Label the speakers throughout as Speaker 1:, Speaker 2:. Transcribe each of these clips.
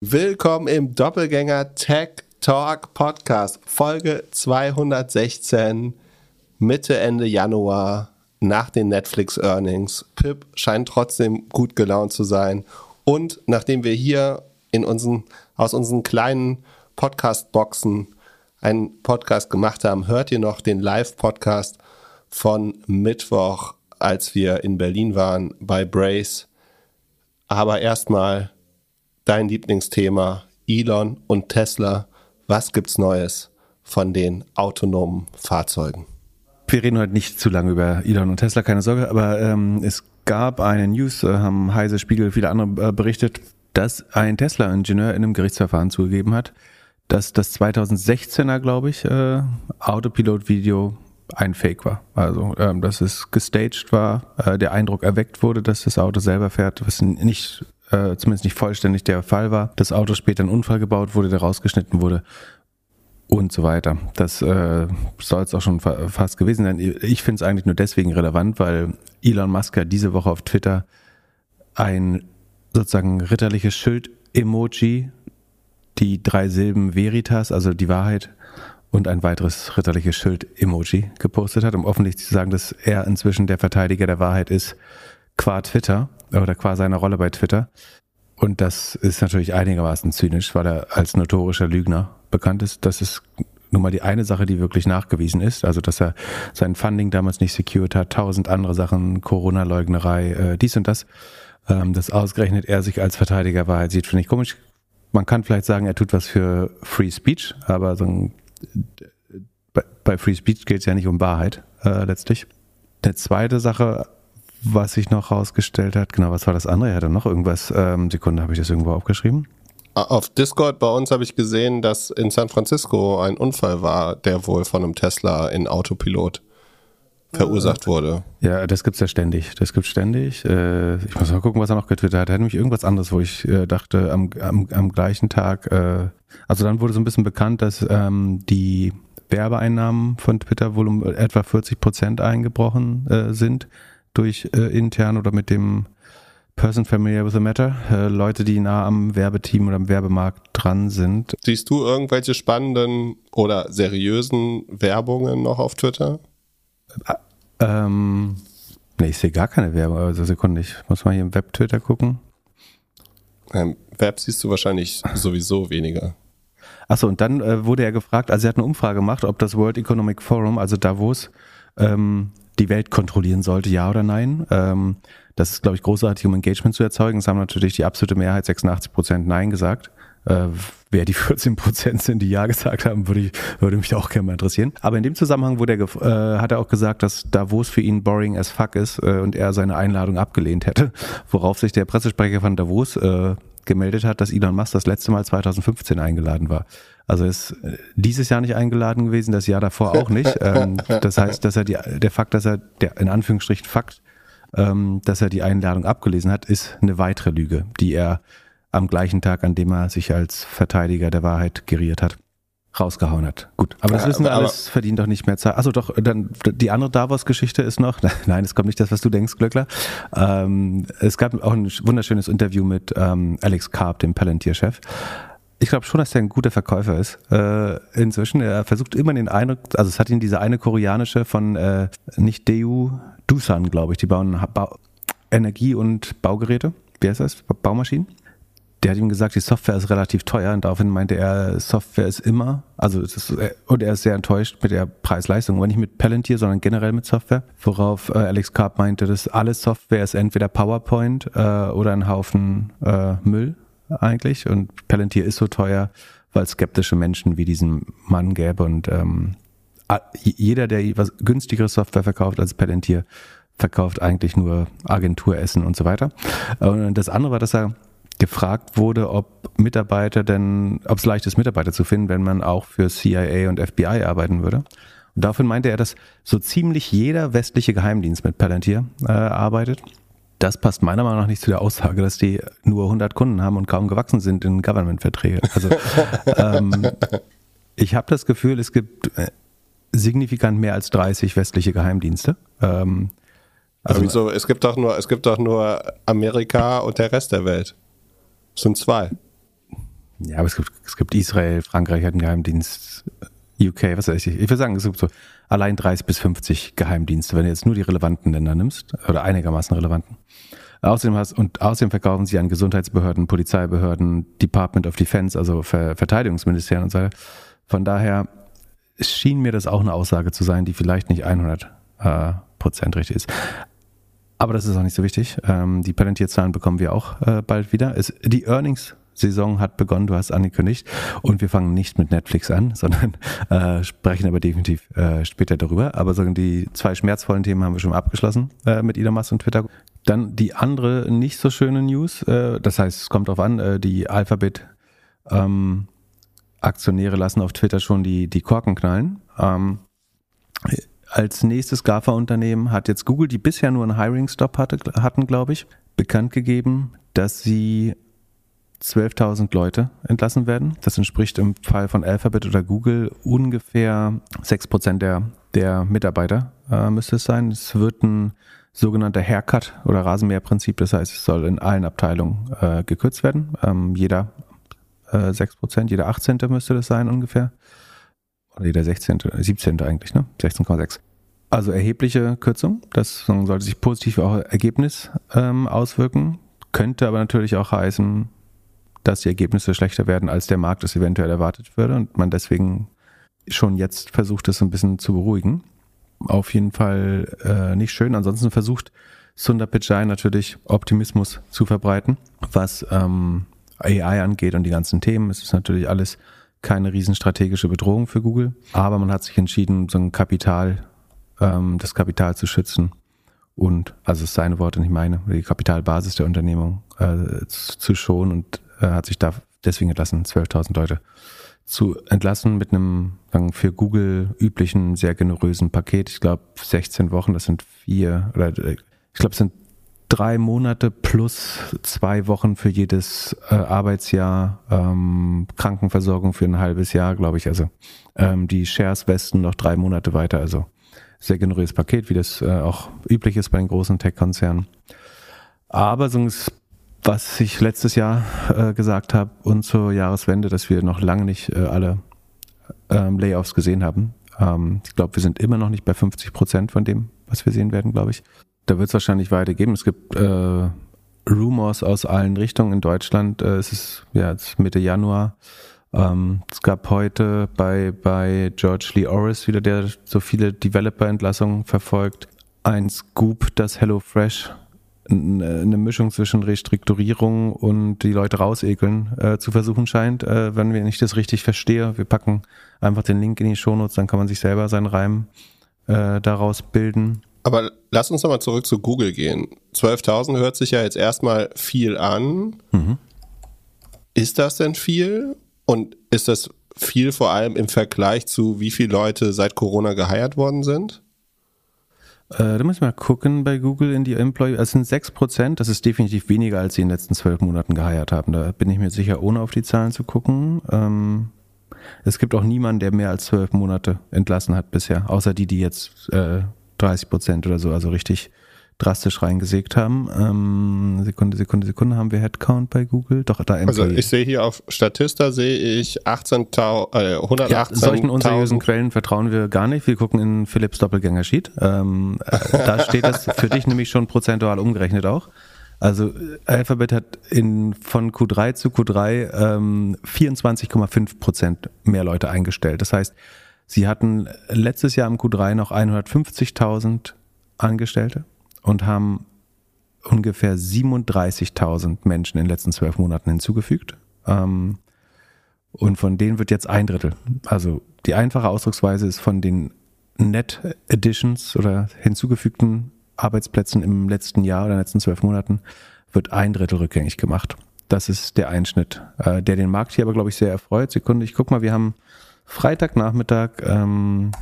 Speaker 1: Willkommen im Doppelgänger Tech Talk Podcast, Folge 216, Mitte, Ende Januar, nach den Netflix Earnings. Pip scheint trotzdem gut gelaunt zu sein. Und nachdem wir hier in unseren, aus unseren kleinen Podcast-Boxen einen Podcast gemacht haben, hört ihr noch den Live-Podcast von Mittwoch, als wir in Berlin waren bei Brace. Aber erstmal dein Lieblingsthema, Elon und Tesla. Was gibt's Neues von den autonomen Fahrzeugen?
Speaker 2: Wir reden heute nicht zu lange über Elon und Tesla, keine Sorge, aber ähm, es gab eine News, äh, haben Heise, Spiegel, viele andere äh, berichtet, dass ein Tesla-Ingenieur in einem Gerichtsverfahren zugegeben hat, dass das 2016er, glaube ich, äh, Autopilot-Video ein Fake war. Also, ähm, dass es gestaged war, äh, der Eindruck erweckt wurde, dass das Auto selber fährt, was nicht äh, zumindest nicht vollständig der Fall war. Das Auto später ein Unfall gebaut wurde, der rausgeschnitten wurde und so weiter. Das äh, soll es auch schon fa fast gewesen sein. Ich finde es eigentlich nur deswegen relevant, weil Elon Musk hat diese Woche auf Twitter ein sozusagen ritterliches Schild-Emoji, die drei Silben Veritas, also die Wahrheit, und ein weiteres ritterliches Schild-Emoji gepostet hat, um offensichtlich zu sagen, dass er inzwischen der Verteidiger der Wahrheit ist, qua Twitter oder qua seiner Rolle bei Twitter. Und das ist natürlich einigermaßen zynisch, weil er als notorischer Lügner bekannt ist. Das ist nun mal die eine Sache, die wirklich nachgewiesen ist. Also, dass er sein Funding damals nicht secured hat, tausend andere Sachen, Corona-Leugnerei, äh, dies und das. Ähm, dass ausgerechnet er sich als Verteidiger Wahrheit sieht, finde ich komisch. Man kann vielleicht sagen, er tut was für Free Speech, aber so ein, bei, bei Free Speech geht es ja nicht um Wahrheit äh, letztlich. Eine zweite Sache, was sich noch rausgestellt hat. Genau, was war das andere? Er hatte noch irgendwas. Ähm, Sekunde, habe ich das irgendwo aufgeschrieben?
Speaker 1: Auf Discord bei uns habe ich gesehen, dass in San Francisco ein Unfall war, der wohl von einem Tesla in Autopilot verursacht wurde.
Speaker 2: Ja, das gibt's ja ständig. Das gibt's ständig. Äh, ich muss mal gucken, was er noch getwittert hat. Er hat nämlich irgendwas anderes, wo ich äh, dachte, am, am, am gleichen Tag, äh, also dann wurde so ein bisschen bekannt, dass ähm, die Werbeeinnahmen von Twitter wohl um etwa 40 Prozent eingebrochen sind durch äh, intern oder mit dem Person familiar with the matter, äh, Leute, die nah am Werbeteam oder am Werbemarkt dran sind.
Speaker 1: Siehst du irgendwelche spannenden oder seriösen Werbungen noch auf Twitter?
Speaker 2: Äh, ähm, nee, ich sehe gar keine Werbung. Also Sekunde, ich muss mal hier im Web-Twitter gucken.
Speaker 1: Im Web siehst du wahrscheinlich sowieso weniger.
Speaker 2: Achso, und dann äh, wurde er gefragt, also er hat eine Umfrage gemacht, ob das World Economic Forum, also Davos, ähm, die Welt kontrollieren sollte, ja oder nein. Ähm, das ist, glaube ich, großartig, um Engagement zu erzeugen. Es haben natürlich die absolute Mehrheit, 86 Prozent, Nein gesagt. Äh, wer die 14 Prozent sind, die Ja gesagt haben, würde, ich, würde mich auch gerne mal interessieren. Aber in dem Zusammenhang wurde er, äh, hat er auch gesagt, dass Davos für ihn boring as fuck ist äh, und er seine Einladung abgelehnt hätte. Worauf sich der Pressesprecher von Davos äh, gemeldet hat, dass Elon Musk das letzte Mal 2015 eingeladen war. Also ist äh, dieses Jahr nicht eingeladen gewesen, das Jahr davor auch nicht. Ähm, das heißt, dass er die, der Fakt, dass er, der in Anführungsstrichen Fakt, ähm, dass er die Einladung abgelesen hat, ist eine weitere Lüge, die er am gleichen Tag, an dem er sich als Verteidiger der Wahrheit geriert hat, rausgehauen hat. Gut, aber das wissen wir alles, verdient doch nicht mehr Zeit. Also doch, dann die andere Davos-Geschichte ist noch, nein, es kommt nicht das, was du denkst, Glöckler. Ähm, es gab auch ein wunderschönes Interview mit ähm, Alex Karp, dem Palantir-Chef ich glaube schon, dass er ein guter Verkäufer ist. Äh, inzwischen, er versucht immer den Eindruck, also es hat ihn diese eine koreanische von äh, nicht Deu, Dusan, glaube ich, die bauen ba Energie- und Baugeräte. Wie heißt das? Baumaschinen? Der hat ihm gesagt, die Software ist relativ teuer und daraufhin meinte er, Software ist immer, also ist, und er ist sehr enttäuscht mit der Preis-Leistung, aber nicht mit Palantir, sondern generell mit Software. Worauf äh, Alex Karp meinte, dass alles Software ist entweder PowerPoint äh, oder ein Haufen äh, Müll eigentlich. Und Palantir ist so teuer, weil es skeptische Menschen wie diesen Mann gäbe. Und ähm, jeder, der was günstigere Software verkauft als Palantir, verkauft eigentlich nur Agenturessen und so weiter. Und das andere war, dass er gefragt wurde, ob Mitarbeiter denn, ob es leicht ist, Mitarbeiter zu finden, wenn man auch für CIA und FBI arbeiten würde. Und daraufhin meinte er, dass so ziemlich jeder westliche Geheimdienst mit Palantir äh, arbeitet das passt meiner Meinung nach nicht zu der Aussage, dass die nur 100 Kunden haben und kaum gewachsen sind in Government-Verträge. Also ähm, ich habe das Gefühl, es gibt äh, signifikant mehr als 30 westliche Geheimdienste. Ähm,
Speaker 1: also wieso? Es gibt doch nur, es gibt doch nur Amerika und der Rest der Welt. Sind zwei.
Speaker 2: Ja, aber es gibt, es gibt Israel, Frankreich hat einen Geheimdienst, UK, was weiß ich. Ich würde sagen, es gibt so allein 30 bis 50 Geheimdienste, wenn du jetzt nur die relevanten Länder nimmst, oder einigermaßen relevanten. Außerdem hast, und außerdem verkaufen sie an Gesundheitsbehörden, Polizeibehörden, Department of Defense, also Ver Verteidigungsministerien und so weiter. Von daher schien mir das auch eine Aussage zu sein, die vielleicht nicht 100 äh, Prozent richtig ist. Aber das ist auch nicht so wichtig. Ähm, die Palentierzahlen bekommen wir auch äh, bald wieder. Es, die Earnings Saison hat begonnen, du hast angekündigt. Und wir fangen nicht mit Netflix an, sondern äh, sprechen aber definitiv äh, später darüber. Aber so die zwei schmerzvollen Themen haben wir schon abgeschlossen äh, mit Elon Musk und Twitter. Dann die andere nicht so schöne News, äh, das heißt, es kommt drauf an, äh, die Alphabet ähm, Aktionäre lassen auf Twitter schon die, die Korken knallen. Ähm, als nächstes GAFA-Unternehmen hat jetzt Google, die bisher nur einen Hiring-Stop hatte, hatten, glaube ich, bekannt gegeben, dass sie 12.000 Leute entlassen werden. Das entspricht im Fall von Alphabet oder Google ungefähr 6% der, der Mitarbeiter äh, müsste es sein. Es wird ein sogenannter Haircut oder Rasenmäherprinzip. Das heißt, es soll in allen Abteilungen äh, gekürzt werden. Ähm, jeder äh, 6%, jeder 18. müsste das sein ungefähr. Oder jeder 16., 17. eigentlich, ne? 16,6. Also erhebliche Kürzung. Das sollte sich positiv auch Ergebnis ähm, auswirken. Könnte aber natürlich auch heißen, dass die Ergebnisse schlechter werden, als der Markt es eventuell erwartet würde und man deswegen schon jetzt versucht, das ein bisschen zu beruhigen. Auf jeden Fall äh, nicht schön. Ansonsten versucht Sundar Pichai natürlich Optimismus zu verbreiten, was ähm, AI angeht und die ganzen Themen. Es ist natürlich alles keine riesenstrategische Bedrohung für Google, aber man hat sich entschieden, so ein Kapital, ähm, das Kapital zu schützen und, also es ist seine Worte, nicht meine, die Kapitalbasis der Unternehmung äh, zu schonen und äh, hat sich da deswegen entlassen, 12.000 Leute zu entlassen mit einem für Google üblichen, sehr generösen Paket. Ich glaube, 16 Wochen, das sind vier, oder äh, ich glaube, es sind drei Monate plus zwei Wochen für jedes äh, Arbeitsjahr, ähm, Krankenversorgung für ein halbes Jahr, glaube ich. Also ähm, die Shares westen noch drei Monate weiter. Also sehr generöses Paket, wie das äh, auch üblich ist bei den großen Tech-Konzernen. Aber so was ich letztes Jahr äh, gesagt habe und zur Jahreswende, dass wir noch lange nicht äh, alle ähm, Layoffs gesehen haben. Ähm, ich glaube, wir sind immer noch nicht bei 50 Prozent von dem, was wir sehen werden, glaube ich. Da wird es wahrscheinlich weitergeben. Es gibt äh, Rumors aus allen Richtungen in Deutschland. Äh, es ist ja jetzt Mitte Januar. Ähm, es gab heute bei, bei George Lee Orris wieder, der so viele Developer-Entlassungen verfolgt, ein Scoop, dass HelloFresh eine Mischung zwischen Restrukturierung und die Leute rausekeln äh, zu versuchen scheint, äh, wenn wir nicht das richtig verstehe. Wir packen einfach den Link in die Shownotes, dann kann man sich selber seinen Reim äh, daraus bilden.
Speaker 1: Aber lass uns nochmal zurück zu Google gehen. 12.000 hört sich ja jetzt erstmal viel an. Mhm. Ist das denn viel? Und ist das viel vor allem im Vergleich zu wie viele Leute seit Corona geheiert worden sind?
Speaker 2: Äh, da muss ich mal gucken bei Google in die Employee. Es sind 6%, das ist definitiv weniger, als sie in den letzten zwölf Monaten geheiert haben. Da bin ich mir sicher, ohne auf die Zahlen zu gucken. Ähm, es gibt auch niemanden, der mehr als zwölf Monate entlassen hat bisher, außer die, die jetzt äh, 30% oder so, also richtig drastisch reingesägt haben. Ähm, Sekunde, Sekunde, Sekunde haben wir Headcount bei Google. Doch, da
Speaker 1: Also ich sehe hier auf Statista sehe ich 18.000, äh, 118.000. Ja,
Speaker 2: solchen unseriösen Quellen vertrauen wir gar nicht. Wir gucken in Philips Doppelgänger Sheet. Ähm, äh, da steht das für dich nämlich schon prozentual umgerechnet auch. Also Alphabet hat in, von Q3 zu Q3 ähm, 24,5 Prozent mehr Leute eingestellt. Das heißt, sie hatten letztes Jahr im Q3 noch 150.000 Angestellte und haben ungefähr 37.000 Menschen in den letzten zwölf Monaten hinzugefügt. Ähm, und von denen wird jetzt ein Drittel. Also die einfache Ausdrucksweise ist von den Net Additions oder hinzugefügten Arbeitsplätzen im letzten Jahr oder in den letzten zwölf Monaten wird ein Drittel rückgängig gemacht. Das ist der Einschnitt, äh, der den Markt hier aber, glaube ich, sehr erfreut. Sekunde, ich guck mal, wir haben Freitagnachmittag, ähm,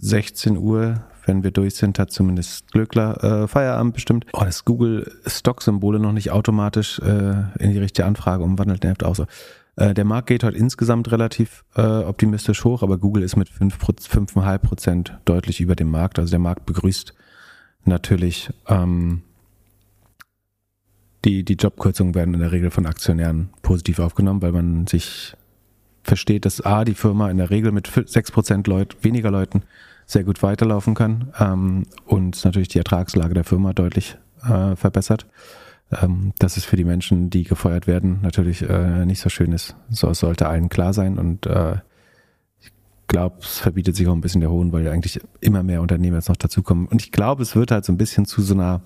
Speaker 2: 16 Uhr, wenn wir durch sind, hat zumindest Glöckler äh, Feierabend bestimmt. Oh, das Google Stock-Symbole noch nicht automatisch äh, in die richtige Anfrage umwandelt, nervt auch so. Äh, der Markt geht heute insgesamt relativ äh, optimistisch hoch, aber Google ist mit 5,5 Prozent deutlich über dem Markt. Also der Markt begrüßt natürlich ähm, die, die Jobkürzungen werden in der Regel von Aktionären positiv aufgenommen, weil man sich versteht, dass A, die Firma in der Regel mit 6% Leut, weniger Leuten sehr gut weiterlaufen kann ähm, und natürlich die Ertragslage der Firma deutlich äh, verbessert. Ähm, dass es für die Menschen, die gefeuert werden, natürlich äh, nicht so schön ist. So sollte allen klar sein und äh, ich glaube, es verbietet sich auch ein bisschen der Hohn, weil eigentlich immer mehr Unternehmen jetzt noch dazukommen. Und ich glaube, es wird halt so ein bisschen zu so einer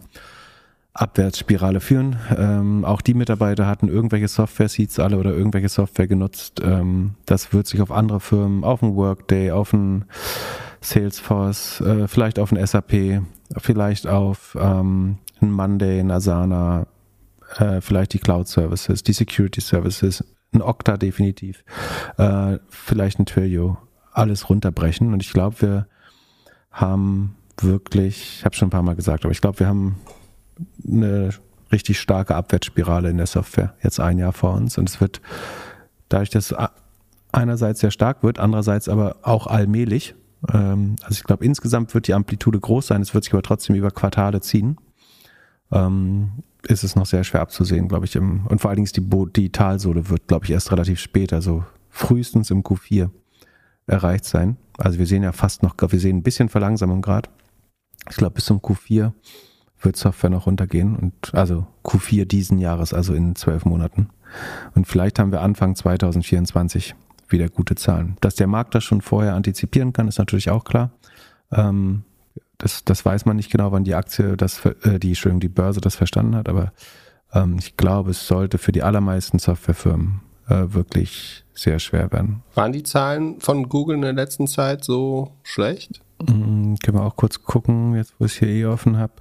Speaker 2: Abwärtsspirale führen. Ähm, auch die Mitarbeiter hatten irgendwelche Software-Seats alle oder irgendwelche Software genutzt. Ähm, das wird sich auf andere Firmen, auf ein Workday, auf ein Salesforce, äh, vielleicht auf ein SAP, vielleicht auf ähm, ein Monday, ein Asana, äh, vielleicht die Cloud Services, die Security Services, ein Okta definitiv, äh, vielleicht ein Twilio, alles runterbrechen. Und ich glaube, wir haben wirklich, ich habe schon ein paar Mal gesagt, aber ich glaube, wir haben eine richtig starke Abwärtsspirale in der Software jetzt ein Jahr vor uns und es wird dadurch, dass einerseits sehr stark wird, andererseits aber auch allmählich. Ähm, also ich glaube, insgesamt wird die Amplitude groß sein, es wird sich aber trotzdem über Quartale ziehen. Ähm, ist es noch sehr schwer abzusehen, glaube ich. Und vor allen Dingen ist die, Bo die Talsohle wird, glaube ich, erst relativ spät, also frühestens im Q4 erreicht sein. Also wir sehen ja fast noch, wir sehen ein bisschen Verlangsamung gerade. Ich glaube, bis zum Q4 wird Software noch runtergehen und also Q4 diesen Jahres, also in zwölf Monaten. Und vielleicht haben wir Anfang 2024 wieder gute Zahlen. Dass der Markt das schon vorher antizipieren kann, ist natürlich auch klar. Ähm, das, das weiß man nicht genau, wann die Aktie das, äh, die, Entschuldigung, die Börse das verstanden hat, aber ähm, ich glaube, es sollte für die allermeisten Softwarefirmen äh, wirklich sehr schwer werden.
Speaker 1: Waren die Zahlen von Google in der letzten Zeit so schlecht?
Speaker 2: Mhm, können wir auch kurz gucken, jetzt wo ich es hier eh offen habe.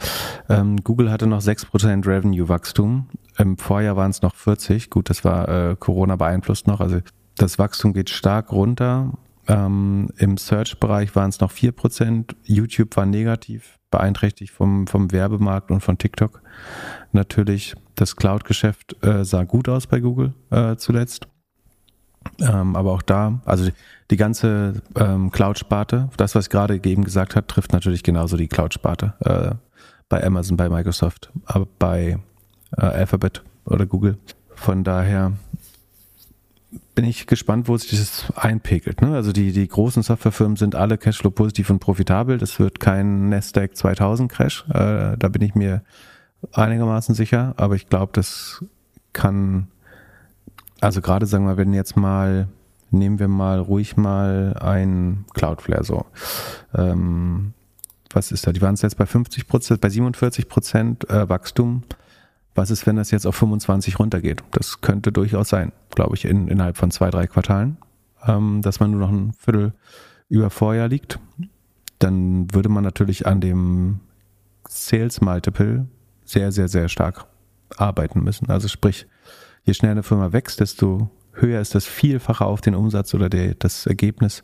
Speaker 2: Ähm, Google hatte noch 6% Revenue-Wachstum. Im Vorjahr waren es noch 40. Gut, das war äh, Corona beeinflusst noch. Also das Wachstum geht stark runter. Ähm, Im Search-Bereich waren es noch 4%. YouTube war negativ, beeinträchtigt vom, vom Werbemarkt und von TikTok. Natürlich, das Cloud-Geschäft äh, sah gut aus bei Google äh, zuletzt. Ähm, aber auch da, also die ganze ähm, Cloud-Sparte, das, was ich gerade eben gesagt habe, trifft natürlich genauso die Cloud-Sparte äh, bei Amazon, bei Microsoft, aber bei äh, Alphabet oder Google. Von daher bin ich gespannt, wo sich das einpegelt. Ne? Also die, die großen Softwarefirmen sind alle Cashflow positiv und profitabel. Das wird kein Nasdaq 2000 Crash. Äh, da bin ich mir einigermaßen sicher. Aber ich glaube, das kann also gerade sagen wir, wenn jetzt mal, nehmen wir mal ruhig mal ein Cloudflare so. Ähm, was ist da? Die waren jetzt bei 50 Prozent, bei 47 Prozent äh, Wachstum. Was ist, wenn das jetzt auf 25 runtergeht? Das könnte durchaus sein, glaube ich, in, innerhalb von zwei, drei Quartalen, ähm, dass man nur noch ein Viertel über Vorjahr liegt. Dann würde man natürlich an dem Sales Multiple sehr, sehr, sehr stark arbeiten müssen. Also sprich, je schneller eine Firma wächst, desto höher ist das Vielfache auf den Umsatz oder der, das Ergebnis,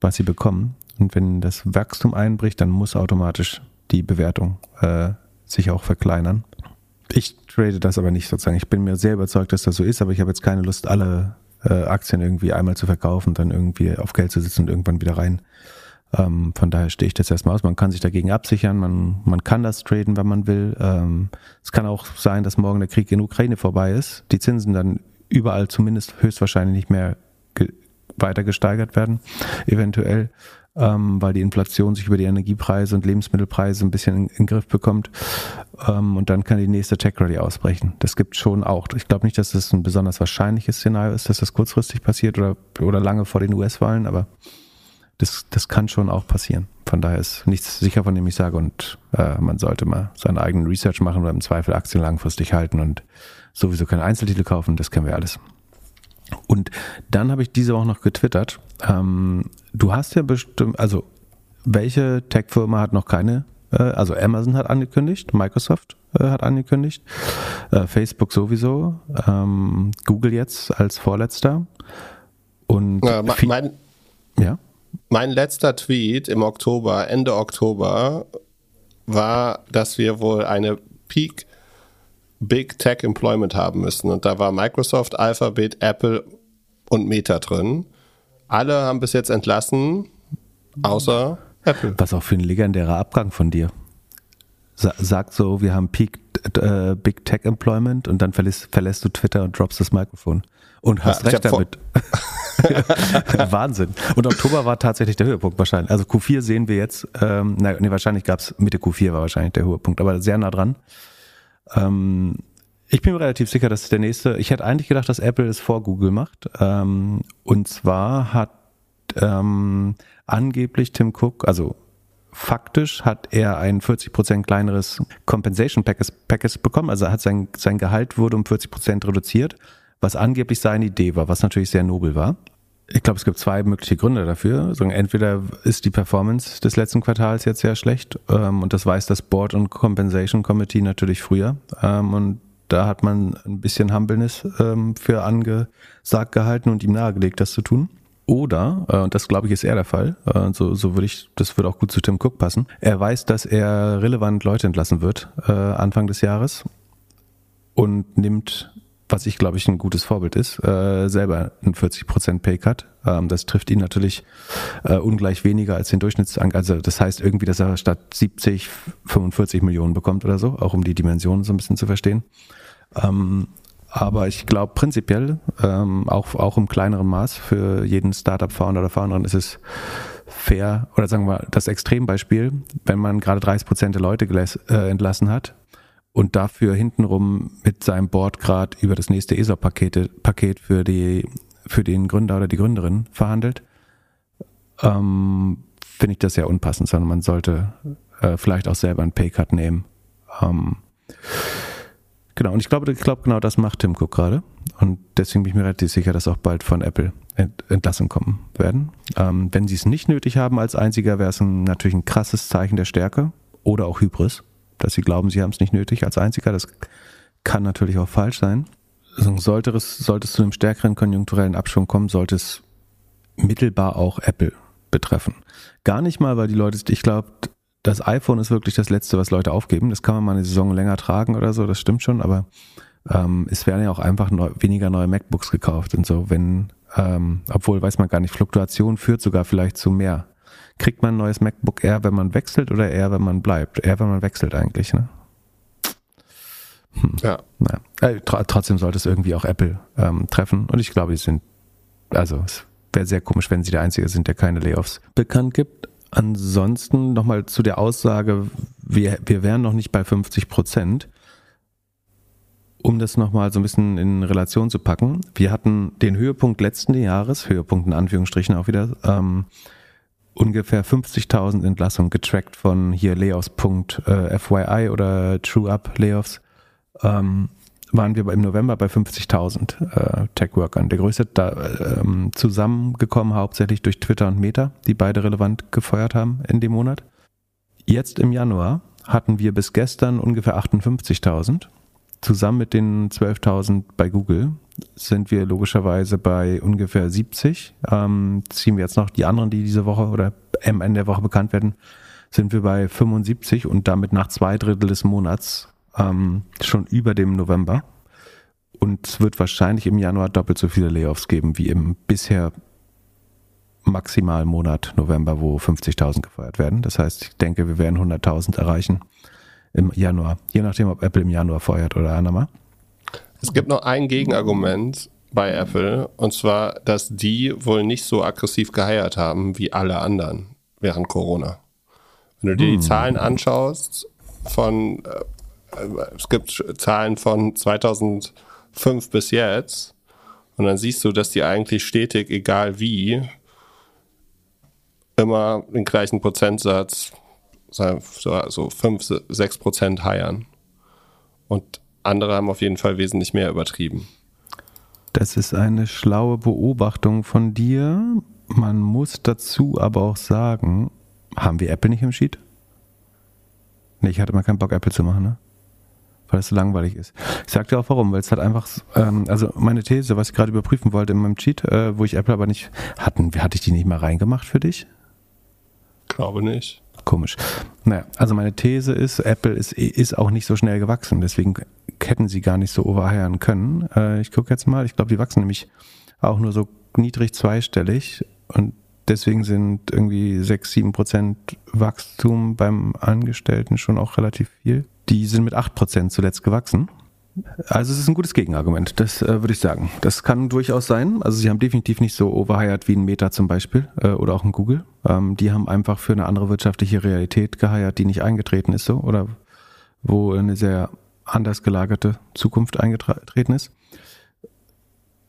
Speaker 2: was sie bekommen. Und wenn das Wachstum einbricht, dann muss automatisch die Bewertung äh, sich auch verkleinern. Ich trade das aber nicht sozusagen. Ich bin mir sehr überzeugt, dass das so ist, aber ich habe jetzt keine Lust, alle äh, Aktien irgendwie einmal zu verkaufen, dann irgendwie auf Geld zu sitzen und irgendwann wieder rein ähm, von daher stehe ich das erstmal aus. Man kann sich dagegen absichern, man, man kann das traden, wenn man will. Ähm, es kann auch sein, dass morgen der Krieg in Ukraine vorbei ist, die Zinsen dann überall zumindest höchstwahrscheinlich nicht mehr weiter gesteigert werden, eventuell, ähm, weil die Inflation sich über die Energiepreise und Lebensmittelpreise ein bisschen in, in Griff bekommt. Ähm, und dann kann die nächste Tech Rally ausbrechen. Das gibt schon auch. Ich glaube nicht, dass das ein besonders wahrscheinliches Szenario ist, dass das kurzfristig passiert oder, oder lange vor den US-Wahlen, aber das, das kann schon auch passieren. Von daher ist nichts sicher, von dem ich sage. Und äh, man sollte mal seinen eigenen Research machen oder im Zweifel Aktien langfristig halten und sowieso keine Einzeltitel kaufen. Das kennen wir alles. Und dann habe ich diese Woche noch getwittert. Ähm, du hast ja bestimmt, also welche Tech-Firma hat noch keine? Äh, also Amazon hat angekündigt, Microsoft äh, hat angekündigt, äh, Facebook sowieso, ähm, Google jetzt als vorletzter. Und
Speaker 1: ja, mein, ja? Mein letzter Tweet im Oktober, Ende Oktober, war, dass wir wohl eine Peak Big Tech Employment haben müssen. Und da war Microsoft, Alphabet, Apple und Meta drin. Alle haben bis jetzt entlassen, außer Apple.
Speaker 2: Was auch für ein legendärer Abgang von dir. Sagt so, wir haben Peak äh, Big Tech Employment und dann verlässt, verlässt du Twitter und droppst das Mikrofon. Und hast ja, recht damit. Wahnsinn. Und Oktober war tatsächlich der Höhepunkt wahrscheinlich. Also Q4 sehen wir jetzt, ähm, nein, nee, wahrscheinlich gab es Mitte Q4 war wahrscheinlich der Höhepunkt, aber sehr nah dran. Ähm, ich bin mir relativ sicher, dass der nächste, ich hätte eigentlich gedacht, dass Apple es vor Google macht. Ähm, und zwar hat ähm, angeblich Tim Cook, also faktisch hat er ein 40% kleineres Compensation Package, Package bekommen. Also hat sein, sein Gehalt wurde um 40% reduziert, was angeblich seine Idee war, was natürlich sehr nobel war. Ich glaube, es gibt zwei mögliche Gründe dafür. Also entweder ist die Performance des letzten Quartals jetzt sehr schlecht ähm, und das weiß das Board und Compensation Committee natürlich früher. Ähm, und da hat man ein bisschen Humbleness ähm, für angesagt gehalten und ihm nahegelegt, das zu tun. Oder, äh, und das glaube ich ist eher der Fall, äh, so, so würde ich, das würde auch gut zu Tim Cook passen, er weiß, dass er relevant Leute entlassen wird äh, Anfang des Jahres und nimmt, was ich glaube ich ein gutes Vorbild ist, äh, selber einen 40% Paycut. Ähm, das trifft ihn natürlich äh, ungleich weniger als den Durchschnitts, also das heißt irgendwie, dass er statt 70 45 Millionen bekommt oder so, auch um die Dimensionen so ein bisschen zu verstehen. Ähm, aber ich glaube prinzipiell, ähm, auch, auch im kleineren Maß für jeden Startup-Founder oder Founderin ist es fair, oder sagen wir das Extrembeispiel, wenn man gerade 30 Prozent der Leute äh, entlassen hat und dafür hintenrum mit seinem Board gerade über das nächste ESOP-Paket Paket für, für den Gründer oder die Gründerin verhandelt, ähm, finde ich das sehr unpassend, sondern man sollte äh, vielleicht auch selber einen Paycut nehmen. Ähm, Genau, und ich glaube, ich glaube, genau das macht Tim Cook gerade. Und deswegen bin ich mir relativ sicher, dass auch bald von Apple Entlassungen kommen werden. Ähm, wenn sie es nicht nötig haben als einziger, wäre es natürlich ein krasses Zeichen der Stärke oder auch Hybris, dass sie glauben, sie haben es nicht nötig als einziger. Das kann natürlich auch falsch sein. Also sollte es, sollte es zu einem stärkeren konjunkturellen Abschwung kommen, sollte es mittelbar auch Apple betreffen. Gar nicht mal, weil die Leute, ich glaube, das iPhone ist wirklich das Letzte, was Leute aufgeben. Das kann man mal eine Saison länger tragen oder so, das stimmt schon, aber ähm, es werden ja auch einfach neu, weniger neue MacBooks gekauft und so, wenn, ähm, obwohl weiß man gar nicht, Fluktuation führt sogar vielleicht zu mehr. Kriegt man ein neues MacBook eher, wenn man wechselt oder eher, wenn man bleibt? Eher, wenn man wechselt eigentlich, ne? Hm. Ja. Naja. Äh, tr trotzdem sollte es irgendwie auch Apple ähm, treffen und ich glaube, sie sind, also es wäre sehr komisch, wenn sie der Einzige sind, der keine Layoffs bekannt gibt. Ansonsten nochmal zu der Aussage, wir, wir wären noch nicht bei 50 Prozent. Um das nochmal so ein bisschen in Relation zu packen, wir hatten den Höhepunkt letzten Jahres, Höhepunkt in Anführungsstrichen auch wieder, ähm, ungefähr 50.000 Entlassungen getrackt von hier Layoffs.fyi oder TrueUp Layoffs. Ähm, waren wir im November bei 50.000 äh, Tech-Workern. Der größte da, ähm, zusammengekommen hauptsächlich durch Twitter und Meta, die beide relevant gefeuert haben in dem Monat. Jetzt im Januar hatten wir bis gestern ungefähr 58.000. Zusammen mit den 12.000 bei Google sind wir logischerweise bei ungefähr 70. Ähm, ziehen wir jetzt noch die anderen, die diese Woche oder am Ende der Woche bekannt werden, sind wir bei 75 und damit nach zwei Drittel des Monats ähm, schon über dem November. Und es wird wahrscheinlich im Januar doppelt so viele Layoffs geben wie im bisher maximalen Monat November, wo 50.000 gefeuert werden. Das heißt, ich denke, wir werden 100.000 erreichen im Januar. Je nachdem, ob Apple im Januar feuert oder Anama.
Speaker 1: Es gibt noch ein Gegenargument bei Apple, und zwar, dass die wohl nicht so aggressiv geheiert haben wie alle anderen während Corona. Wenn du dir hm. die Zahlen anschaust von äh, es gibt Zahlen von 2005 bis jetzt und dann siehst du, dass die eigentlich stetig, egal wie, immer den gleichen Prozentsatz, so 5, 6 Prozent heiern. Und andere haben auf jeden Fall wesentlich mehr übertrieben.
Speaker 2: Das ist eine schlaue Beobachtung von dir. Man muss dazu aber auch sagen, haben wir Apple nicht im Sheet? Nee, ich hatte mal keinen Bock, Apple zu machen, ne? weil es so langweilig ist. Ich sag dir auch warum, weil es hat einfach, ähm, also meine These, was ich gerade überprüfen wollte in meinem Cheat, äh, wo ich Apple aber nicht, hatten, hatte ich die nicht mal reingemacht für dich?
Speaker 1: Glaube nicht.
Speaker 2: Komisch. Naja, also meine These ist, Apple ist, ist auch nicht so schnell gewachsen, deswegen hätten sie gar nicht so overheiern können. Äh, ich gucke jetzt mal, ich glaube, die wachsen nämlich auch nur so niedrig zweistellig und deswegen sind irgendwie 6, 7 Prozent Wachstum beim Angestellten schon auch relativ viel. Die sind mit 8% zuletzt gewachsen. Also es ist ein gutes Gegenargument, das äh, würde ich sagen. Das kann durchaus sein. Also sie haben definitiv nicht so overhired wie ein Meta zum Beispiel äh, oder auch ein Google. Ähm, die haben einfach für eine andere wirtschaftliche Realität geheiert, die nicht eingetreten ist so oder wo eine sehr anders gelagerte Zukunft eingetreten ist.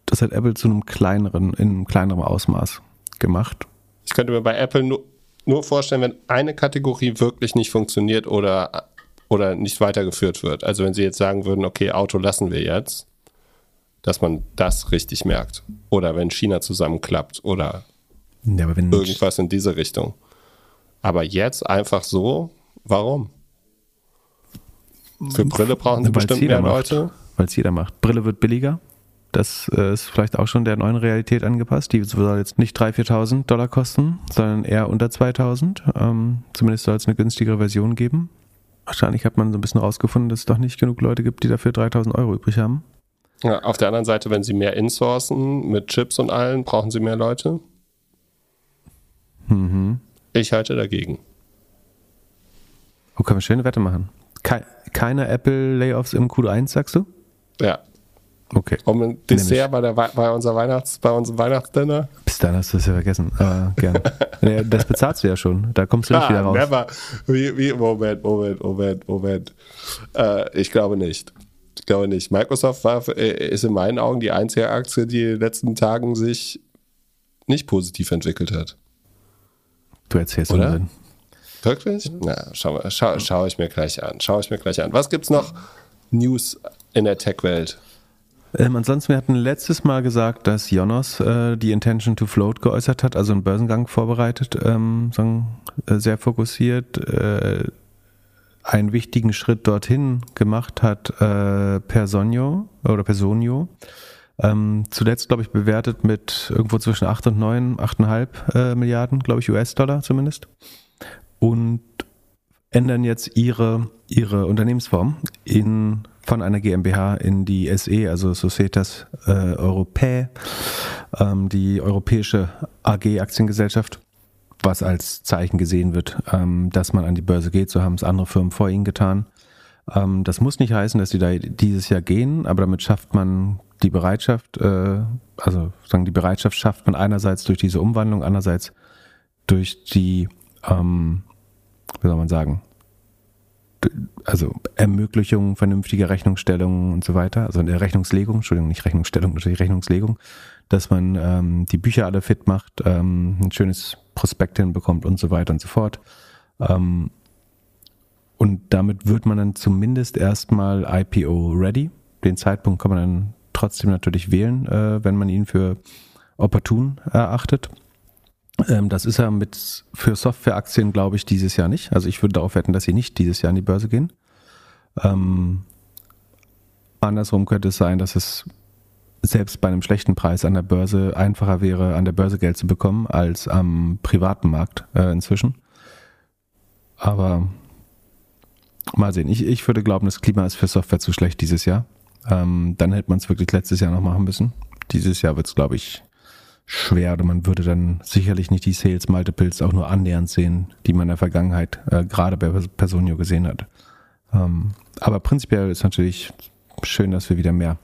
Speaker 2: Das hat Apple zu einem kleineren, in einem kleineren Ausmaß gemacht.
Speaker 1: Ich könnte mir bei Apple nur, nur vorstellen, wenn eine Kategorie wirklich nicht funktioniert oder oder nicht weitergeführt wird. Also wenn Sie jetzt sagen würden, okay, Auto lassen wir jetzt, dass man das richtig merkt. Oder wenn China zusammenklappt oder ja, irgendwas in diese Richtung. Aber jetzt einfach so, warum? Für Brille brauchen Sie bestimmt mehr macht, Leute.
Speaker 2: Weil es jeder macht. Brille wird billiger. Das äh, ist vielleicht auch schon der neuen Realität angepasst. Die soll jetzt nicht 3.000, 4.000 Dollar kosten, sondern eher unter 2.000. Ähm, zumindest soll es eine günstigere Version geben. Wahrscheinlich hat man so ein bisschen rausgefunden, dass es doch nicht genug Leute gibt, die dafür 3000 Euro übrig haben.
Speaker 1: Ja, auf der anderen Seite, wenn sie mehr insourcen mit Chips und allen, brauchen sie mehr Leute. Mhm. Ich halte dagegen.
Speaker 2: Wo können wir schöne Wette machen? keine Apple-Layoffs im Q1, sagst du?
Speaker 1: Ja. Okay. Um ein Dessert bei, der, bei, unser Weihnachts, bei unserem Weihnachtsdinner.
Speaker 2: Bis dann hast du es ja vergessen. Aber gerne. das bezahlst du ja schon. Da kommst du nicht ah, wieder raus.
Speaker 1: Never. Wie, wie, Moment, Moment, Moment, Moment. Äh, ich glaube nicht. Ich glaube nicht. Microsoft war, äh, ist in meinen Augen die einzige Aktie, die in den letzten Tagen sich nicht positiv entwickelt hat.
Speaker 2: Du erzählst Oder? Unsinn.
Speaker 1: Wirklich? Na, schau, schau, schau ich mir gleich an. Schau ich mir gleich an. Was gibt's noch News in der Tech-Welt?
Speaker 2: Ähm, ansonsten, wir hatten letztes Mal gesagt, dass Jonas äh, die Intention to Float geäußert hat, also einen Börsengang vorbereitet, ähm, sagen, äh, sehr fokussiert, äh, einen wichtigen Schritt dorthin gemacht hat äh, Personio oder Personio. Ähm, zuletzt, glaube ich, bewertet mit irgendwo zwischen 8 und 9, 8,5 äh, Milliarden, glaube ich, US-Dollar zumindest. Und ändern jetzt ihre, ihre Unternehmensform in von einer GmbH in die SE, also Societas äh, Europae, ähm, die europäische AG Aktiengesellschaft, was als Zeichen gesehen wird, ähm, dass man an die Börse geht. So haben es andere Firmen vor ihnen getan. Ähm, das muss nicht heißen, dass sie da dieses Jahr gehen, aber damit schafft man die Bereitschaft, äh, also sagen die Bereitschaft schafft man einerseits durch diese Umwandlung, andererseits durch die, ähm, wie soll man sagen, also Ermöglichung vernünftiger Rechnungsstellungen und so weiter, also eine Rechnungslegung, Entschuldigung, nicht Rechnungsstellung, natürlich Rechnungslegung, dass man ähm, die Bücher alle fit macht, ähm, ein schönes Prospekt hinbekommt und so weiter und so fort. Ähm, und damit wird man dann zumindest erstmal IPO ready. Den Zeitpunkt kann man dann trotzdem natürlich wählen, äh, wenn man ihn für opportun erachtet. Ähm, das ist ja mit für Softwareaktien, glaube ich, dieses Jahr nicht. Also ich würde darauf wetten, dass sie nicht dieses Jahr an die Börse gehen. Ähm, andersrum könnte es sein, dass es selbst bei einem schlechten Preis an der Börse einfacher wäre, an der Börse Geld zu bekommen, als am privaten Markt äh, inzwischen. Aber mal sehen. Ich, ich würde glauben, das Klima ist für Software zu schlecht dieses Jahr. Ähm, dann hätte man es wirklich letztes Jahr noch machen müssen. Dieses Jahr wird es, glaube ich, schwer oder man würde dann sicherlich nicht die Sales Multiples auch nur annähernd sehen, die man in der Vergangenheit äh, gerade bei Personio gesehen hat. Ähm, aber prinzipiell ist natürlich schön, dass wir wieder mehr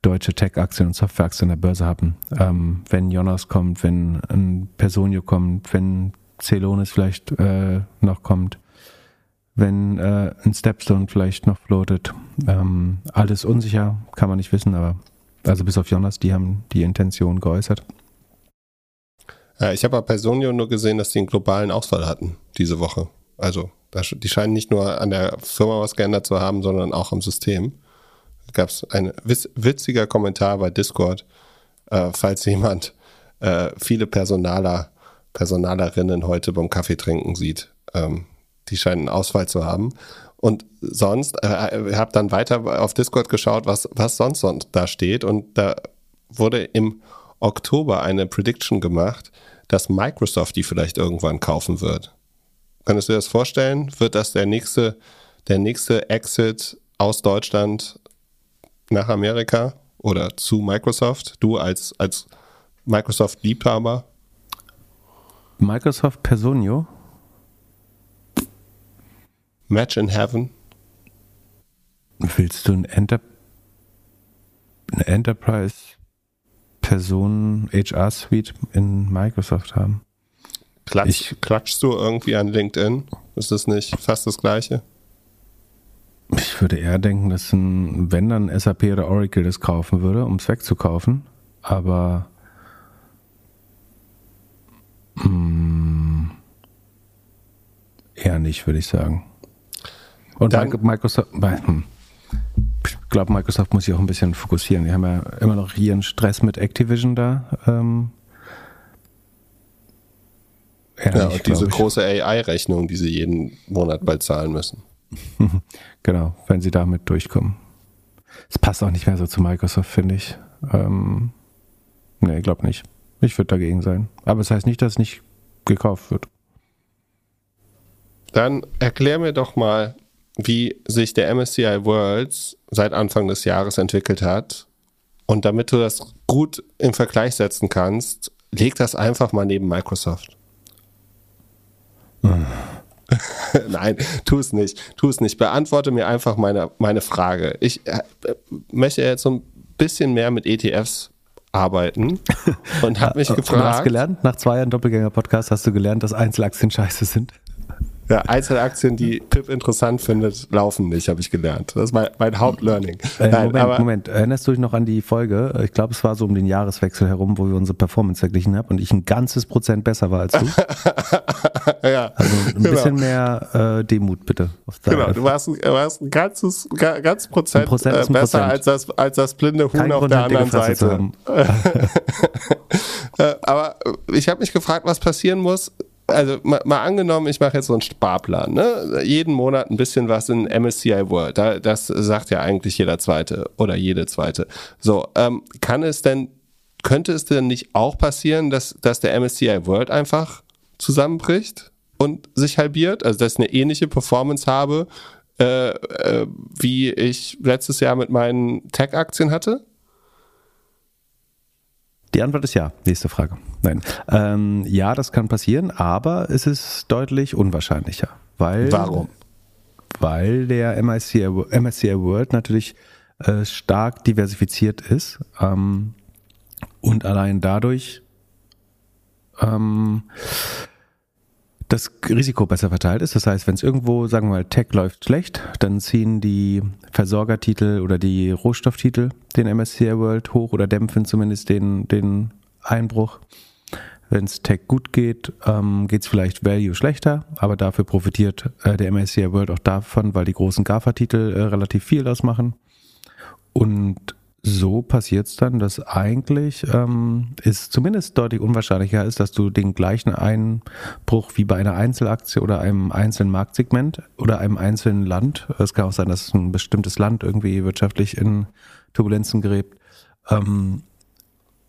Speaker 2: deutsche Tech-Aktien und Software-Aktien an der Börse haben. Ähm, wenn Jonas kommt, wenn ein Personio kommt, wenn Celonis vielleicht äh, noch kommt, wenn äh, ein Stepstone vielleicht noch floatet. Ähm, alles unsicher, kann man nicht wissen, aber also bis auf Jonas, die haben die Intention geäußert.
Speaker 1: Äh, ich habe bei Personio nur gesehen, dass die einen globalen Ausfall hatten diese Woche. Also die scheinen nicht nur an der Firma was geändert zu haben, sondern auch am System. Gab es ein witziger Kommentar bei Discord, äh, falls jemand äh, viele Personaler, Personalerinnen heute beim Kaffee trinken sieht. Ähm, die scheinen einen Ausfall zu haben. Und sonst, äh, habe dann weiter auf Discord geschaut, was, was sonst, sonst da steht. Und da wurde im Oktober eine Prediction gemacht, dass Microsoft die vielleicht irgendwann kaufen wird. Könntest du dir das vorstellen? Wird das der nächste, der nächste Exit aus Deutschland nach Amerika oder zu Microsoft? Du als, als Microsoft-Liebhaber?
Speaker 2: Microsoft Personio?
Speaker 1: Match in Heaven?
Speaker 2: Willst du ein Enter eine Enterprise-Person HR-Suite in Microsoft haben?
Speaker 1: Klatsch, ich, klatschst du irgendwie an LinkedIn? Ist das nicht fast das Gleiche?
Speaker 2: Ich würde eher denken, dass ein, wenn dann SAP oder Oracle das kaufen würde, um es wegzukaufen. Aber mh, hm, eher nicht, würde ich sagen. Und dann, Microsoft, hm, glaube, Microsoft muss sich auch ein bisschen fokussieren. Die haben ja immer noch hier einen Stress mit Activision da. Ähm,
Speaker 1: ja, und diese große AI-Rechnung, die sie jeden Monat bald zahlen müssen.
Speaker 2: genau, wenn sie damit durchkommen. Es passt auch nicht mehr so zu Microsoft, finde ich. Ähm, nee, ich glaube nicht. Ich würde dagegen sein. Aber es das heißt nicht, dass es nicht gekauft wird.
Speaker 1: Dann erklär mir doch mal, wie sich der MSCI Worlds seit Anfang des Jahres entwickelt hat. Und damit du das gut im Vergleich setzen kannst, leg das einfach mal neben Microsoft. Nein, tu es nicht. Tu es nicht. Beantworte mir einfach meine, meine Frage. Ich äh, möchte jetzt so ein bisschen mehr mit ETFs arbeiten und habe mich gefragt. Du
Speaker 2: hast gelernt, nach zwei Jahren Doppelgänger-Podcast hast du gelernt, dass Einzelaktien scheiße sind.
Speaker 1: Ja, Einzelaktien, die Pip interessant findet, laufen nicht, habe ich gelernt. Das ist mein, mein Hauptlearning.
Speaker 2: Äh, Nein, Moment, Moment. Erinnerst du dich noch an die Folge? Ich glaube, es war so um den Jahreswechsel herum, wo wir unsere Performance verglichen haben und ich ein ganzes Prozent besser war als du. ja. Also ein genau. bisschen mehr äh, Demut bitte.
Speaker 1: genau, du warst, ein, warst ein ganzes ganz Prozent, Prozent äh, besser Prozent. als das als das blinde Huhn Kein auf Grund, der anderen Seite. Äh, aber ich habe mich gefragt, was passieren muss, also mal, mal, angenommen, ich mache jetzt so einen Sparplan, ne? jeden Monat ein bisschen was in MSCI World. Da, das sagt ja eigentlich jeder Zweite oder jede Zweite. So, ähm, kann es denn, könnte es denn nicht auch passieren, dass, dass der MSCI World einfach zusammenbricht und sich halbiert? Also, dass ich eine ähnliche Performance habe, äh, äh, wie ich letztes Jahr mit meinen Tech-Aktien hatte?
Speaker 2: Die Antwort ist ja. Nächste Frage. Nein. Ähm, ja, das kann passieren, aber es ist deutlich unwahrscheinlicher. Weil,
Speaker 1: Warum?
Speaker 2: Weil der MSCI, MSCI World natürlich äh, stark diversifiziert ist ähm, und allein dadurch ähm, das Risiko besser verteilt ist. Das heißt, wenn es irgendwo, sagen wir mal, Tech läuft schlecht, dann ziehen die Versorgertitel oder die Rohstofftitel den MSCI World hoch oder dämpfen zumindest den, den Einbruch. Wenn es Tech gut geht, ähm, geht es vielleicht Value schlechter, aber dafür profitiert äh, der MSCI World auch davon, weil die großen GAFA-Titel äh, relativ viel ausmachen. Und so passiert es dann, dass eigentlich ähm, es zumindest deutlich unwahrscheinlicher ist, dass du den gleichen Einbruch wie bei einer Einzelaktie oder einem einzelnen Marktsegment oder einem einzelnen Land, es kann auch sein, dass ein bestimmtes Land irgendwie wirtschaftlich in Turbulenzen gerät, ähm,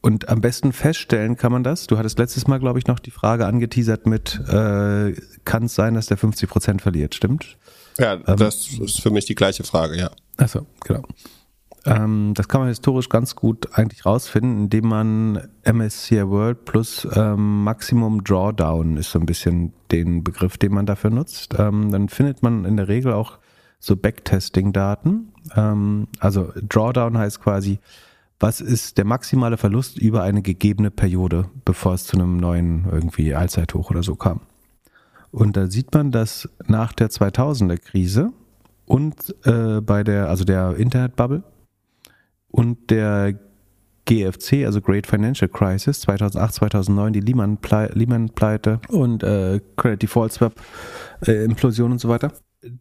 Speaker 2: und am besten feststellen kann man das. Du hattest letztes Mal, glaube ich, noch die Frage angeteasert mit, äh, kann es sein, dass der 50 Prozent verliert, stimmt?
Speaker 1: Ja, ähm, das ist für mich die gleiche Frage, ja.
Speaker 2: Achso, genau. Ähm, das kann man historisch ganz gut eigentlich rausfinden, indem man MSCI World plus ähm, Maximum Drawdown ist so ein bisschen den Begriff, den man dafür nutzt. Ähm, dann findet man in der Regel auch so Backtesting-Daten. Ähm, also Drawdown heißt quasi, was ist der maximale Verlust über eine gegebene Periode, bevor es zu einem neuen irgendwie Allzeithoch oder so kam. Und da sieht man, dass nach der 2000er Krise und äh, bei der, also der Internetbubble, und der GFC, also Great Financial Crisis, 2008, 2009, die Lehman-Pleite Lehman und äh, Credit Default Swap, äh, Implosion und so weiter.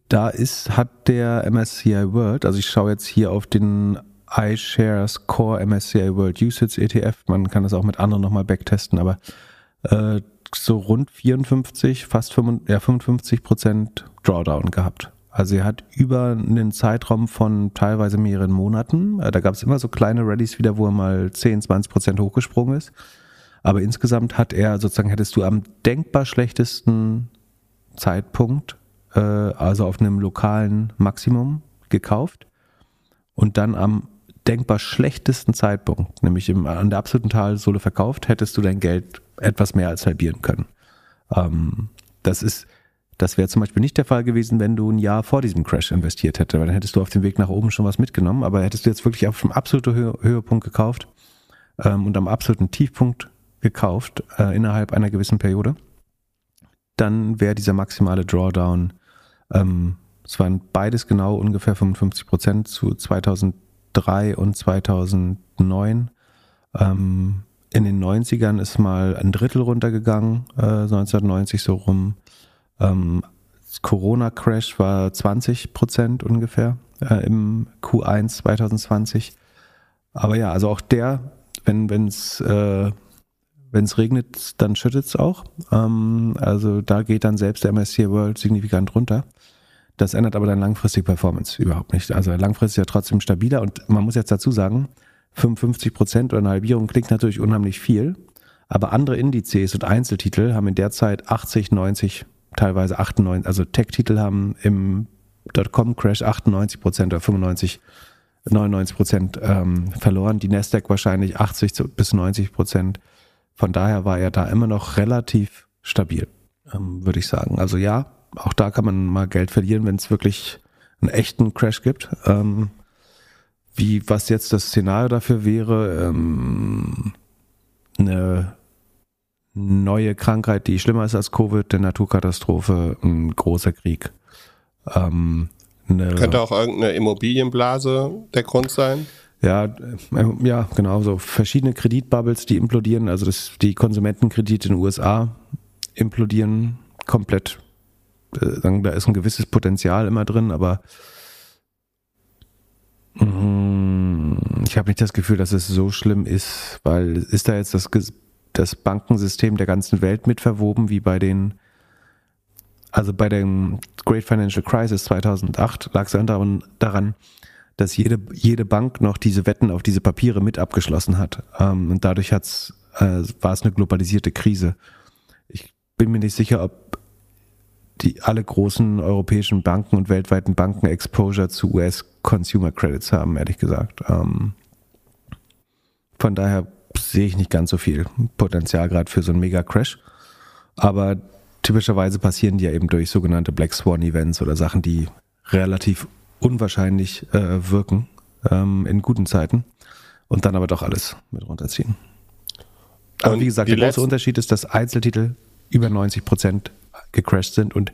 Speaker 2: Da ist, hat der MSCI World, also ich schaue jetzt hier auf den iShares Core MSCI World Usage ETF, man kann das auch mit anderen nochmal backtesten, aber äh, so rund 54, fast 55, ja, 55 Prozent Drawdown gehabt. Also er hat über einen Zeitraum von teilweise mehreren Monaten, äh, da gab es immer so kleine Rallies wieder, wo er mal 10, 20 Prozent hochgesprungen ist. Aber insgesamt hat er sozusagen, hättest du am denkbar schlechtesten Zeitpunkt, äh, also auf einem lokalen Maximum gekauft und dann am denkbar schlechtesten Zeitpunkt, nämlich im, an der absoluten Talsohle verkauft, hättest du dein Geld etwas mehr als halbieren können. Ähm, das ist Das wäre zum Beispiel nicht der Fall gewesen, wenn du ein Jahr vor diesem Crash investiert hättest, weil dann hättest du auf dem Weg nach oben schon was mitgenommen, aber hättest du jetzt wirklich auf dem absoluten Höhe Höhepunkt gekauft ähm, und am absoluten Tiefpunkt gekauft äh, innerhalb einer gewissen Periode, dann wäre dieser maximale Drawdown, ähm, es waren beides genau ungefähr 55 Prozent zu 2003 und 2009. Ähm, in den 90ern ist mal ein Drittel runtergegangen, äh, 1990 so rum. Ähm, Corona-Crash war 20 Prozent ungefähr äh, im Q1 2020. Aber ja, also auch der, wenn es äh, wenn's regnet, dann schüttet es auch. Ähm, also da geht dann selbst der MSCI World signifikant runter. Das ändert aber dann langfristig Performance überhaupt nicht. Also langfristig ja trotzdem stabiler und man muss jetzt dazu sagen, 55 Prozent oder eine Halbierung klingt natürlich unheimlich viel, aber andere Indizes und Einzeltitel haben in der Zeit 80, 90, teilweise 98, also Tech-Titel haben im Dotcom-Crash 98 Prozent oder 95, 99 Prozent ähm, verloren, die Nasdaq wahrscheinlich 80 bis 90 Prozent. Von daher war er da immer noch relativ stabil, ähm, würde ich sagen. Also ja, auch da kann man mal Geld verlieren, wenn es wirklich einen echten Crash gibt. Ähm, wie, was jetzt das Szenario dafür wäre, ähm, eine neue Krankheit, die schlimmer ist als Covid, eine Naturkatastrophe, ein großer Krieg.
Speaker 1: Ähm, Könnte auch irgendeine Immobilienblase der Grund sein?
Speaker 2: Ja, äh, ja, genau, so verschiedene Kreditbubbles, die implodieren, also das, die Konsumentenkredite in den USA implodieren komplett. Äh, da ist ein gewisses Potenzial immer drin, aber Mm, ich habe nicht das Gefühl, dass es so schlimm ist, weil ist da jetzt das, das Bankensystem der ganzen Welt mit verwoben, wie bei den, also bei dem Great Financial Crisis 2008 lag es daran, daran, dass jede, jede Bank noch diese Wetten auf diese Papiere mit abgeschlossen hat. Ähm, und dadurch hat's, äh, war es eine globalisierte Krise. Ich bin mir nicht sicher, ob die alle großen europäischen Banken und weltweiten Banken Exposure zu US Consumer Credits haben, ehrlich gesagt. Ähm, von daher sehe ich nicht ganz so viel Potenzial gerade für so einen Mega-Crash. Aber typischerweise passieren die ja eben durch sogenannte Black Swan Events oder Sachen, die relativ unwahrscheinlich äh, wirken ähm, in guten Zeiten und dann aber doch alles mit runterziehen. Aber und wie gesagt, der große Unterschied ist, dass Einzeltitel über 90 Prozent gecrashed sind und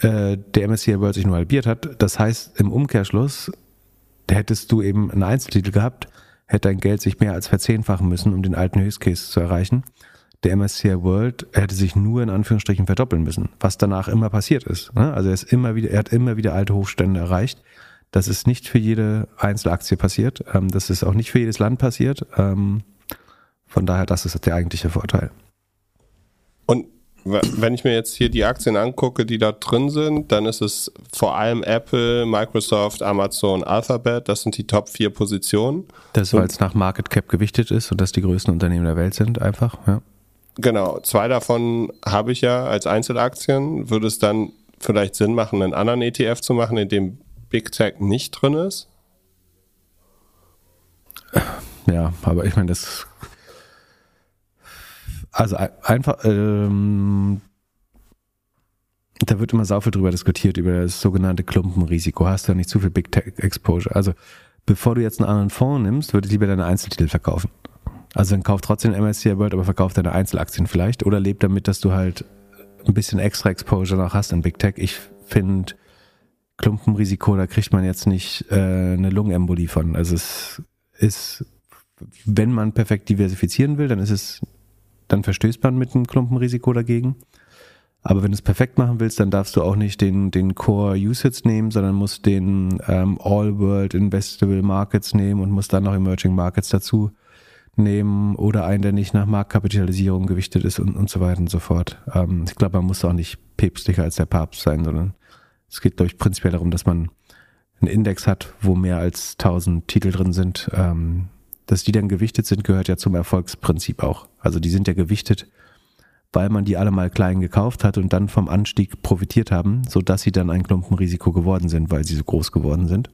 Speaker 2: äh, der MSCI World sich nur halbiert hat. Das heißt, im Umkehrschluss hättest du eben einen Einzeltitel gehabt, hätte dein Geld sich mehr als verzehnfachen müssen, um den alten Höchstcase zu erreichen. Der MSCI World hätte sich nur in Anführungsstrichen verdoppeln müssen, was danach immer passiert ist. Ne? Also er ist immer wieder, er hat immer wieder alte Hochstände erreicht. Das ist nicht für jede Einzelaktie passiert. Ähm, das ist auch nicht für jedes Land passiert. Ähm, von daher, das ist der eigentliche Vorteil.
Speaker 1: Wenn ich mir jetzt hier die Aktien angucke, die da drin sind, dann ist es vor allem Apple, Microsoft, Amazon, Alphabet. Das sind die Top vier Positionen.
Speaker 2: Das, weil es nach Market Cap gewichtet ist und das die größten Unternehmen der Welt sind, einfach, ja.
Speaker 1: Genau. Zwei davon habe ich ja als Einzelaktien. Würde es dann vielleicht Sinn machen, einen anderen ETF zu machen, in dem Big Tech nicht drin ist?
Speaker 2: Ja, aber ich meine, das also einfach, ähm, da wird immer sau viel drüber diskutiert, über das sogenannte Klumpenrisiko. Hast du ja nicht zu viel Big Tech Exposure. Also bevor du jetzt einen anderen Fonds nimmst, würde ich lieber deine Einzeltitel verkaufen. Also dann kauf trotzdem MSCI World, aber verkauf deine Einzelaktien vielleicht oder leb damit, dass du halt ein bisschen extra Exposure noch hast in Big Tech. Ich finde Klumpenrisiko, da kriegt man jetzt nicht äh, eine Lungenembolie von. Also es ist, wenn man perfekt diversifizieren will, dann ist es dann verstößt man mit einem Klumpenrisiko dagegen. Aber wenn du es perfekt machen willst, dann darfst du auch nicht den, den Core Usage nehmen, sondern musst den ähm, All World Investable Markets nehmen und musst dann noch Emerging Markets dazu nehmen oder einen, der nicht nach Marktkapitalisierung gewichtet ist und, und so weiter und so fort. Ähm, ich glaube, man muss auch nicht päpstlicher als der Papst sein, sondern es geht, glaube ich, prinzipiell darum, dass man einen Index hat, wo mehr als 1000 Titel drin sind, ähm, dass die dann gewichtet sind, gehört ja zum Erfolgsprinzip auch. Also die sind ja gewichtet, weil man die alle mal klein gekauft hat und dann vom Anstieg profitiert haben, sodass sie dann ein Klumpenrisiko geworden sind, weil sie so groß geworden sind.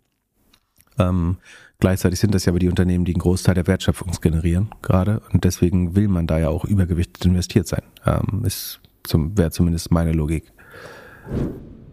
Speaker 2: Ähm, gleichzeitig sind das ja aber die Unternehmen, die einen Großteil der Wertschöpfung generieren gerade und deswegen will man da ja auch übergewichtet investiert sein. Ähm, ist zum, wäre zumindest meine Logik.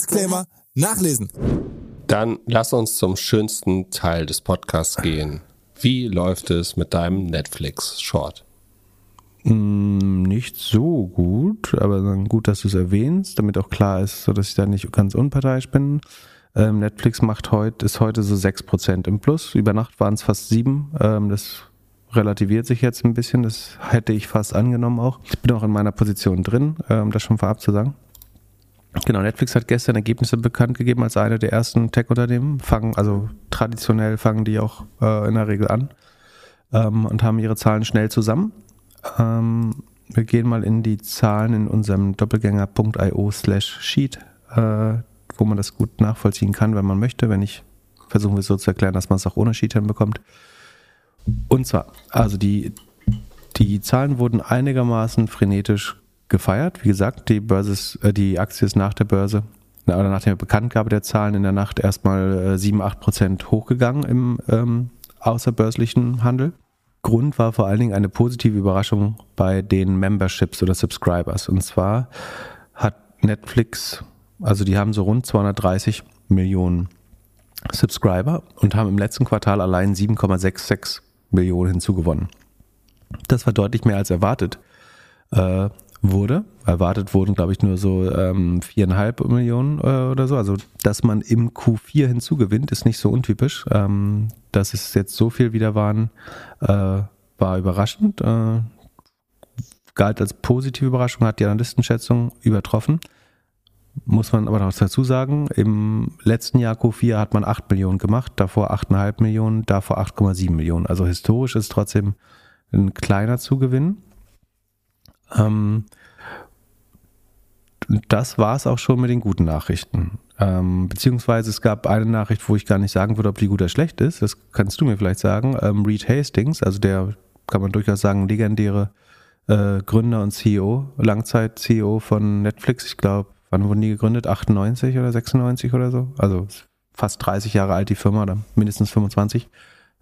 Speaker 3: Disclaimer nachlesen.
Speaker 1: Dann lass uns zum schönsten Teil des Podcasts gehen. Wie läuft es mit deinem Netflix-Short?
Speaker 2: Mm, nicht so gut, aber dann gut, dass du es erwähnst, damit auch klar ist, so dass ich da nicht ganz unparteiisch bin. Ähm, Netflix macht heute, ist heute so 6% im Plus. Über Nacht waren es fast 7. Ähm, das relativiert sich jetzt ein bisschen. Das hätte ich fast angenommen auch. Ich bin auch in meiner Position drin, ähm, das schon vorab zu sagen. Genau, Netflix hat gestern Ergebnisse bekannt gegeben als eine der ersten Tech-Unternehmen. Fangen, also traditionell fangen die auch äh, in der Regel an ähm, und haben ihre Zahlen schnell zusammen. Ähm, wir gehen mal in die Zahlen in unserem doppelgänger.io slash sheet, äh, wo man das gut nachvollziehen kann, wenn man möchte. Wenn nicht, versuchen wir es so zu erklären, dass man es auch ohne Sheet hinbekommt. Und zwar, also die, die Zahlen wurden einigermaßen frenetisch gefeiert. Wie gesagt, die Börse ist, äh, die Aktie ist nach der Börse oder nach der Bekanntgabe der Zahlen in der Nacht erstmal äh, 7, 8 Prozent hochgegangen im ähm, außerbörslichen Handel. Grund war vor allen Dingen eine positive Überraschung bei den Memberships oder Subscribers. Und zwar hat Netflix, also die haben so rund 230 Millionen Subscriber und haben im letzten Quartal allein 7,66 Millionen hinzugewonnen. Das war deutlich mehr als erwartet. Äh, wurde. Erwartet wurden, glaube ich, nur so ähm, viereinhalb Millionen äh, oder so. Also, dass man im Q4 hinzugewinnt, ist nicht so untypisch. Ähm, dass es jetzt so viel wieder waren, äh, war überraschend. Äh, galt als positive Überraschung, hat die Analystenschätzung übertroffen. Muss man aber noch dazu sagen, im letzten Jahr Q4 hat man 8 Millionen gemacht, davor 8,5 Millionen, davor 8,7 Millionen. Also historisch ist trotzdem ein kleiner Zugewinn. Ähm, das war es auch schon mit den guten Nachrichten. Ähm, beziehungsweise es gab eine Nachricht, wo ich gar nicht sagen würde, ob die gut oder schlecht ist. Das kannst du mir vielleicht sagen. Ähm, Reed Hastings, also der, kann man durchaus sagen, legendäre äh, Gründer und CEO, Langzeit-CEO von Netflix. Ich glaube, wann wurden die gegründet? 98 oder 96 oder so? Also fast 30 Jahre alt die Firma oder mindestens 25.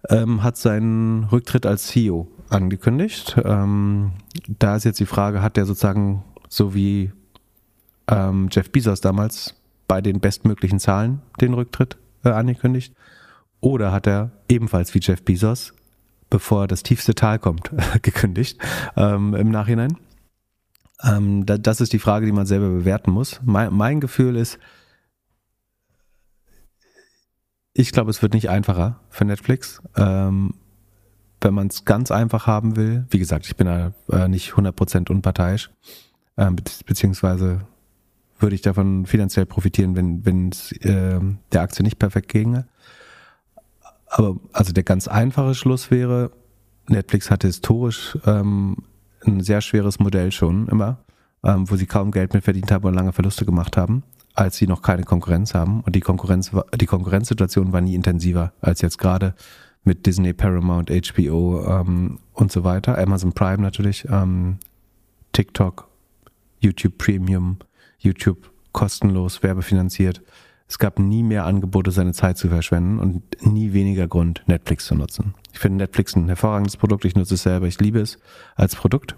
Speaker 2: Ähm, hat seinen Rücktritt als CEO angekündigt. Ähm, da ist jetzt die Frage, hat der sozusagen so wie ähm, Jeff Bezos damals bei den bestmöglichen Zahlen den Rücktritt äh, angekündigt? Oder hat er ebenfalls wie Jeff Bezos, bevor das tiefste Tal kommt, gekündigt ähm, im Nachhinein? Ähm, da, das ist die Frage, die man selber bewerten muss. Mein, mein Gefühl ist, ich glaube, es wird nicht einfacher für Netflix. Ähm, wenn man es ganz einfach haben will, wie gesagt, ich bin da äh, nicht 100% unparteiisch, äh, be beziehungsweise würde ich davon finanziell profitieren, wenn es äh, der Aktie nicht perfekt ginge. Aber also der ganz einfache Schluss wäre, Netflix hatte historisch ähm, ein sehr schweres Modell schon immer, ähm, wo sie kaum Geld mit verdient haben und lange Verluste gemacht haben, als sie noch keine Konkurrenz haben. Und die Konkurrenz die Konkurrenzsituation war nie intensiver als jetzt gerade mit Disney, Paramount, HBO ähm, und so weiter. Amazon Prime natürlich, ähm, TikTok, YouTube Premium, YouTube kostenlos, werbefinanziert. Es gab nie mehr Angebote, seine Zeit zu verschwenden und nie weniger Grund, Netflix zu nutzen. Ich finde Netflix ein hervorragendes Produkt. Ich nutze es selber. Ich liebe es als Produkt.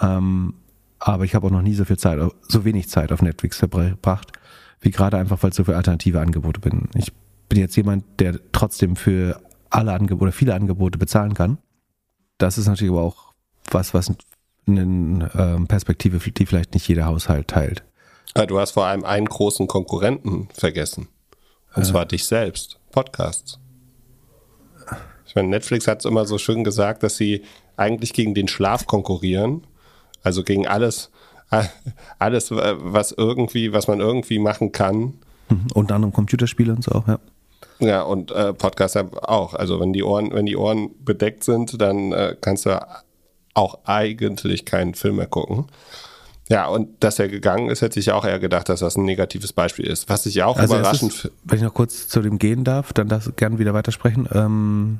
Speaker 2: Ähm, aber ich habe auch noch nie so viel Zeit, so wenig Zeit auf Netflix verbracht, wie gerade einfach, weil es so viele alternative Angebote bin. Ich bin jetzt jemand, der trotzdem für alle Angebote oder viele Angebote bezahlen kann. Das ist natürlich aber auch was, was eine ähm, Perspektive, die vielleicht nicht jeder Haushalt teilt.
Speaker 1: Ah, du hast vor allem einen großen Konkurrenten vergessen. Und äh. zwar dich selbst. Podcasts. Ich meine, Netflix hat es immer so schön gesagt, dass sie eigentlich gegen den Schlaf konkurrieren. Also gegen alles, alles, was irgendwie, was man irgendwie machen kann.
Speaker 2: Mhm. Unter anderem Computerspiele und so auch, ja.
Speaker 1: Ja, und äh, Podcast auch. Also wenn die Ohren, wenn die Ohren bedeckt sind, dann äh, kannst du auch eigentlich keinen Film mehr gucken. Ja, und dass er gegangen ist, hätte ich auch eher gedacht, dass das ein negatives Beispiel ist. Was ich auch
Speaker 2: Also
Speaker 1: überraschend finde.
Speaker 2: wenn ich noch kurz zu dem gehen darf, dann darfst gerne wieder weitersprechen. Ähm,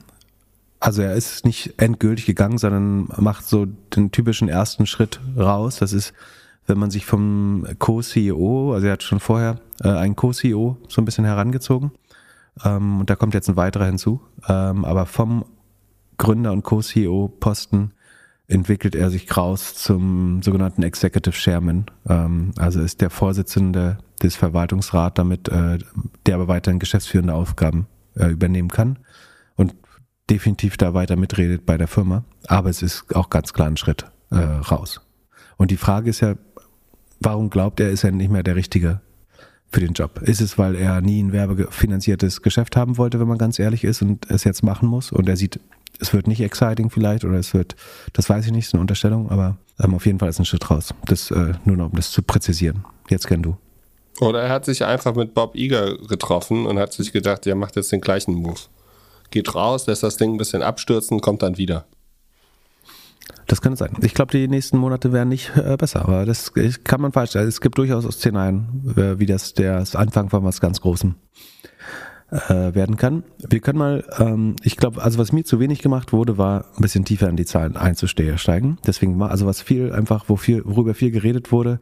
Speaker 2: also er ist nicht endgültig gegangen, sondern macht so den typischen ersten Schritt raus. Das ist, wenn man sich vom Co-CEO, also er hat schon vorher äh, einen Co-CEO so ein bisschen herangezogen. Ähm, und da kommt jetzt ein weiterer hinzu. Ähm, aber vom Gründer und Co-CEO-Posten entwickelt er sich raus zum sogenannten Executive Chairman. Ähm, also ist der Vorsitzende des Verwaltungsrats, damit äh, der aber weiterhin geschäftsführende Aufgaben äh, übernehmen kann und definitiv da weiter mitredet bei der Firma. Aber es ist auch ganz klar ein Schritt äh, raus. Und die Frage ist ja, warum glaubt er, ist er nicht mehr der Richtige für den Job? Ist es, weil er nie ein werbefinanziertes Geschäft haben wollte, wenn man ganz ehrlich ist und es jetzt machen muss und er sieht, es wird nicht exciting vielleicht oder es wird, das weiß ich nicht, ist eine Unterstellung, aber ähm, auf jeden Fall ist ein Schritt raus. Das äh, nur noch, um das zu präzisieren. Jetzt kenn du.
Speaker 1: Oder er hat sich einfach mit Bob Iger getroffen und hat sich gedacht, der macht jetzt den gleichen Move. Geht raus, lässt das Ding ein bisschen abstürzen, kommt dann wieder.
Speaker 2: Das könnte sein. Ich glaube, die nächsten Monate werden nicht äh, besser, aber das kann man falsch. Also es gibt durchaus Szenarien, äh, wie das der das Anfang von was ganz Großem äh, werden kann. Wir können mal, ähm, ich glaube, also was mir zu wenig gemacht wurde, war ein bisschen tiefer in die Zahlen einzusteigen. Deswegen war, also was viel einfach, wo viel, worüber viel geredet wurde,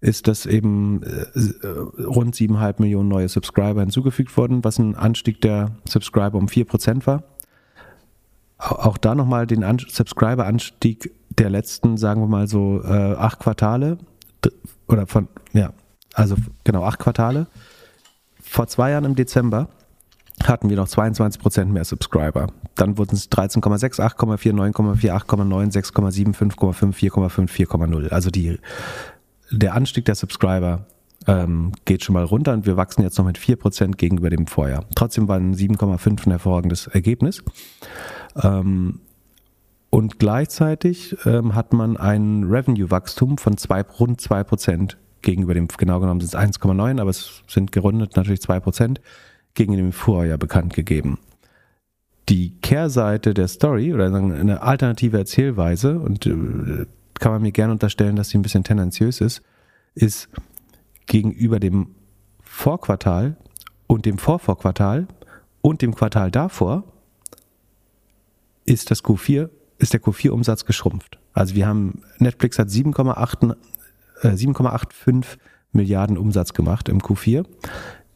Speaker 2: ist, dass eben äh, rund siebeneinhalb Millionen neue Subscriber hinzugefügt wurden, was ein Anstieg der Subscriber um vier Prozent war. Auch da nochmal den An Subscriber-Anstieg der letzten, sagen wir mal so, äh, acht Quartale oder von, ja, also genau acht Quartale. Vor zwei Jahren im Dezember hatten wir noch 22 Prozent mehr Subscriber. Dann wurden es 13,6, 8,4, 9,4, 8,9, 6,7, 5,5, 4,5, 4,0. Also die, der Anstieg der Subscriber ähm, geht schon mal runter und wir wachsen jetzt noch mit 4 Prozent gegenüber dem Vorjahr. Trotzdem war ein 7,5 ein hervorragendes Ergebnis. Ähm, und gleichzeitig ähm, hat man ein Revenue-Wachstum von zwei, rund 2 Prozent gegenüber dem, genau genommen sind es 1,9, aber es sind gerundet natürlich 2 Prozent gegenüber dem Vorjahr bekannt gegeben. Die Kehrseite der Story oder eine alternative Erzählweise, und äh, kann man mir gerne unterstellen, dass sie ein bisschen tendenziös ist, ist gegenüber dem Vorquartal und dem Vorvorquartal und dem Quartal davor ist das Q4, ist der Q4-Umsatz geschrumpft. Also wir haben, Netflix hat 7,8, äh, 7,85 Milliarden Umsatz gemacht im Q4.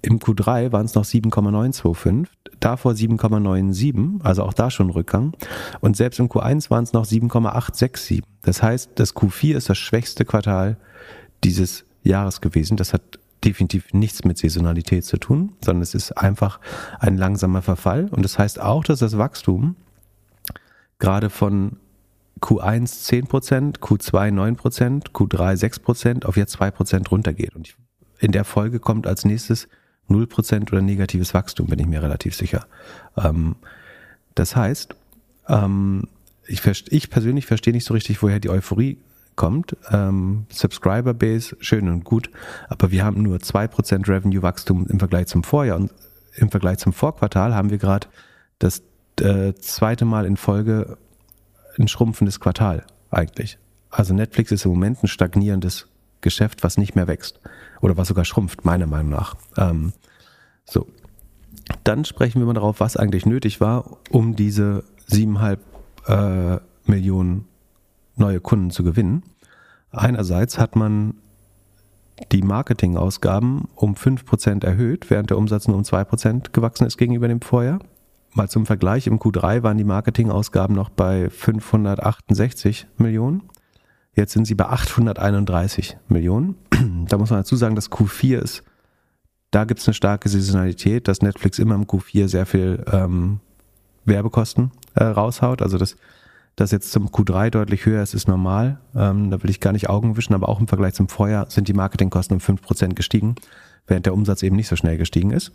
Speaker 2: Im Q3 waren es noch 7,925, davor 7,97, also auch da schon Rückgang. Und selbst im Q1 waren es noch 7,867. Das heißt, das Q4 ist das schwächste Quartal dieses Jahres gewesen. Das hat definitiv nichts mit Saisonalität zu tun, sondern es ist einfach ein langsamer Verfall. Und das heißt auch, dass das Wachstum gerade von Q1 10%, Q2 9%, Q3 6% auf jetzt 2% runtergeht. Und in der Folge kommt als nächstes 0% oder negatives Wachstum, bin ich mir relativ sicher. Ähm, das heißt, ähm, ich, ich, persönlich verstehe nicht so richtig, woher die Euphorie kommt. Ähm, Subscriber Base, schön und gut, aber wir haben nur 2% Revenue-Wachstum im Vergleich zum Vorjahr und im Vergleich zum Vorquartal haben wir gerade das äh, zweite Mal in Folge ein schrumpfendes Quartal eigentlich. Also Netflix ist im Moment ein stagnierendes Geschäft, was nicht mehr wächst oder was sogar schrumpft, meiner Meinung nach. Ähm, so, dann sprechen wir mal darauf, was eigentlich nötig war, um diese siebeneinhalb äh, Millionen neue Kunden zu gewinnen. Einerseits hat man die Marketingausgaben um 5% erhöht, während der Umsatz nur um 2% gewachsen ist gegenüber dem Vorjahr. Mal zum Vergleich, im Q3 waren die Marketingausgaben noch bei 568 Millionen. Jetzt sind sie bei 831 Millionen. Da muss man dazu sagen, dass Q4 ist, da gibt es eine starke Saisonalität, dass Netflix immer im Q4 sehr viel ähm, Werbekosten äh, raushaut. Also das, das jetzt zum Q3 deutlich höher ist, ist normal. Ähm, da will ich gar nicht Augen wischen, aber auch im Vergleich zum Vorjahr sind die Marketingkosten um 5% gestiegen, während der Umsatz eben nicht so schnell gestiegen ist.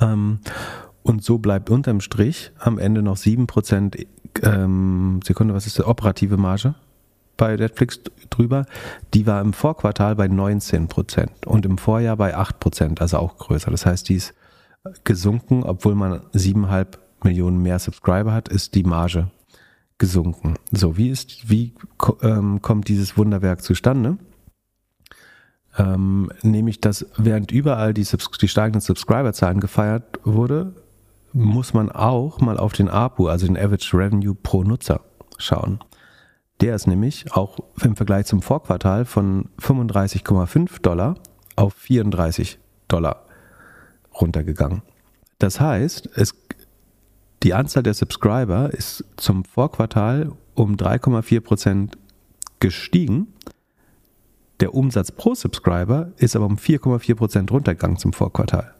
Speaker 2: Ähm, und so bleibt unterm Strich am Ende noch 7% ähm, Sekunde, was ist die operative Marge bei Netflix drüber? Die war im Vorquartal bei 19% und im Vorjahr bei 8%, also auch größer. Das heißt, die ist gesunken, obwohl man 7,5 Millionen mehr Subscriber hat, ist die Marge gesunken. So, wie ist, wie ähm, kommt dieses Wunderwerk zustande? Ähm, nämlich, dass während überall die, die steigenden Subscriberzahlen gefeiert wurde, muss man auch mal auf den APU, also den Average Revenue pro Nutzer, schauen. Der ist nämlich auch im Vergleich zum Vorquartal von 35,5 Dollar auf 34 Dollar runtergegangen. Das heißt, es, die Anzahl der Subscriber ist zum Vorquartal um 3,4 Prozent gestiegen. Der Umsatz pro Subscriber ist aber um 4,4 Prozent runtergegangen zum Vorquartal.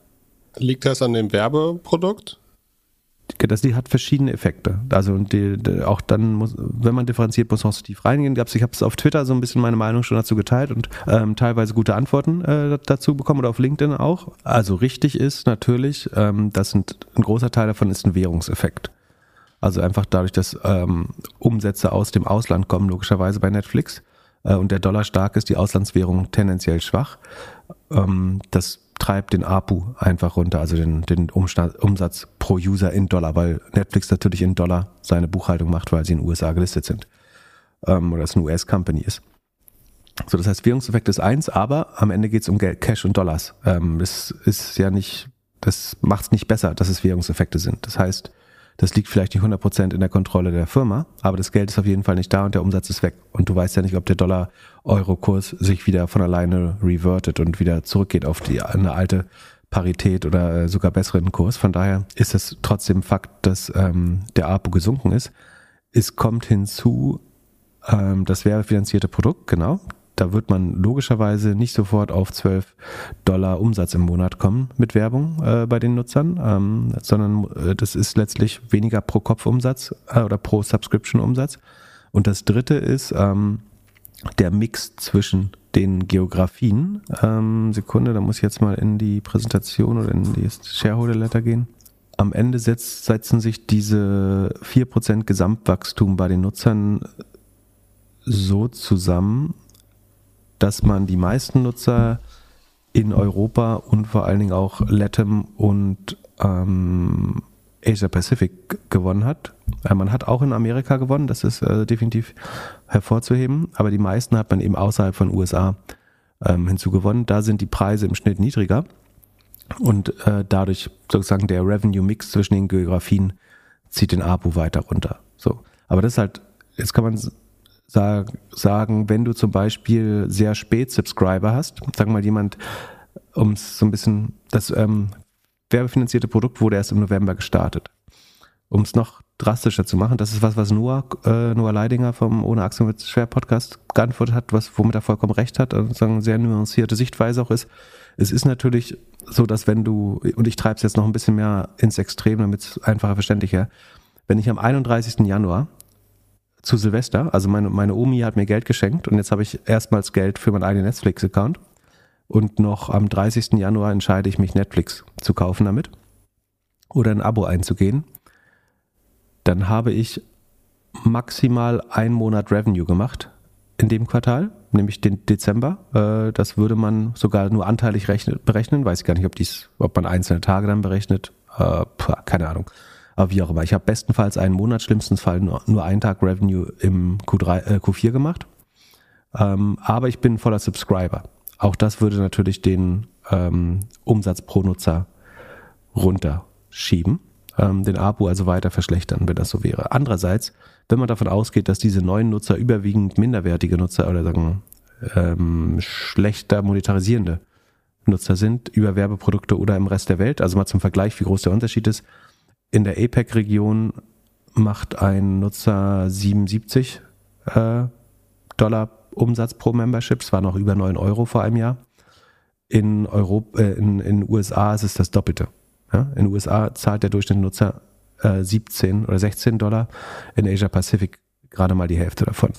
Speaker 1: Liegt das an dem Werbeprodukt?
Speaker 2: Das die hat verschiedene Effekte. Also die, die, auch dann muss, wenn man differenziert, muss man so tief reingehen. Ich habe es auf Twitter so ein bisschen meine Meinung schon dazu geteilt und ähm, teilweise gute Antworten äh, dazu bekommen oder auf LinkedIn auch. Also richtig ist natürlich, ähm, das sind, ein großer Teil davon ist ein Währungseffekt. Also einfach dadurch, dass ähm, Umsätze aus dem Ausland kommen, logischerweise bei Netflix, äh, und der Dollar stark ist, die Auslandswährung tendenziell schwach. Ähm, das treibt den APU einfach runter, also den, den Umsatz pro User in Dollar, weil Netflix natürlich in Dollar seine Buchhaltung macht, weil sie in den USA gelistet sind. Ähm, oder es eine US-Company ist. So, das heißt, Währungseffekt ist eins, aber am Ende geht es um Geld, Cash und Dollars. Ähm, das ist ja nicht, das macht es nicht besser, dass es Währungseffekte sind. Das heißt, das liegt vielleicht nicht 100% in der Kontrolle der Firma, aber das Geld ist auf jeden Fall nicht da und der Umsatz ist weg. Und du weißt ja nicht, ob der Dollar-Euro-Kurs sich wieder von alleine revertet und wieder zurückgeht auf die, eine alte Parität oder äh, sogar besseren Kurs. Von daher ist es trotzdem Fakt, dass ähm, der APO gesunken ist. Es kommt hinzu, ähm, das werbefinanzierte Produkt, genau. Da wird man logischerweise nicht sofort auf 12 Dollar Umsatz im Monat kommen mit Werbung äh, bei den Nutzern, ähm, sondern äh, das ist letztlich weniger pro Kopf Umsatz äh, oder pro Subscription Umsatz. Und das dritte ist ähm, der Mix zwischen den Geografien. Ähm, Sekunde, da muss ich jetzt mal in die Präsentation oder in die Shareholder Letter gehen. Am Ende setzt, setzen sich diese 4% Gesamtwachstum bei den Nutzern so zusammen, dass man die meisten Nutzer in Europa und vor allen Dingen auch Latam und ähm, Asia Pacific gewonnen hat. Äh, man hat auch in Amerika gewonnen, das ist äh, definitiv hervorzuheben, aber die meisten hat man eben außerhalb von USA ähm, hinzugewonnen. Da sind die Preise im Schnitt niedriger und äh, dadurch sozusagen der Revenue Mix zwischen den Geografien zieht den APU weiter runter. So, aber das ist halt, jetzt kann man sag, sagen, wenn du zum Beispiel sehr spät Subscriber hast, sagen wir mal jemand, um es so ein bisschen, das ähm, werbefinanzierte Produkt wurde erst im November gestartet. Um es noch drastischer zu machen, das ist was, was Noah, äh, Noah Leidinger vom Ohne Aktien wird schwer Podcast geantwortet hat, was, womit er vollkommen recht hat und sagen, eine sehr nuancierte Sichtweise auch ist. Es ist natürlich so, dass wenn du, und ich treibe es jetzt noch ein bisschen mehr ins Extrem, damit es einfacher verständlicher, wenn ich am 31. Januar zu Silvester. Also meine, meine Omi hat mir Geld geschenkt und jetzt habe ich erstmals Geld für meinen eigenen Netflix-Account. Und noch am 30. Januar entscheide ich mich, Netflix zu kaufen damit oder ein Abo einzugehen. Dann habe ich maximal einen Monat Revenue gemacht in dem Quartal, nämlich den Dezember. Äh, das würde man sogar nur anteilig berechnen. Weiß ich gar nicht, ob, dies, ob man einzelne Tage dann berechnet. Äh, keine Ahnung. Aber wie auch immer. Ich habe bestenfalls einen Monat, schlimmstenfalls nur, nur einen Tag Revenue im Q3, äh, Q4 gemacht. Ähm, aber ich bin voller Subscriber. Auch das würde natürlich den ähm, Umsatz pro Nutzer runterschieben, ähm, den APU also weiter verschlechtern, wenn das so wäre. Andererseits, wenn man davon ausgeht, dass diese neuen Nutzer überwiegend minderwertige Nutzer oder sagen ähm, schlechter monetarisierende Nutzer sind über Werbeprodukte oder im Rest der Welt, also mal zum Vergleich, wie groß der Unterschied ist, in der APEC-Region macht ein Nutzer 77 äh, Dollar Umsatz pro Membership. Es war noch über 9 Euro vor einem Jahr. In Europa, äh, in, in USA ist es das Doppelte. Ja? In USA zahlt der Durchschnittsnutzer äh, 17 oder 16 Dollar. In Asia Pacific gerade mal die Hälfte davon.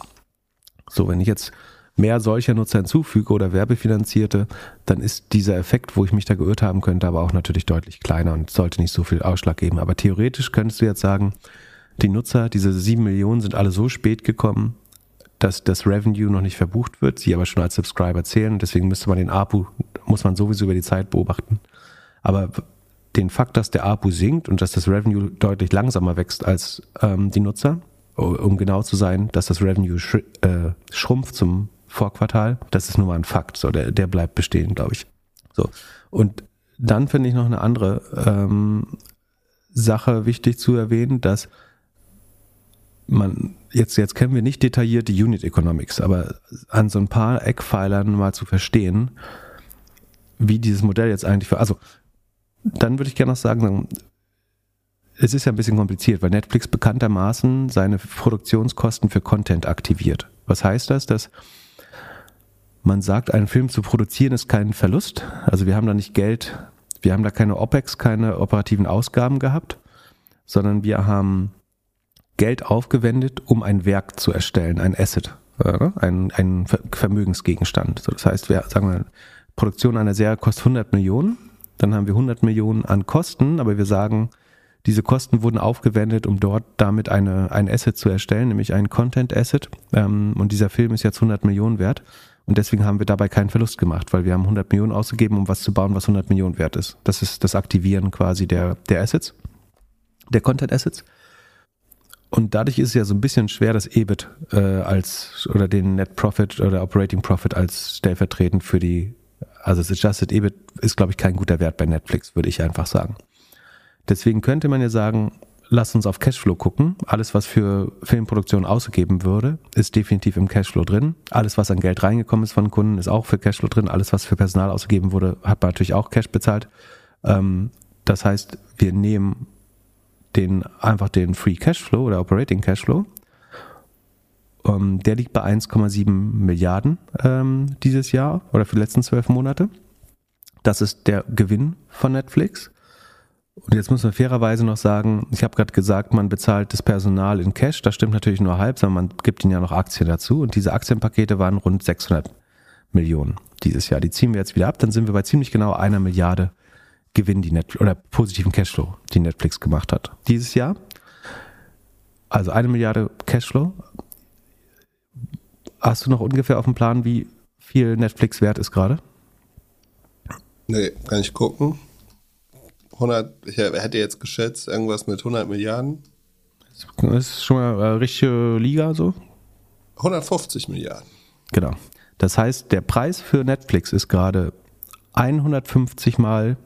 Speaker 2: So, wenn ich jetzt mehr solcher Nutzer hinzufüge oder werbefinanzierte, dann ist dieser Effekt, wo ich mich da geirrt haben könnte, aber auch natürlich deutlich kleiner und sollte nicht so viel Ausschlag geben. Aber theoretisch könntest du jetzt sagen, die Nutzer, diese sieben Millionen sind alle so spät gekommen, dass das Revenue noch nicht verbucht wird, sie aber schon als Subscriber zählen. Deswegen müsste man den APU, muss man sowieso über die Zeit beobachten. Aber den Fakt, dass der APU sinkt und dass das Revenue deutlich langsamer wächst als ähm, die Nutzer, um genau zu sein, dass das Revenue sch äh, schrumpft zum Vorquartal. Das ist nun mal ein Fakt. So, der, der bleibt bestehen, glaube ich. So. Und dann finde ich noch eine andere ähm, Sache wichtig zu erwähnen, dass man, jetzt, jetzt kennen wir nicht detailliert die Unit Economics, aber an so ein paar Eckpfeilern mal zu verstehen, wie dieses Modell jetzt eigentlich also, dann würde ich gerne noch sagen, es ist ja ein bisschen kompliziert, weil Netflix bekanntermaßen seine Produktionskosten für Content aktiviert. Was heißt das? Dass man sagt, einen Film zu produzieren ist kein Verlust. Also wir haben da nicht Geld, wir haben da keine OPEX, keine operativen Ausgaben gehabt, sondern wir haben Geld aufgewendet, um ein Werk zu erstellen, ein Asset, äh, ein, ein Vermögensgegenstand. So, das heißt, wir sagen wir, Produktion einer Serie kostet 100 Millionen, dann haben wir 100 Millionen an Kosten, aber wir sagen, diese Kosten wurden aufgewendet, um dort damit eine, ein Asset zu erstellen, nämlich ein Content Asset. Ähm, und dieser Film ist jetzt 100 Millionen wert. Und deswegen haben wir dabei keinen Verlust gemacht, weil wir haben 100 Millionen ausgegeben, um was zu bauen, was 100 Millionen wert ist. Das ist das Aktivieren quasi der, der Assets, der Content Assets. Und dadurch ist es ja so ein bisschen schwer, das EBIT äh, als oder den Net Profit oder Operating Profit als stellvertretend für die, also das Adjusted EBIT ist, glaube ich, kein guter Wert bei Netflix, würde ich einfach sagen. Deswegen könnte man ja sagen, lass uns auf Cashflow gucken. Alles, was für Filmproduktion ausgegeben würde, ist definitiv im Cashflow drin. Alles, was an Geld reingekommen ist von Kunden, ist auch für Cashflow drin. Alles, was für Personal ausgegeben wurde, hat man natürlich auch Cash bezahlt. Ähm, das heißt, wir nehmen den, einfach den Free Cashflow oder Operating Cashflow. Ähm, der liegt bei 1,7 Milliarden ähm, dieses Jahr oder für die letzten zwölf Monate. Das ist der Gewinn von Netflix. Und jetzt muss man fairerweise noch sagen, ich habe gerade gesagt, man bezahlt das Personal in Cash. Das stimmt natürlich nur halb, sondern man gibt ihnen ja noch Aktien dazu. Und diese Aktienpakete waren rund 600 Millionen dieses Jahr. Die ziehen wir jetzt wieder ab. Dann sind wir bei ziemlich genau einer Milliarde Gewinn, die Netflix oder positiven Cashflow, die Netflix gemacht hat dieses Jahr. Also eine Milliarde Cashflow. Hast du noch ungefähr auf dem Plan, wie viel Netflix wert ist gerade?
Speaker 1: Nee, kann ich gucken. 100, ich hätte jetzt geschätzt, irgendwas mit 100 Milliarden.
Speaker 2: Das ist schon mal eine richtige Liga so.
Speaker 1: 150 Milliarden.
Speaker 2: Genau. Das heißt, der Preis für Netflix ist gerade 150 Mal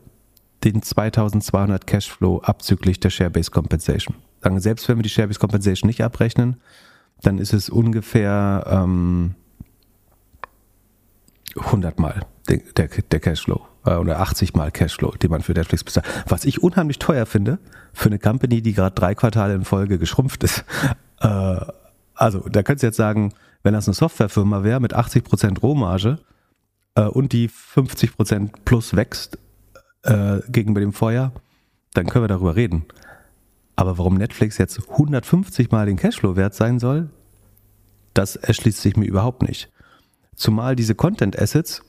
Speaker 2: den 2200 Cashflow abzüglich der Share-Based Compensation. Selbst wenn wir die Share-Based Compensation nicht abrechnen, dann ist es ungefähr ähm, 100 Mal der, der, der Cashflow äh, oder 80 Mal Cashflow, den man für Netflix bezahlt. Was ich unheimlich teuer finde für eine Company, die gerade drei Quartale in Folge geschrumpft ist. Äh, also da könntest du jetzt sagen, wenn das eine Softwarefirma wäre mit 80% Rohmarge äh, und die 50% plus wächst gegenüber dem Vorjahr, dann können wir darüber reden. Aber warum Netflix jetzt 150 Mal den Cashflow wert sein soll, das erschließt sich mir überhaupt nicht. Zumal diese Content Assets,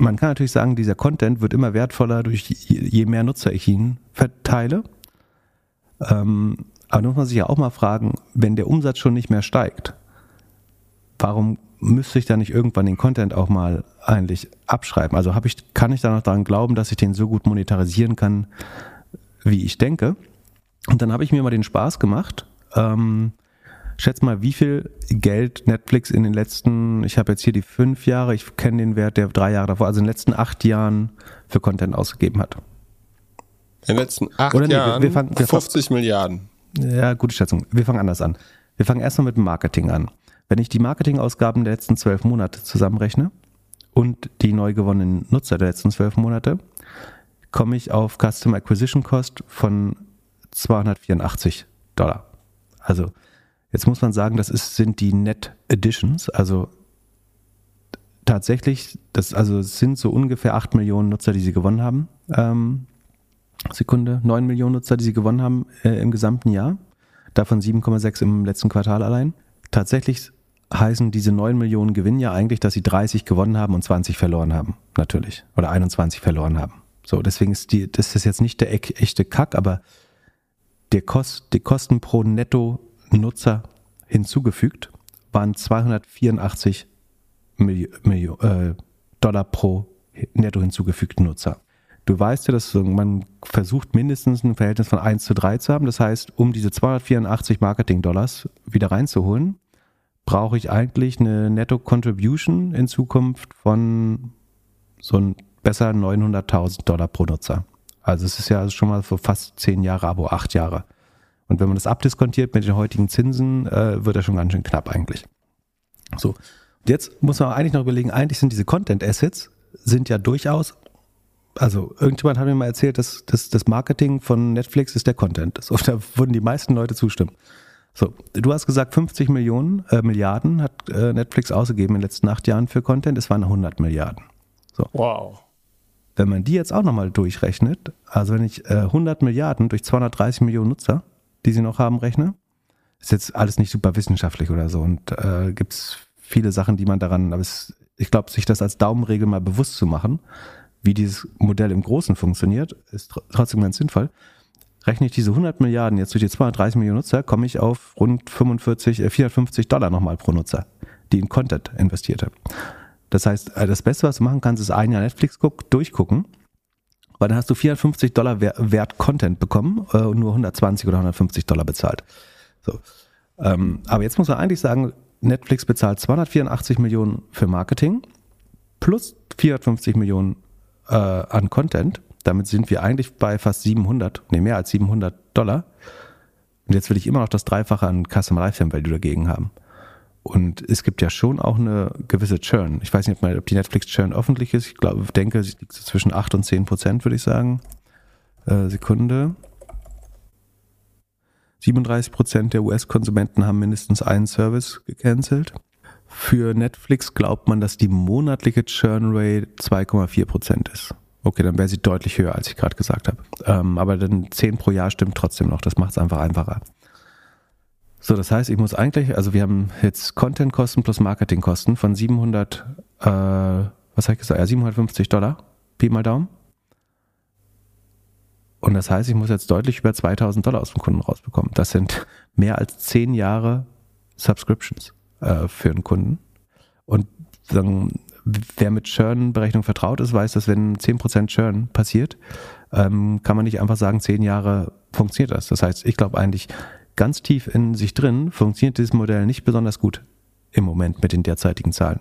Speaker 2: man kann natürlich sagen, dieser Content wird immer wertvoller durch je mehr Nutzer ich ihn verteile. Ähm, aber da muss man sich ja auch mal fragen, wenn der Umsatz schon nicht mehr steigt, warum müsste ich da nicht irgendwann den Content auch mal eigentlich abschreiben? Also ich, kann ich da noch daran glauben, dass ich den so gut monetarisieren kann, wie ich denke? Und dann habe ich mir mal den Spaß gemacht, ähm, Schätz mal, wie viel Geld Netflix in den letzten, ich habe jetzt hier die fünf Jahre, ich kenne den Wert der drei Jahre davor, also in den letzten acht Jahren für Content ausgegeben hat.
Speaker 1: In den letzten acht Oder nee, Jahren wir, wir fangen, wir 50 fangen, Milliarden.
Speaker 2: Ja, gute Schätzung. Wir fangen anders an. Wir fangen erstmal mit dem Marketing an. Wenn ich die Marketingausgaben der letzten zwölf Monate zusammenrechne und die neu gewonnenen Nutzer der letzten zwölf Monate, komme ich auf Customer Acquisition Cost von 284 Dollar. Also Jetzt muss man sagen, das ist, sind die Net Additions, also tatsächlich, das also sind so ungefähr 8 Millionen Nutzer, die sie gewonnen haben. Ähm, Sekunde, 9 Millionen Nutzer, die sie gewonnen haben äh, im gesamten Jahr. Davon 7,6 im letzten Quartal allein. Tatsächlich heißen diese 9 Millionen Gewinn ja eigentlich, dass sie 30 gewonnen haben und 20 verloren haben, natürlich. Oder 21 verloren haben. So, deswegen ist die, das ist jetzt nicht der echte Kack, aber der Kost, die Kosten pro Netto Nutzer hinzugefügt, waren 284 Milli Milli äh, Dollar pro netto hinzugefügten Nutzer. du weißt ja, dass man versucht mindestens ein Verhältnis von 1 zu 3 zu haben. Das heißt, um diese 284 Marketing-Dollars wieder reinzuholen, brauche ich eigentlich eine Netto-Contribution in Zukunft von so ein besser 900.000 Dollar pro Nutzer. Also es ist ja schon mal für fast 10 Jahre Abo, 8 Jahre. Und wenn man das abdiskontiert mit den heutigen Zinsen, äh, wird das schon ganz schön knapp eigentlich. So. Und jetzt muss man eigentlich noch überlegen, eigentlich sind diese Content Assets sind ja durchaus, also irgendjemand hat mir mal erzählt, dass, dass das Marketing von Netflix ist der Content. So, da würden die meisten Leute zustimmen. So, du hast gesagt, 50 Millionen, äh, Milliarden hat äh, Netflix ausgegeben in den letzten acht Jahren für Content. Es waren 100 Milliarden. So.
Speaker 1: Wow.
Speaker 2: Wenn man die jetzt auch nochmal durchrechnet, also wenn ich äh, 100 Milliarden durch 230 Millionen Nutzer, die sie noch haben, rechne, ist jetzt alles nicht super wissenschaftlich oder so und äh, gibt es viele Sachen, die man daran, aber es, ich glaube, sich das als Daumenregel mal bewusst zu machen, wie dieses Modell im Großen funktioniert, ist tr trotzdem ganz sinnvoll. Rechne ich diese 100 Milliarden jetzt durch die 230 Millionen Nutzer, komme ich auf rund 45, äh, 450 Dollar nochmal pro Nutzer, die in Content investiert haben. Das heißt, äh, das Beste, was du machen kannst, ist ein Jahr Netflix guck, durchgucken, weil dann hast du 450 Dollar Wert Content bekommen äh, und nur 120 oder 150 Dollar bezahlt. So. Ähm, aber jetzt muss man eigentlich sagen, Netflix bezahlt 284 Millionen für Marketing plus 450 Millionen äh, an Content. Damit sind wir eigentlich bei fast 700, nee, mehr als 700 Dollar. Und jetzt will ich immer noch das Dreifache an Customer Lifetime Value dagegen haben. Und es gibt ja schon auch eine gewisse Churn. Ich weiß nicht, ob die Netflix Churn öffentlich ist. Ich glaube, denke, sie liegt so zwischen 8 und 10 Prozent, würde ich sagen. Äh, Sekunde. 37 Prozent der US-Konsumenten haben mindestens einen Service gecancelt. Für Netflix glaubt man, dass die monatliche Churn Rate 2,4 Prozent ist. Okay, dann wäre sie deutlich höher, als ich gerade gesagt habe. Ähm, aber dann 10 pro Jahr stimmt trotzdem noch. Das macht es einfach einfacher. So, das heißt, ich muss eigentlich, also wir haben jetzt Content-Kosten plus Marketing-Kosten von 700, äh, was habe ich gesagt, ja, 750 Dollar, Pi mal Daumen. Und das heißt, ich muss jetzt deutlich über 2000 Dollar aus dem Kunden rausbekommen. Das sind mehr als 10 Jahre Subscriptions äh, für einen Kunden. Und dann, wer mit Churn-Berechnung vertraut ist, weiß, dass wenn 10% Churn passiert, ähm, kann man nicht einfach sagen, 10 Jahre funktioniert das. Das heißt, ich glaube eigentlich, ganz tief in sich drin funktioniert dieses Modell nicht besonders gut im Moment mit den derzeitigen Zahlen.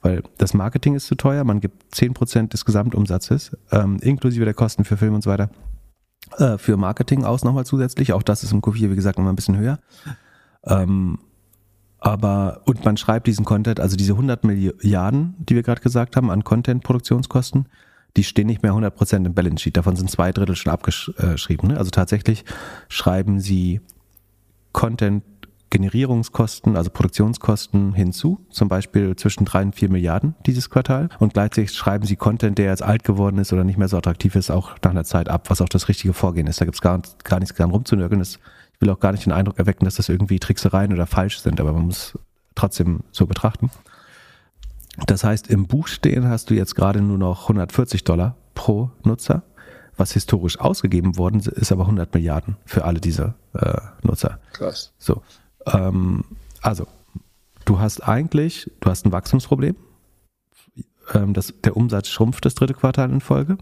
Speaker 2: Weil das Marketing ist zu teuer, man gibt 10% des Gesamtumsatzes, ähm, inklusive der Kosten für Film und so weiter, äh, für Marketing aus nochmal zusätzlich. Auch das ist im Q4, wie gesagt, nochmal ein bisschen höher. Ähm, aber, und man schreibt diesen Content, also diese 100 Milliarden, die wir gerade gesagt haben, an Content-Produktionskosten, die stehen nicht mehr 100% im Balance Sheet. Davon sind zwei Drittel schon abgeschrieben. Ne? Also tatsächlich schreiben sie Content-Generierungskosten, also Produktionskosten hinzu, zum Beispiel zwischen drei und vier Milliarden dieses Quartal. Und gleichzeitig schreiben sie Content, der jetzt alt geworden ist oder nicht mehr so attraktiv ist, auch nach einer Zeit ab, was auch das richtige Vorgehen ist. Da gibt es gar, gar nichts dran rumzunörgeln. Ich will auch gar nicht den Eindruck erwecken, dass das irgendwie Tricksereien oder falsch sind, aber man muss trotzdem so betrachten. Das heißt, im Buch stehen hast du jetzt gerade nur noch 140 Dollar pro Nutzer was historisch ausgegeben worden ist, aber 100 Milliarden für alle diese äh, Nutzer.
Speaker 1: Krass.
Speaker 2: So, ähm, also du hast eigentlich, du hast ein Wachstumsproblem. Ähm, das, der Umsatz schrumpft das dritte Quartal in Folge.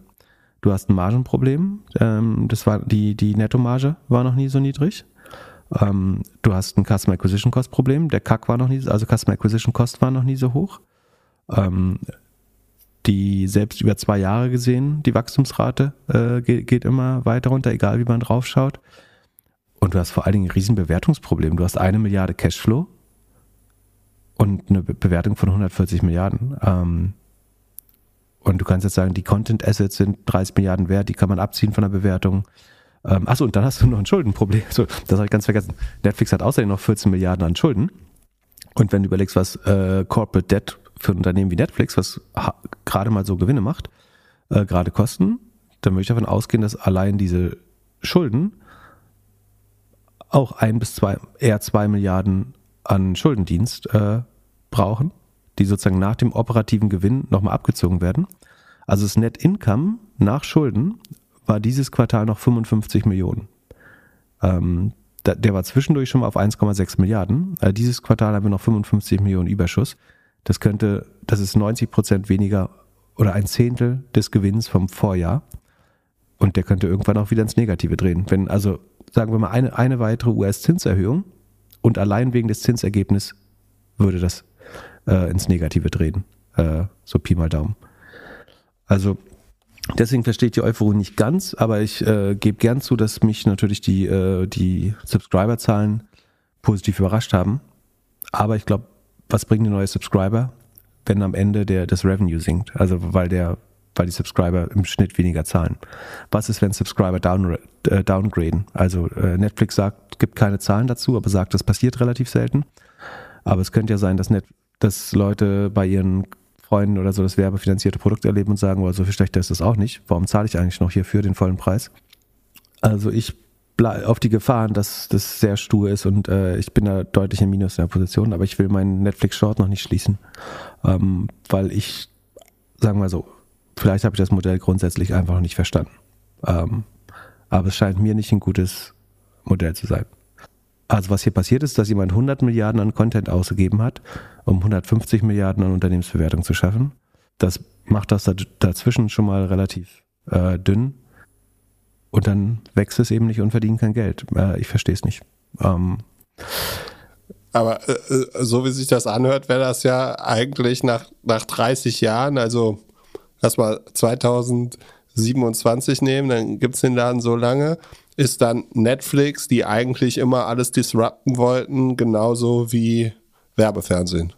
Speaker 2: Du hast ein Margenproblem. Ähm, das war die die Nettomarge war noch nie so niedrig. Ähm, du hast ein Customer Acquisition Cost Problem. Der CAC war noch nie, also Customer Acquisition Cost war noch nie so hoch. Ähm, die selbst über zwei Jahre gesehen, die Wachstumsrate äh, geht, geht, immer weiter runter, egal wie man drauf schaut. Und du hast vor allen Dingen ein Riesenbewertungsproblem. Du hast eine Milliarde Cashflow und eine Bewertung von 140 Milliarden. Ähm, und du kannst jetzt sagen, die Content Assets sind 30 Milliarden wert, die kann man abziehen von der Bewertung. Ähm, achso, und dann hast du noch ein Schuldenproblem. So, das habe ich ganz vergessen. Netflix hat außerdem noch 14 Milliarden an Schulden. Und wenn du überlegst, was äh, Corporate Debt für ein Unternehmen wie Netflix, was gerade mal so Gewinne macht, äh, gerade kosten, dann würde ich davon ausgehen, dass allein diese Schulden auch ein bis zwei, eher zwei Milliarden an Schuldendienst äh, brauchen, die sozusagen nach dem operativen Gewinn nochmal abgezogen werden. Also das Net Income nach Schulden war dieses Quartal noch 55 Millionen. Ähm, der war zwischendurch schon mal auf 1,6 Milliarden. Äh, dieses Quartal haben wir noch 55 Millionen Überschuss. Das könnte, das ist 90 Prozent weniger oder ein Zehntel des Gewinns vom Vorjahr. Und der könnte irgendwann auch wieder ins Negative drehen. Wenn, also sagen wir mal, eine, eine weitere US-Zinserhöhung und allein wegen des Zinsergebnisses würde das äh, ins Negative drehen. Äh, so Pi mal Daumen. Also deswegen verstehe ich die Euphorie nicht ganz, aber ich äh, gebe gern zu, dass mich natürlich die, äh, die Subscriber-Zahlen positiv überrascht haben. Aber ich glaube, was bringen die neue Subscriber, wenn am Ende der, das Revenue sinkt? Also weil der weil die Subscriber im Schnitt weniger zahlen. Was ist, wenn Subscriber down, äh, downgraden? Also äh, Netflix sagt, gibt keine Zahlen dazu, aber sagt, das passiert relativ selten. Aber es könnte ja sein, dass, Net, dass Leute bei ihren Freunden oder so das werbefinanzierte Produkt erleben und sagen, well, so viel schlechter ist das auch nicht. Warum zahle ich eigentlich noch hier für den vollen Preis? Also ich auf die Gefahren, dass das sehr stur ist und äh, ich bin da deutlich im Minus in der Position, aber ich will meinen Netflix Short noch nicht schließen, ähm, weil ich, sagen wir so, vielleicht habe ich das Modell grundsätzlich einfach noch nicht verstanden. Ähm, aber es scheint mir nicht ein gutes Modell zu sein. Also was hier passiert ist, dass jemand 100 Milliarden an Content ausgegeben hat, um 150 Milliarden an Unternehmensbewertung zu schaffen. Das macht das dazwischen schon mal relativ äh, dünn. Und dann wächst es eben nicht und verdient kein Geld. Äh, ich verstehe es nicht. Ähm,
Speaker 1: aber äh, äh, so wie sich das anhört, wäre das ja eigentlich nach, nach 30 Jahren, also lass mal 2027 nehmen, dann gibt es den Laden so lange, ist dann Netflix, die eigentlich immer alles disrupten wollten, genauso wie Werbefernsehen.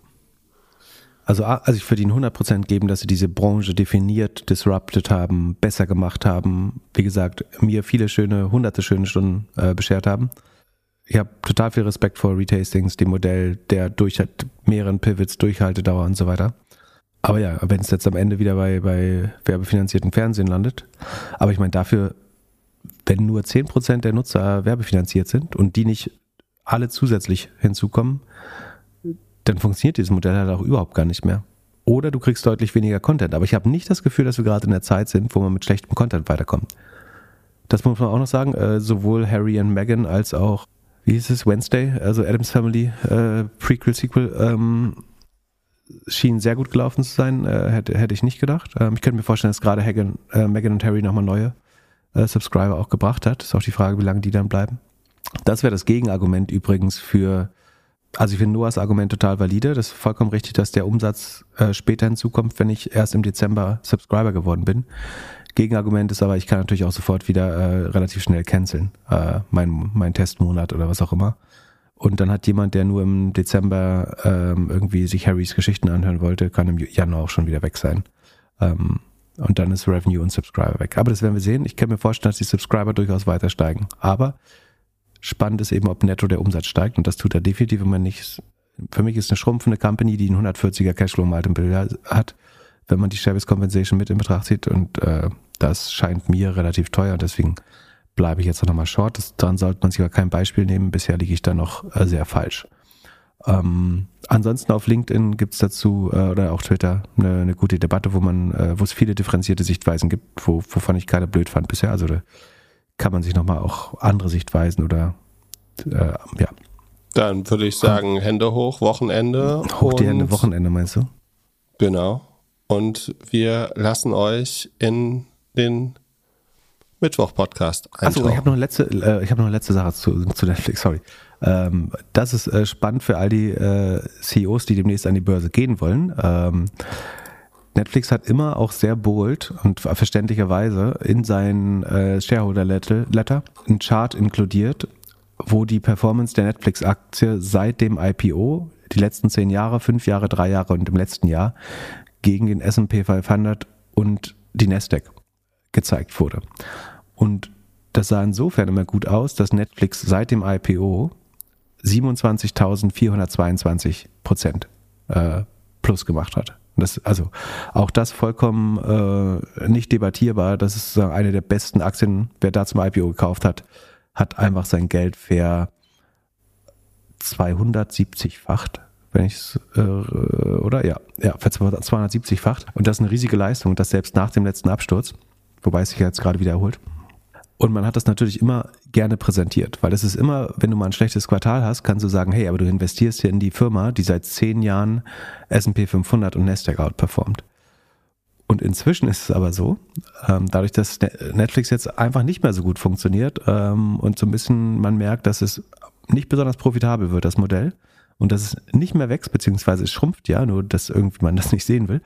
Speaker 2: Also, also ich würde Ihnen 100% geben, dass Sie diese Branche definiert, disrupted haben, besser gemacht haben. Wie gesagt, mir viele schöne, hunderte schöne Stunden äh, beschert haben. Ich habe total viel Respekt vor Retastings, dem Modell, der durch hat mehreren Pivots, Durchhaltedauer und so weiter. Aber ja, wenn es jetzt am Ende wieder bei, bei werbefinanzierten Fernsehen landet. Aber ich meine, dafür, wenn nur 10% der Nutzer werbefinanziert sind und die nicht alle zusätzlich hinzukommen, dann funktioniert dieses Modell halt auch überhaupt gar nicht mehr. Oder du kriegst deutlich weniger Content. Aber ich habe nicht das Gefühl, dass wir gerade in der Zeit sind, wo man mit schlechtem Content weiterkommt. Das muss man auch noch sagen. Äh, sowohl Harry und Meghan als auch, wie hieß es, Wednesday, also Adams Family äh, Prequel-Sequel, ähm, schien sehr gut gelaufen zu sein, äh, hätte, hätte ich nicht gedacht. Ähm, ich könnte mir vorstellen, dass gerade äh, Megan und Harry nochmal neue äh, Subscriber auch gebracht hat. Ist auch die Frage, wie lange die dann bleiben. Das wäre das Gegenargument übrigens für, also ich finde Noahs Argument total valide. Das ist vollkommen richtig, dass der Umsatz äh, später hinzukommt, wenn ich erst im Dezember Subscriber geworden bin. Gegenargument ist aber, ich kann natürlich auch sofort wieder äh, relativ schnell canceln, äh, mein, mein Testmonat oder was auch immer. Und dann hat jemand, der nur im Dezember ähm, irgendwie sich Harrys Geschichten anhören wollte, kann im Januar auch schon wieder weg sein. Ähm, und dann ist Revenue und Subscriber weg. Aber das werden wir sehen. Ich kann mir vorstellen, dass die Subscriber durchaus weiter steigen. Aber spannend ist eben, ob netto der Umsatz steigt. Und das tut er definitiv immer nicht. Für mich ist eine schrumpfende Company, die einen 140er Cashflow Bild hat, wenn man die Service Compensation mit in Betracht zieht. Und äh, das scheint mir relativ teuer. Und deswegen bleibe ich jetzt noch mal short. Das, daran sollte man sich aber kein Beispiel nehmen. Bisher liege ich da noch äh, sehr falsch. Ähm, ansonsten auf LinkedIn gibt es dazu äh, oder auch Twitter eine, eine, gute Debatte, wo man, äh, wo es viele differenzierte Sichtweisen gibt, wo, wovon ich keine blöd fand bisher. Also kann man sich nochmal auch andere Sichtweisen oder äh, ja.
Speaker 1: Dann würde ich sagen, Hände hoch, Wochenende.
Speaker 2: Hoch die Hände, Wochenende meinst du?
Speaker 1: Genau. Und wir lassen euch in den Mittwoch-Podcast.
Speaker 2: Achso, ich habe noch eine letzte, äh, ich habe noch eine letzte Sache zu, zu Netflix, sorry. Ähm, das ist äh, spannend für all die äh, CEOs, die demnächst an die Börse gehen wollen. Ähm, Netflix hat immer auch sehr bold und verständlicherweise in seinen äh, Shareholder Letter einen Chart inkludiert, wo die Performance der Netflix-Aktie seit dem IPO, die letzten zehn Jahre, fünf Jahre, drei Jahre und im letzten Jahr gegen den S&P 500 und die Nasdaq gezeigt wurde. Und das sah insofern immer gut aus, dass Netflix seit dem IPO 27.422 Prozent äh, plus gemacht hat. Das, also auch das vollkommen äh, nicht debattierbar. Das ist eine der besten Aktien. Wer da zum IPO gekauft hat, hat einfach sein Geld ver 270-facht, wenn ich es, äh, oder? Ja, ja, ver 270-facht. Und das ist eine riesige Leistung, das selbst nach dem letzten Absturz, wobei es sich jetzt gerade wieder erholt. Und man hat das natürlich immer gerne präsentiert, weil es ist immer, wenn du mal ein schlechtes Quartal hast, kannst du sagen, hey, aber du investierst hier in die Firma, die seit zehn Jahren S&P 500 und Nasdaq outperformt. Und inzwischen ist es aber so, ähm, dadurch, dass Netflix jetzt einfach nicht mehr so gut funktioniert ähm, und so ein bisschen man merkt, dass es nicht besonders profitabel wird, das Modell, und dass es nicht mehr wächst, beziehungsweise es schrumpft ja, nur dass irgendwie man das nicht sehen will.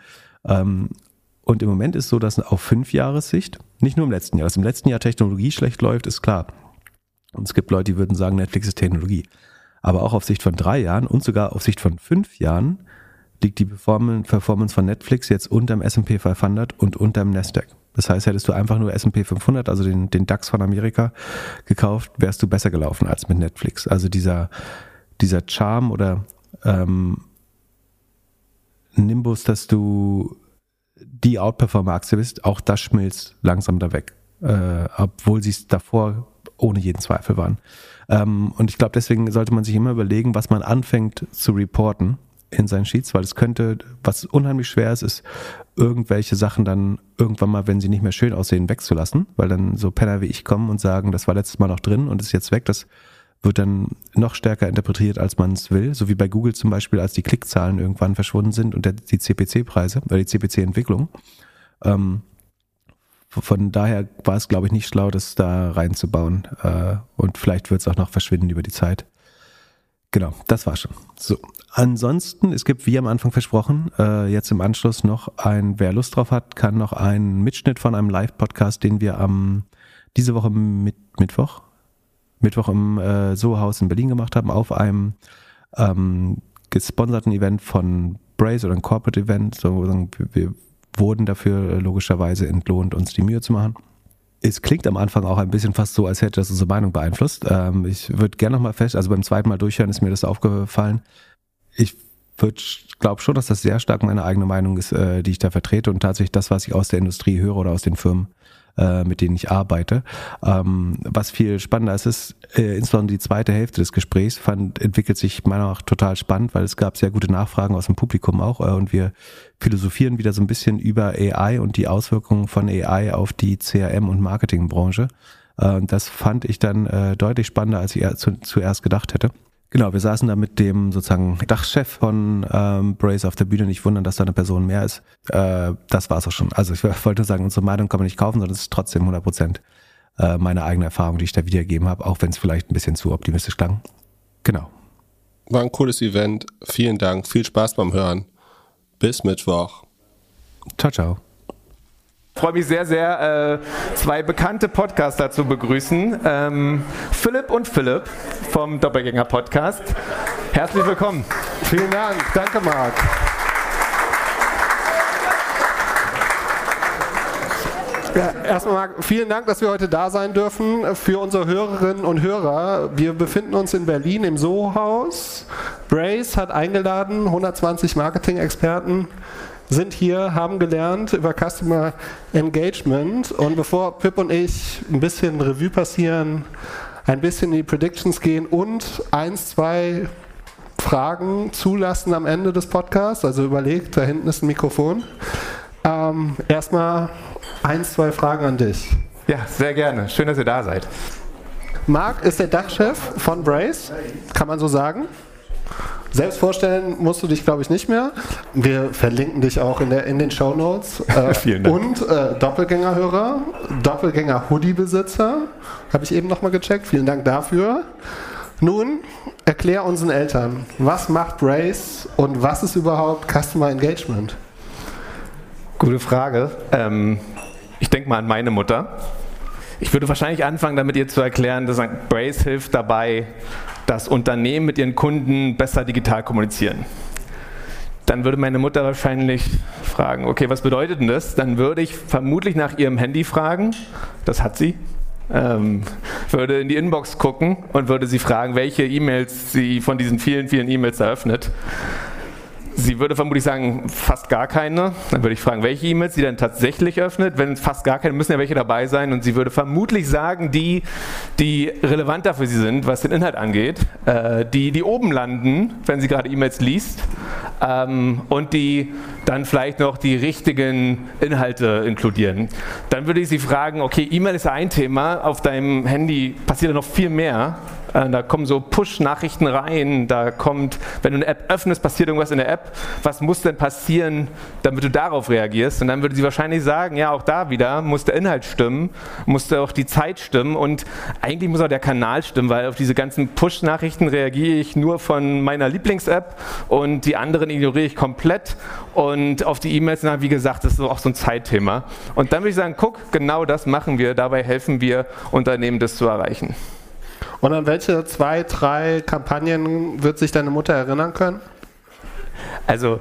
Speaker 2: Und im Moment ist so, dass auf fünf Jahressicht, nicht nur im letzten Jahr, dass im letzten Jahr Technologie schlecht läuft, ist klar. Und es gibt Leute, die würden sagen, Netflix ist Technologie. Aber auch auf Sicht von drei Jahren und sogar auf Sicht von fünf Jahren liegt die Performance von Netflix jetzt unterm S&P 500 und unterm Nasdaq. Das heißt, hättest du einfach nur S&P 500, also den, den DAX von Amerika gekauft, wärst du besser gelaufen als mit Netflix. Also dieser, dieser Charme oder ähm, Nimbus, dass du die Outperformer-Aktie bist, auch das schmilzt langsam da weg. Äh, obwohl sie es davor ohne jeden Zweifel waren. Ähm, und ich glaube, deswegen sollte man sich immer überlegen, was man anfängt zu reporten in seinen Sheets, weil es könnte, was unheimlich schwer ist, ist irgendwelche Sachen dann irgendwann mal, wenn sie nicht mehr schön aussehen, wegzulassen, weil dann so Penner wie ich kommen und sagen, das war letztes Mal noch drin und ist jetzt weg, das wird dann noch stärker interpretiert, als man es will. So wie bei Google zum Beispiel, als die Klickzahlen irgendwann verschwunden sind und der, die CPC-Preise oder die CPC-Entwicklung. Ähm, von daher war es, glaube ich, nicht schlau, das da reinzubauen. Äh, und vielleicht wird es auch noch verschwinden über die Zeit. Genau, das war schon. So. Ansonsten, es gibt, wie am Anfang versprochen, äh, jetzt im Anschluss noch ein, wer Lust drauf hat, kann noch einen Mitschnitt von einem Live-Podcast, den wir am diese Woche mit Mittwoch, Mittwoch im äh, Soho-Haus in Berlin gemacht haben, auf einem ähm, gesponserten Event von Braze oder ein Corporate Event. So, wir wurden dafür äh, logischerweise entlohnt, uns die Mühe zu machen. Es klingt am Anfang auch ein bisschen fast so, als hätte das unsere Meinung beeinflusst. Ähm, ich würde gerne nochmal fest, also beim zweiten Mal durchhören ist mir das aufgefallen. Ich glaube schon, dass das sehr stark meine eigene Meinung ist, äh, die ich da vertrete und tatsächlich das, was ich aus der Industrie höre oder aus den Firmen äh, mit denen ich arbeite. Ähm, was viel spannender ist, ist äh, insbesondere die zweite Hälfte des Gesprächs fand, entwickelt sich meiner Meinung nach total spannend, weil es gab sehr gute Nachfragen aus dem Publikum auch äh, und wir philosophieren wieder so ein bisschen über AI und die Auswirkungen von AI auf die CRM- und Marketingbranche. Äh, das fand ich dann äh, deutlich spannender, als ich zu, zuerst gedacht hätte. Genau, wir saßen da mit dem sozusagen Dachchef von ähm, Brace auf der Bühne. Nicht wundern, dass da eine Person mehr ist. Äh, das war's auch schon. Also ich wollte nur sagen, unsere Meinung kann man nicht kaufen, sondern es ist trotzdem 100 Prozent äh, meine eigene Erfahrung, die ich da wiedergegeben habe, auch wenn es vielleicht ein bisschen zu optimistisch klang. Genau.
Speaker 1: War ein cooles Event. Vielen Dank. Viel Spaß beim Hören. Bis Mittwoch.
Speaker 2: Ciao, ciao.
Speaker 4: Ich freue mich sehr, sehr, äh, zwei bekannte Podcaster zu begrüßen. Ähm, Philipp und Philipp vom Doppelgänger Podcast. Herzlich willkommen.
Speaker 1: Vielen Dank. Danke, Marc. Ja, erstmal vielen Dank, dass wir heute da sein dürfen für unsere Hörerinnen und Hörer. Wir befinden uns in Berlin im Soho-Haus. Brace hat eingeladen, 120 Marketing-Experten sind hier, haben gelernt über Customer Engagement. Und bevor Pip und ich ein bisschen Revue passieren, ein bisschen in die Predictions gehen und eins, zwei Fragen zulassen am Ende des Podcasts, also überlegt, da hinten ist ein Mikrofon. Ähm, erstmal eins, zwei Fragen an dich.
Speaker 4: Ja, sehr gerne. Schön, dass ihr da seid.
Speaker 1: Marc ist der Dachchef von Brace, kann man so sagen. Selbst vorstellen musst du dich, glaube ich, nicht mehr. Wir verlinken dich auch in, der, in den Show Notes.
Speaker 4: Äh, Vielen Dank.
Speaker 1: Und äh, Doppelgänger-Hörer, Doppelgänger-Hoodie-Besitzer, habe ich eben nochmal gecheckt. Vielen Dank dafür. Nun, erklär unseren Eltern, was macht Brace und was ist überhaupt Customer Engagement?
Speaker 4: Gute Frage. Ähm, ich denke mal an meine Mutter. Ich würde wahrscheinlich anfangen, damit ihr zu erklären, dass Brace hilft dabei, dass Unternehmen mit ihren Kunden besser digital kommunizieren. Dann würde meine Mutter wahrscheinlich fragen, okay, was bedeutet denn das? Dann würde ich vermutlich nach ihrem Handy fragen, das hat sie, ähm, würde in die Inbox gucken und würde sie fragen, welche E-Mails sie von diesen vielen, vielen E-Mails eröffnet. Sie würde vermutlich sagen, fast gar keine. Dann würde ich fragen, welche E-Mails sie dann tatsächlich öffnet. Wenn fast gar keine, müssen ja welche dabei sein. Und sie würde vermutlich sagen, die, die relevanter für sie sind, was den Inhalt angeht, äh, die, die oben landen, wenn sie gerade E-Mails liest, ähm, und die dann vielleicht noch die richtigen Inhalte inkludieren. Dann würde ich sie fragen, okay, E-Mail ist ja ein Thema, auf deinem Handy passiert noch viel mehr Äh, da kommen so Push-Nachrichten rein, da kommt, wenn du eine App öffnest, passiert irgendwas in der App. Was muss denn passieren, damit du darauf reagierst? Und dann würde sie wahrscheinlich sagen, ja, auch da wieder muss der Inhalt stimmen, muss auch die Zeit stimmen und eigentlich muss auch der Kanal stimmen, weil auf diese ganzen Push-Nachrichten reagiere ich nur von meiner Lieblings-App und die anderen ignoriere ich komplett. Und auf die E-Mails, wie gesagt, das ist auch so ein Zeitthema. Und dann würde ich sagen, guck, genau das machen wir, dabei helfen wir Unternehmen, das zu erreichen.
Speaker 1: Und an welche zwei, drei Kampagnen wird sich deine Mutter erinnern können?
Speaker 4: Also,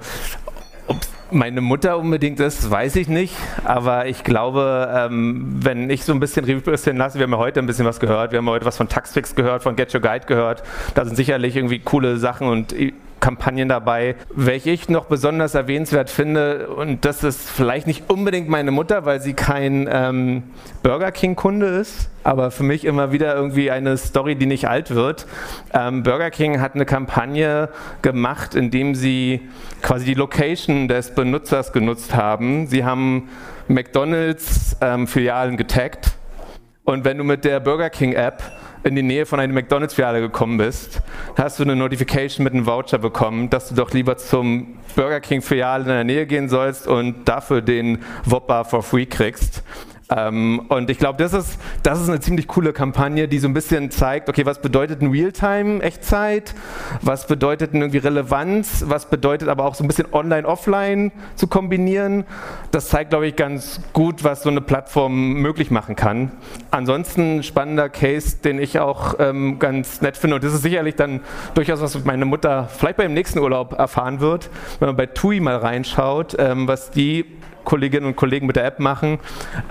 Speaker 4: ob meine Mutter unbedingt ist, weiß ich nicht. Aber ich glaube, ähm, wenn ich so ein bisschen Revue lasse, wir haben ja heute ein bisschen was gehört. Wir haben heute was von Taxfix gehört, von Get Your Guide gehört. Da sind sicherlich irgendwie coole Sachen und Kampagnen dabei. Welche ich noch besonders erwähnenswert finde, und das ist vielleicht nicht unbedingt meine Mutter, weil sie kein ähm, Burger King-Kunde ist, aber für mich immer wieder irgendwie eine Story, die nicht alt wird. Ähm, Burger King hat eine Kampagne gemacht, indem sie quasi die Location des Benutzers genutzt haben. Sie haben McDonalds ähm, getaggt und wenn du mit der Burger King App in die Nähe von einer McDonalds-Filiale gekommen bist, hast du eine Notification mit einem Voucher bekommen, dass du doch lieber zum Burger King-Filiale in der Nähe gehen sollst und dafür den Whopper for free kriegst. Ähm, und ich glaube, das ist, das ist eine ziemlich coole Kampagne, die so ein bisschen zeigt, okay, was bedeutet ein Realtime, Echtzeit, was bedeutet irgendwie Relevanz, was bedeutet aber auch so ein bisschen Online-Offline zu kombinieren. Das zeigt, glaube ich, ganz gut, was so eine Plattform möglich machen kann. Ansonsten ein spannender Case, den ich auch ähm, ganz nett finde und das ist sicherlich dann durchaus was meine Mutter vielleicht beim nächsten Urlaub erfahren wird, wenn man bei TUI mal reinschaut, ähm, was die Kolleginnen und Kollegen mit der App machen,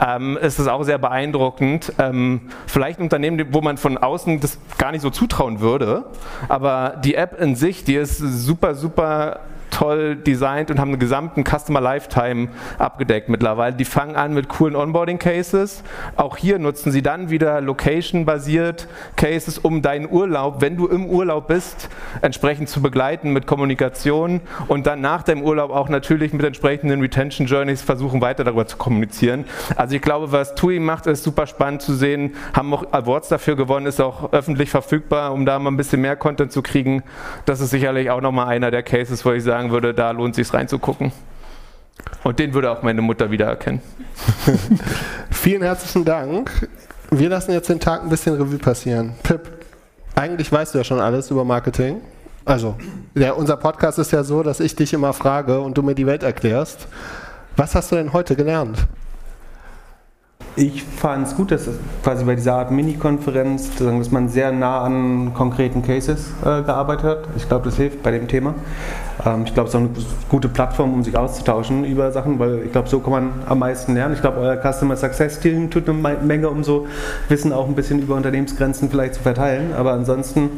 Speaker 4: ähm, ist es auch sehr beeindruckend. Ähm, vielleicht ein Unternehmen, wo man von außen das gar nicht so zutrauen würde, aber die App in sich, die ist super, super toll designt und haben einen gesamten Customer Lifetime abgedeckt mittlerweile. Die fangen an mit coolen Onboarding Cases. Auch hier nutzen sie dann wieder Location-basiert Cases, um deinen Urlaub, wenn du im Urlaub bist, entsprechend zu begleiten mit Kommunikation und dann nach dem Urlaub auch natürlich mit entsprechenden Retention Journeys versuchen weiter darüber zu kommunizieren. Also ich glaube, was TUI macht, ist super spannend zu sehen. Haben auch Awards dafür gewonnen, ist auch öffentlich verfügbar, um da mal ein bisschen mehr Content zu kriegen. Das ist sicherlich auch nochmal einer der Cases, wo ich sage, sagen würde, da lohnt es sich reinzugucken. Und den würde auch meine Mutter wiedererkennen.
Speaker 1: Vielen herzlichen Dank. Wir lassen jetzt den Tag ein bisschen Revue passieren. Pip, eigentlich weißt du ja schon alles über Marketing. Also, der, unser Podcast ist ja so, dass ich dich immer frage und du mir die Welt erklärst. Was hast du denn heute gelernt?
Speaker 2: Ich fand es gut, dass quasi bei dieser Art Mini-Konferenz, dass man sehr nah an konkreten Cases äh, gearbeitet hat. Ich glaube, das hilft bei dem Thema. Ähm, ich glaube, es ist auch eine gute Plattform, um sich auszutauschen über Sachen, weil ich glaube, so kann man am meisten lernen. Ich glaube, euer Customer Success Team tut eine Menge, um so Wissen auch ein bisschen über Unternehmensgrenzen vielleicht zu verteilen. Aber ansonsten,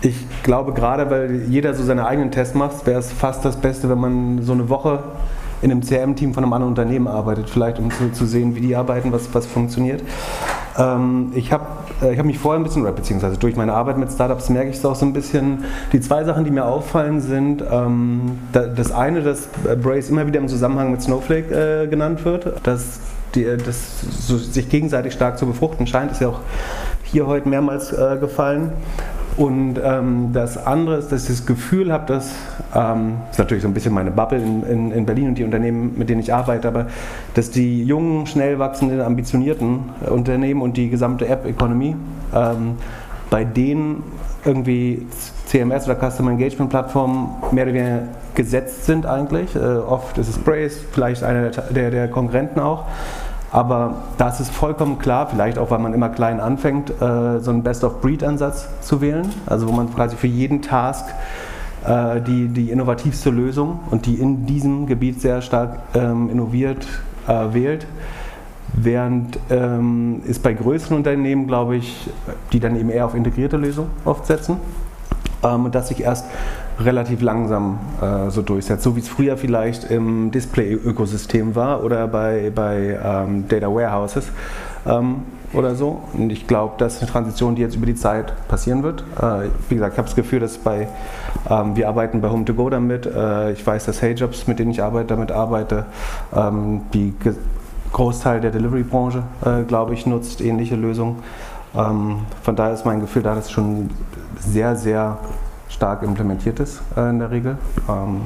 Speaker 2: ich glaube gerade, weil jeder so seine eigenen Tests macht, wäre es fast das Beste, wenn man so eine Woche in einem CRM-Team von einem anderen Unternehmen arbeitet, vielleicht um zu, zu sehen, wie die arbeiten, was, was funktioniert. Ähm, ich habe äh, hab mich vorher ein bisschen, oder beziehungsweise durch meine Arbeit mit Startups merke ich es auch so ein bisschen. Die zwei Sachen, die mir auffallen, sind ähm, da, das eine, dass Brace immer wieder im Zusammenhang mit Snowflake äh, genannt wird, dass die, das so sich gegenseitig stark zu befruchten scheint, ist ja auch hier heute mehrmals äh, gefallen. Und ähm, das andere ist, dass ich das Gefühl habe, dass, ähm, das ist natürlich so ein bisschen meine Bubble in, in, in, Berlin und die Unternehmen, mit denen ich arbeite, aber dass die jungen, schnell wachsenden, ambitionierten Unternehmen und die gesamte App-Economy, ähm, bei denen irgendwie CMS oder Customer Engagement Plattformen mehr oder weniger gesetzt sind eigentlich. Äh, oft ist es Brace, vielleicht einer der, der, der Konkurrenten auch. Aber das ist vollkommen klar, vielleicht auch, weil man immer klein anfängt, äh, so einen Best-of-Breed-Ansatz zu wählen. Also wo man quasi für jeden Task äh, die, die innovativste Lösung und die in diesem Gebiet sehr stark ähm, innoviert äh, wählt. Während ähm, ist bei größeren Unternehmen, glaube ich, die dann eben eher auf integrierte Lösungen oft setzen ähm, dass sich erst relativ langsam äh, so durchsetzt, so wie es früher vielleicht im Display-Ökosystem war oder bei, bei ähm, Data Warehouses ähm, oder so. Und ich glaube, das ist eine Transition, die jetzt über die Zeit passieren wird. Äh, wie gesagt, ich habe das Gefühl, dass bei, ähm, wir arbeiten bei Home2Go damit. Äh, ich weiß, dass HeyJobs, mit denen ich arbeite, damit arbeite. Ähm, die Großteil der Delivery-Branche, äh, glaube ich, nutzt ähnliche Lösungen. Ähm, von daher ist mein Gefühl, da das schon sehr, sehr stark implementiert ist äh, in der Regel. Ähm,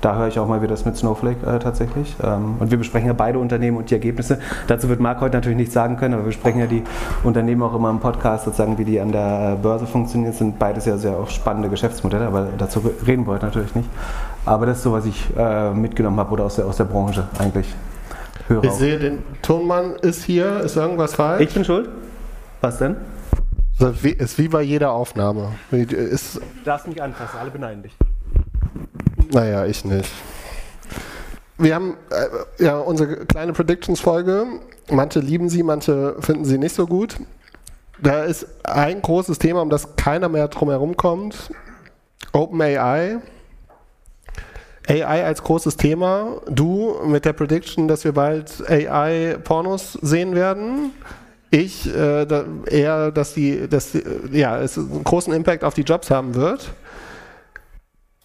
Speaker 2: da höre ich auch mal, wie das mit Snowflake äh, tatsächlich. Ähm, und wir besprechen ja beide Unternehmen und die Ergebnisse. Dazu wird Marc heute natürlich nichts sagen können, aber wir besprechen ja die Unternehmen auch immer im Podcast, sozusagen, wie die an der Börse funktionieren. Das sind beides ja sehr auch spannende Geschäftsmodelle, aber dazu reden wir heute natürlich nicht. Aber das ist so, was ich äh, mitgenommen habe oder aus der, aus der Branche eigentlich
Speaker 1: höre. Ich auch. sehe, den Tonmann ist hier. Ist irgendwas falsch?
Speaker 2: Ich bin schuld. Was denn?
Speaker 1: Ist wie bei jeder Aufnahme. Ist
Speaker 2: du darfst mich anfassen, alle beneiden dich.
Speaker 1: Naja, ich nicht. Wir haben äh, ja unsere kleine Predictions-Folge. Manche lieben sie, manche finden sie nicht so gut. Da ist ein großes Thema, um das keiner mehr drumherum kommt. OpenAI. AI als großes Thema. Du mit der Prediction, dass wir bald AI-Pornos sehen werden. Ich äh, eher, dass die, dass die, ja, es einen großen Impact auf die Jobs haben wird.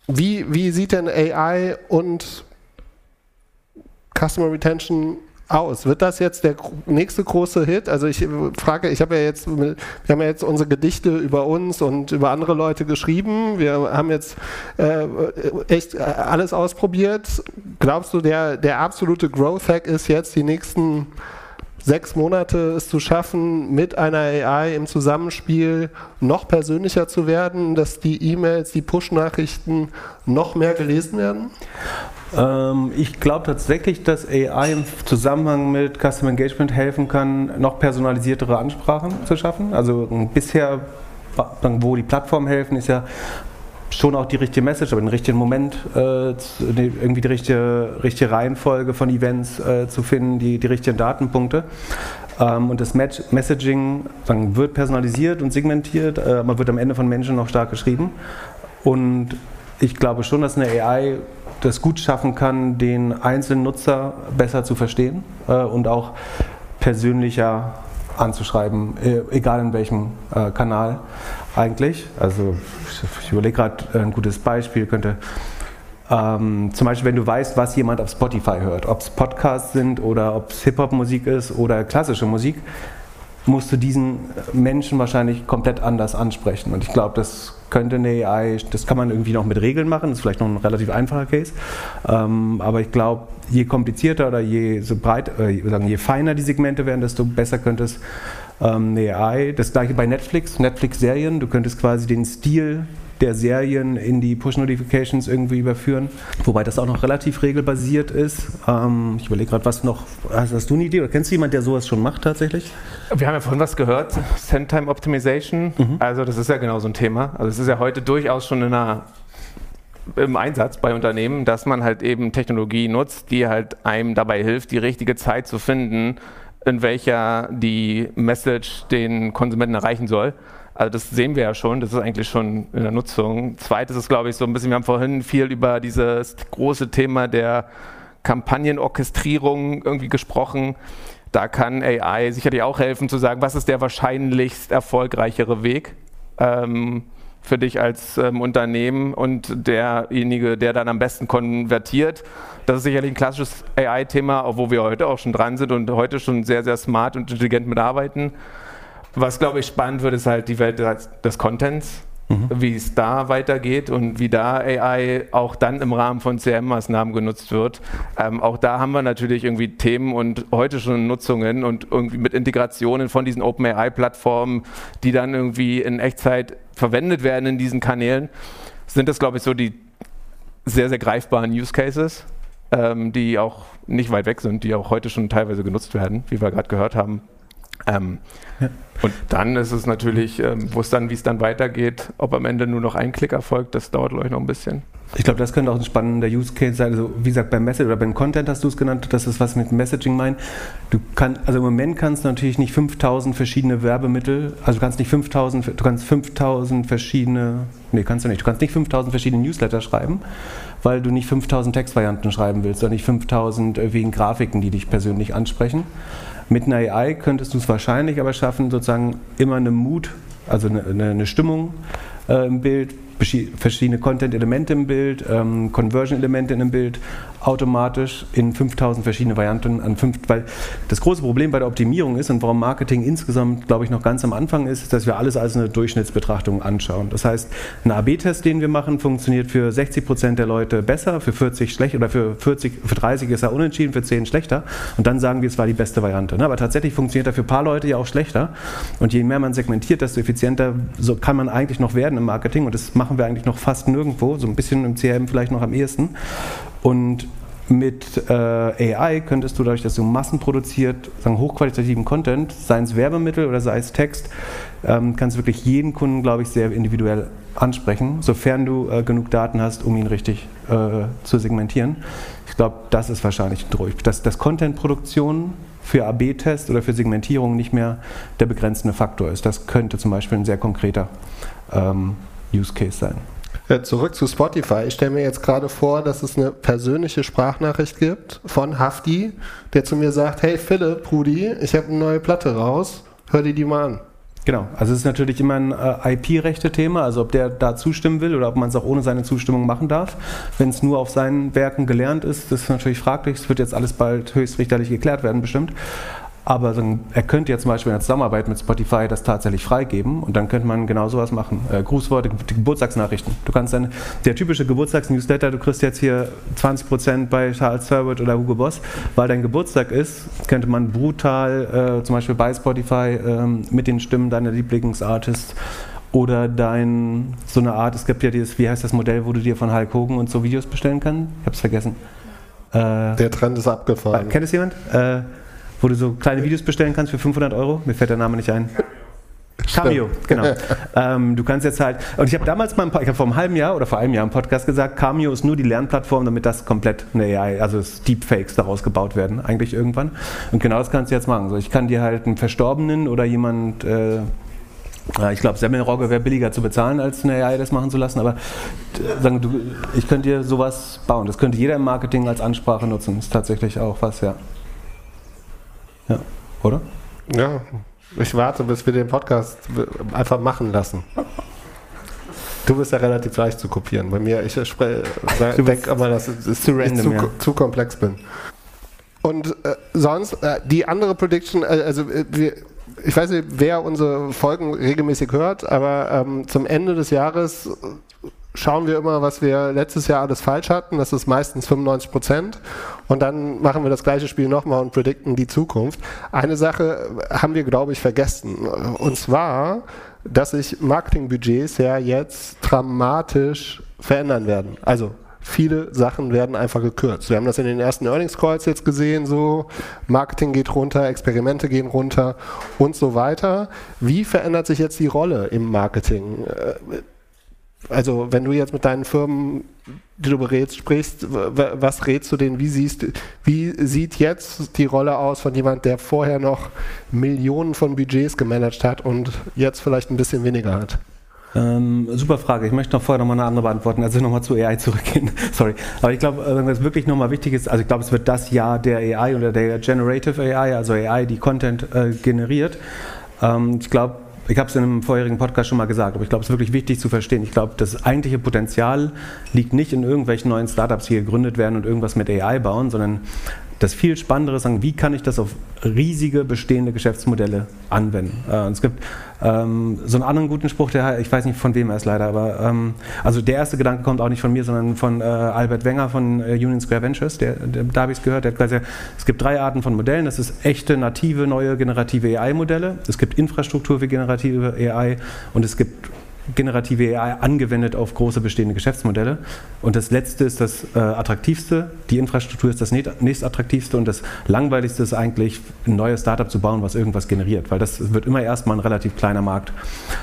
Speaker 1: Wie, wie sieht denn AI und Customer Retention aus? Wird das jetzt der nächste große Hit? Also ich frage, ich habe ja jetzt, wir haben ja jetzt unsere Gedichte über uns und über andere Leute geschrieben. Wir haben jetzt äh, echt alles ausprobiert. Glaubst du, der, der absolute Growth Hack ist jetzt die nächsten sechs Monate es zu schaffen, mit einer AI im Zusammenspiel noch persönlicher zu werden, dass die E-Mails, die Push-Nachrichten noch mehr gelesen werden?
Speaker 2: Ähm, ich glaube tatsächlich, dass AI im Zusammenhang mit Customer Engagement helfen kann, noch personalisiertere Ansprachen zu schaffen. Also bisher, wo die Plattformen helfen, ist ja schon auch die richtige Message, aber den richtigen Moment, äh, irgendwie die richtige, richtige Reihenfolge von Events äh, zu finden, die, die richtigen Datenpunkte. Ähm, und das Match Messaging sagen, wird personalisiert und segmentiert, äh, aber wird am Ende von Menschen noch stark geschrieben. Und ich glaube schon, dass eine AI das gut schaffen kann, den einzelnen Nutzer besser zu verstehen äh, und auch persönlicher anzuschreiben, äh, egal in welchem äh, Kanal eigentlich. Also ich überlege gerade, ein gutes Beispiel könnte ähm, zum Beispiel, wenn du weißt, was jemand auf Spotify hört, ob es Podcasts sind oder ob es Hip-Hop-Musik ist oder klassische Musik, musst du diesen Menschen wahrscheinlich komplett anders ansprechen. Und ich glaube, das könnte eine AI, das kann man irgendwie noch mit Regeln machen, das ist vielleicht noch ein relativ einfacher Case. Ähm, aber ich glaube, je komplizierter oder je so breit, äh, je feiner die Segmente werden, desto besser könnte es ähm, AI. Das gleiche bei Netflix, Netflix-Serien. Du könntest quasi den Stil der Serien in die Push-Notifications irgendwie überführen. Wobei das auch noch relativ regelbasiert ist. Ähm, ich überlege gerade, was noch. Hast, hast, du eine Idee oder kennst du jemanden, der sowas schon macht tatsächlich?
Speaker 4: Wir haben ja vorhin was gehört, Send-Time Optimization. Mhm. Also, das ist ja genau so ein Thema. Also, es ist ja heute durchaus schon in einer im Einsatz bei Unternehmen, dass man halt eben Technologie nutzt, die halt einem dabei hilft, die richtige Zeit zu finden, in welcher die Message den Konsumenten erreichen soll. Also das sehen wir ja schon, das ist eigentlich schon in der Nutzung. Zweites ist, glaube ich, so ein bisschen, wir haben vorhin viel über dieses große Thema der Kampagnenorchestrierung irgendwie gesprochen. Da kann AI sicherlich auch helfen zu sagen, was ist der wahrscheinlichst erfolgreichere Weg. Ähm, für dich als ähm, Unternehmen und derjenige, der dann am besten konvertiert. Das ist sicherlich ein klassisches AI-Thema, wo wir heute auch schon dran sind und heute schon sehr, sehr smart und intelligent mitarbeiten. Was, glaube ich, spannend wird, ist halt die Welt des Contents. Mhm. wie es da weitergeht und wie da AI auch dann im Rahmen von CRM-Maßnahmen genutzt wird. Ähm, auch da haben wir natürlich irgendwie Themen und heute schon Nutzungen und irgendwie mit Integrationen von diesen OpenAI-Plattformen, die dann irgendwie in Echtzeit verwendet werden in diesen Kanälen, sind das, glaube ich, so die sehr, sehr greifbaren Use Cases, ähm, die auch nicht weit weg sind, die auch heute schon teilweise genutzt werden, wie wir gerade gehört haben. Ähm, ja. Und dann ist es natürlich, ähm, wo es dann, wie es dann weitergeht, ob am Ende nur noch ein Klick erfolgt, das dauert, glaube ich, noch ein bisschen.
Speaker 2: Ich glaube, das könnte auch ein spannender Use Case sein. Also, wie gesagt, beim Message oder beim Content hast du es genannt, das ist was mit Messaging meint. Du kannst, also im Moment kannst du natürlich nicht 5000 verschiedene Werbemittel, also du kannst nicht 5000, du kannst 5000 verschiedene, nee, kannst du nicht, du kannst nicht 5000 verschiedene Newsletter schreiben, weil du nicht 5000 Textvarianten schreiben willst, sondern nicht 5000 äh, wegen Grafiken, die dich persönlich ansprechen. Mit einer AI könntest du es wahrscheinlich aber schaffen, sozusagen immer eine Mut, also eine, eine Stimmung äh, im Bild, verschiedene Content-Elemente im Bild, ähm, Conversion-Elemente in einem Bild automatisch in 5000 verschiedene Varianten an fünf, weil das große Problem bei der Optimierung ist und warum Marketing insgesamt, glaube ich, noch ganz am Anfang ist, dass wir alles als eine Durchschnittsbetrachtung anschauen. Das heißt, ein AB-Test, den wir machen, funktioniert für 60 Prozent der Leute besser, für 40 schlecht oder für 40, für 30 ist er unentschieden, für 10 schlechter und dann sagen wir, es war die beste Variante. Ne? Aber tatsächlich funktioniert er für ein paar Leute ja auch schlechter und je mehr man segmentiert, desto effizienter so kann man eigentlich noch werden im Marketing und das machen wir eigentlich noch fast nirgendwo, so ein bisschen im CRM vielleicht noch am ehesten. Und mit äh, AI könntest du dadurch, dass du massenproduziert, sagen hochqualitativen Content, sei es Werbemittel oder sei es Text, ähm, kannst wirklich jeden Kunden, glaube ich, sehr individuell ansprechen, sofern du äh, genug Daten hast, um ihn richtig äh, zu segmentieren. Ich glaube, das ist wahrscheinlich durch. Dass, dass Content-Produktion für AB-Test oder für Segmentierung nicht mehr der begrenzende Faktor ist. Das könnte zum Beispiel ein sehr konkreter ähm, Use Case sein.
Speaker 1: Äh, zurück zu Spotify. Ich stelle mir jetzt gerade vor, dass es eine persönliche Sprachnachricht gibt von Hafti, der zu mir sagt, hey Philipp, Rudi, ich habe eine neue Platte raus, hör dir die mal an.
Speaker 2: Genau, also es ist natürlich immer ein äh, IP-Rechte-Thema, also ob der da zustimmen will oder ob man es auch ohne seine Zustimmung machen darf. Wenn es nur auf seinen Werken gelernt ist, das ist natürlich fraglich. Es wird jetzt alles bald höchstrichterlich geklärt werden, bestimmt. Aber er könnte ja zum Beispiel in der Zusammenarbeit mit Spotify das tatsächlich freigeben und dann könnte man genau sowas machen. Äh, Grußworte, Geburtstagsnachrichten. Du kannst dann, der typische Geburtstagsnewsletter, du kriegst jetzt hier 20% bei Charles Thurwood oder Hugo Boss, weil dein Geburtstag ist, könnte man brutal, äh, zum Beispiel bei Spotify, äh, mit den Stimmen deiner Lieblingsartists oder dein, so eine Art, es gibt ja dieses, wie heißt das Modell, wo du dir von Hulk Hogan und so Videos bestellen kannst? Ich hab's vergessen.
Speaker 1: Äh, der Trend ist abgefahren.
Speaker 2: Kennt es jemand? Wo du so kleine Videos bestellen kannst für 500 Euro. Mir fällt der Name nicht ein. Cameo, genau. ähm, du kannst jetzt halt, und ich habe damals mal, ich habe vor einem halben Jahr oder vor einem Jahr im Podcast gesagt, Cameo ist nur die Lernplattform, damit das komplett eine AI, also Deepfakes daraus gebaut werden, eigentlich irgendwann. Und genau das kannst du jetzt machen. So, ich kann dir halt einen Verstorbenen oder jemand, äh, ich glaube, Semmelrogge wäre billiger zu bezahlen, als eine AI das machen zu lassen, aber äh, sagen du, ich könnte dir sowas bauen. Das könnte jeder im Marketing als Ansprache nutzen. Ist tatsächlich auch was, ja. Ja, oder?
Speaker 1: Ja, ich warte, bis wir den Podcast einfach machen lassen. Du bist ja relativ leicht zu kopieren. Bei mir, ich denke immer, dass ich zu, random, zu, ja. zu, komplex bin. Und äh, sonst, äh, die andere Prediction, äh, also äh, wir, ich weiß nicht, wer unsere Folgen regelmäßig hört, aber ähm, zum Ende des Jahres schauen wir immer, was wir letztes Jahr alles falsch hatten. Das ist meistens 95 Prozent. Und dann machen wir das gleiche Spiel nochmal und predikten die Zukunft. Eine Sache haben wir, glaube ich, vergessen. Und zwar, dass sich Marketingbudgets ja jetzt dramatisch verändern werden. Also viele Sachen werden einfach gekürzt. Wir haben das in den ersten Earnings Calls jetzt gesehen, so Marketing geht runter, Experimente gehen runter und so weiter. Wie verändert sich jetzt die Rolle im Marketing? Also wenn du jetzt mit deinen Firmen, die du berätst, sprichst, was rätst du denen? Wie siehst wie sieht jetzt die Rolle aus von jemand, der vorher noch Millionen von Budgets gemanagt hat und jetzt vielleicht ein bisschen weniger hat?
Speaker 2: Ähm, super Frage. Ich möchte noch vorher noch mal eine andere beantworten, also nochmal zu AI zurückgehen. Sorry. Aber ich glaube, äh, was wirklich nochmal wichtig ist, also ich glaube, es wird das Jahr der AI oder der Generative AI, also AI, die Content äh, generiert. Ähm, ich glaube, ich habe es in einem vorherigen Podcast schon mal gesagt, aber ich glaube, es ist wirklich wichtig zu verstehen. Ich glaube, das eigentliche Potenzial liegt nicht in irgendwelchen neuen Startups, die gegründet werden und irgendwas mit AI bauen, sondern das viel Spannendere ist, wie kann ich das auf riesige bestehende Geschäftsmodelle anwenden. Äh, es gibt ähm, so einen anderen guten Spruch, der, ich weiß nicht von wem er ist leider, aber ähm, also der erste Gedanke kommt auch nicht von mir, sondern von äh, Albert Wenger von äh, Union Square Ventures, der, der, da habe ich es gehört, der hat gesagt, es gibt drei Arten von Modellen, das ist echte, native, neue generative AI-Modelle, es gibt Infrastruktur für generative AI und es gibt generative AI angewendet auf große bestehende Geschäftsmodelle. Und das letzte ist das äh, attraktivste, die Infrastruktur ist das nächstattraktivste und das langweiligste ist eigentlich, ein neues Startup zu bauen, was irgendwas generiert, weil das wird immer erstmal ein relativ kleiner Markt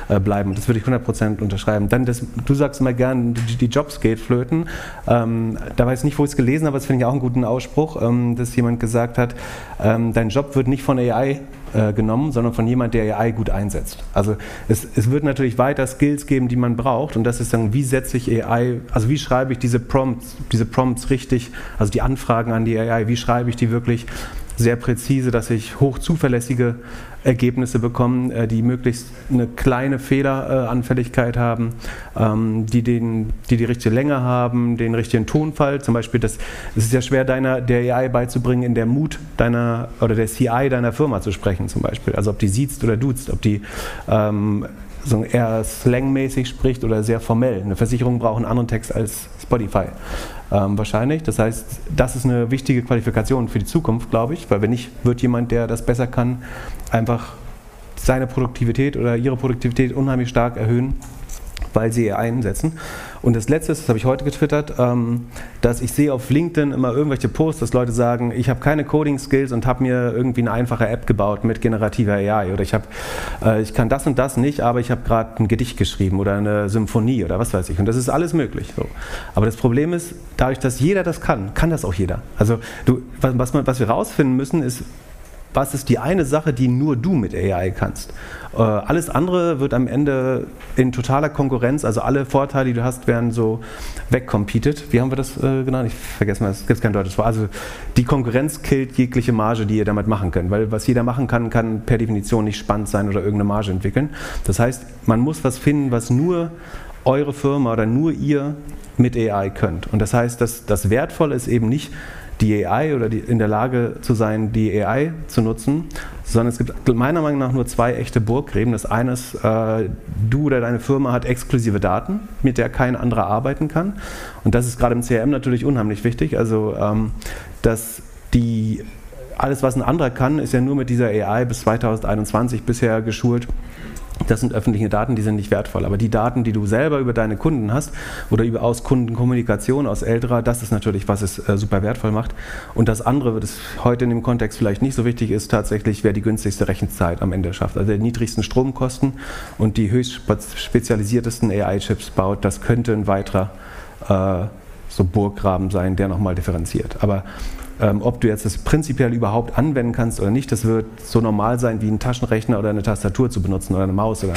Speaker 2: äh, bleiben. Das würde ich 100% unterschreiben. Dann, das, du sagst immer gern, die, die Jobs geht flöten. Ähm, da weiß ich nicht, wo ich es gelesen habe, aber das finde ich auch einen guten Ausspruch, ähm, dass jemand gesagt hat, ähm, dein Job wird nicht von AI äh, genommen, sondern von jemand, der AI gut einsetzt. Also es, es wird natürlich weiter Skills geben, die man braucht und das ist dann, wie setze ich AI, also wie schreibe ich diese Prompts, diese Prompts richtig, also die Anfragen an die AI, wie schreibe ich die wirklich sehr präzise, dass ich hoch zuverlässige Ergebnisse bekomme, äh, die möglichst eine kleine Fehleranfälligkeit haben, ähm, die, den, die die richtige Länge haben, den richtigen Tonfall. Zum Beispiel, das, es ist ja schwer, deiner, der AI beizubringen, in der Mut deiner oder der CI deiner Firma zu sprechen, zum Beispiel. Also ob die siezt oder duzt, ob die ähm, so eher slangmäßig spricht oder sehr formell. Eine Versicherung braucht einen anderen Text als Spotify ähm, wahrscheinlich. Das heißt, das ist eine wichtige Qualifikation für die Zukunft, glaube ich, weil wenn nicht, wird jemand, der das besser kann, einfach seine Produktivität oder ihre Produktivität unheimlich stark erhöhen weil sie ihr einsetzen. Und das Letzte, das habe ich heute getwittert, ähm, dass ich sehe auf LinkedIn immer irgendwelche Posts, dass Leute sagen, ich habe keine Coding-Skills und habe mir irgendwie eine einfache App gebaut mit generativer AI oder ich, hab, äh, ich kann das und das nicht, aber ich habe gerade ein Gedicht geschrieben oder eine Symphonie oder was weiß ich. Und das ist alles möglich. So. Aber das Problem ist, dadurch, dass jeder das kann, kann das auch jeder. Also du, was, was wir rausfinden müssen, ist, was ist die eine Sache, die nur du mit AI kannst. Äh, alles andere wird am Ende in totaler Konkurrenz, also alle Vorteile, die du hast, werden so wegcompeted. Wie haben wir das äh, genannt? Ich vergesse mal, es gibt kein deutsches Wort. Also die Konkurrenz killt jegliche Marge, die ihr damit machen könnt, weil was jeder machen kann, kann per Definition nicht spannend sein oder irgendeine Marge entwickeln. Das heißt, man muss was finden, was nur eure Firma oder nur ihr mit AI könnt. Und das heißt, dass das Wertvolle ist eben nicht, die AI oder die, in der Lage zu sein, die AI zu nutzen, sondern es gibt meiner Meinung nach nur zwei echte Burggräben. Das eine ist, äh, du oder deine Firma hat exklusive Daten, mit der kein anderer arbeiten kann. Und das ist gerade im CRM natürlich unheimlich wichtig. Also, ähm, dass die alles, was ein anderer kann, ist ja nur mit dieser AI bis 2021 bisher geschult das sind öffentliche Daten, die sind nicht wertvoll. Aber die Daten, die du selber über deine Kunden hast oder über aus Kundenkommunikation, aus älterer, das ist natürlich, was es äh, super wertvoll macht. Und das andere, das heute in dem Kontext vielleicht nicht so wichtig ist, tatsächlich, wer die günstigste Rechenzeit am Ende schafft. Also die niedrigsten Stromkosten und die höchst spezialisiertesten AI-Chips baut, das könnte ein weiterer äh, so Burggraben sein, der nochmal differenziert. Aber ähm, ob du jetzt das prinzipiell überhaupt anwenden kannst oder nicht, das wird so normal sein, wie einen Taschenrechner oder eine Tastatur zu benutzen oder eine Maus oder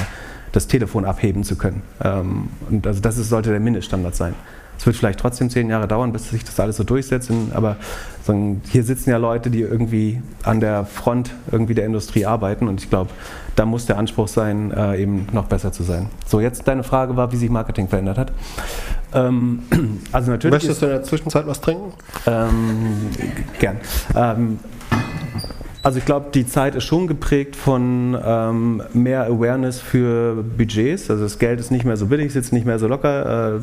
Speaker 2: das Telefon abheben zu können. Ähm, und also das ist, sollte der Mindeststandard sein. Es wird vielleicht trotzdem zehn Jahre dauern, bis sich das alles so durchsetzt, aber hier sitzen ja Leute, die irgendwie an der Front irgendwie der Industrie arbeiten und ich glaube, da muss der Anspruch sein, äh, eben noch besser zu sein. So, jetzt deine Frage war, wie sich Marketing verändert hat. Ähm, also natürlich
Speaker 1: Möchtest du in der Zwischenzeit was trinken?
Speaker 2: Ähm, gern. Ähm, also ich glaube, die Zeit ist schon geprägt von ähm, mehr Awareness für Budgets. Also das Geld ist nicht mehr so billig, sitzt nicht mehr so locker. Äh,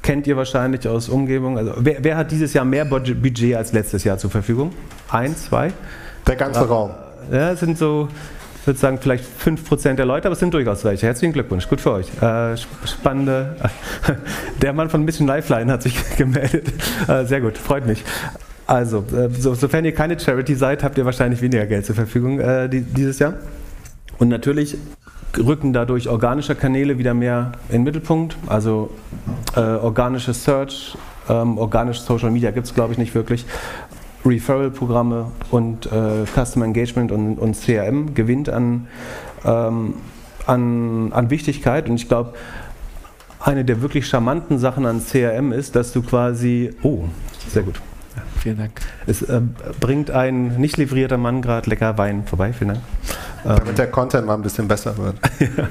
Speaker 2: kennt ihr wahrscheinlich aus Umgebung. Also wer, wer, hat dieses Jahr mehr Budget als letztes Jahr zur Verfügung? Ein, zwei?
Speaker 1: Der ganze Raum.
Speaker 2: Ja, sind so ich würde sagen, vielleicht 5% der Leute, aber es sind durchaus welche. Herzlichen Glückwunsch, gut für euch. Äh, spannende. Der Mann von bisschen Lifeline hat sich gemeldet. Äh, sehr gut, freut mich. Also, äh, so, sofern ihr keine Charity seid, habt ihr wahrscheinlich weniger Geld zur Verfügung äh, die, dieses Jahr. Und natürlich rücken dadurch organische Kanäle wieder mehr in den Mittelpunkt. Also äh, organische Search, ähm, organische Social Media gibt es, glaube ich, nicht wirklich. Referral-Programme und äh, Customer Engagement und, und, CRM gewinnt an, ähm, an, an Wichtigkeit. Und ich glaube, eine der wirklich charmanten Sachen an CRM ist, dass du quasi. Oh, sehr gut. Ja, vielen Dank. Es äh, bringt ein nicht livrierter Mann gerade lecker Wein vorbei. Vielen Dank.
Speaker 1: Damit ähm, der Content mal ein bisschen besser wird.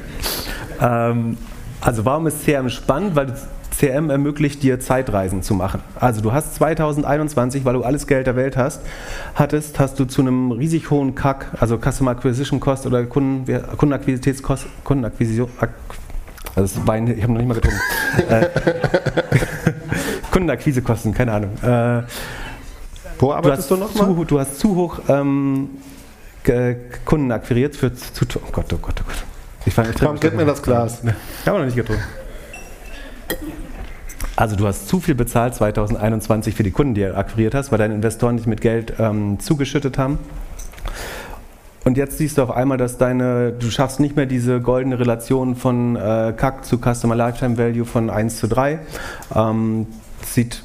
Speaker 2: ja. ähm, also warum ist CRM spannend? Weil CM ermöglicht dir Zeitreisen zu machen. Also du hast 2021, weil du alles Geld der Welt hast, hattest, hast du zu einem riesig hohen CAC, also Customer Acquisition Cost oder Kunden, Kundenakquisitätskost, Kundenakquisition, also das Wein, ich habe noch nicht mal getrunken. Äh, Kundenakquisekosten, keine Ahnung. Äh,
Speaker 1: Wo arbeitest du, du noch
Speaker 2: zu, mal? Du hast zu hoch ähm, Kunden akquiriert für zu, oh Gott, oh Gott, oh Gott.
Speaker 1: Ich fand, Komm, gib mir das Glas.
Speaker 2: Ich habe noch nicht getrunken. Also du hast zu viel bezahlt 2021 für die Kunden, die du akquiriert hast, weil deine Investoren nicht mit Geld ähm, zugeschüttet haben. Und jetzt siehst du auf einmal, dass deine, du schaffst nicht mehr diese goldene Relation von äh, CAC zu Customer Lifetime Value von 1 zu 3. Ähm, sieht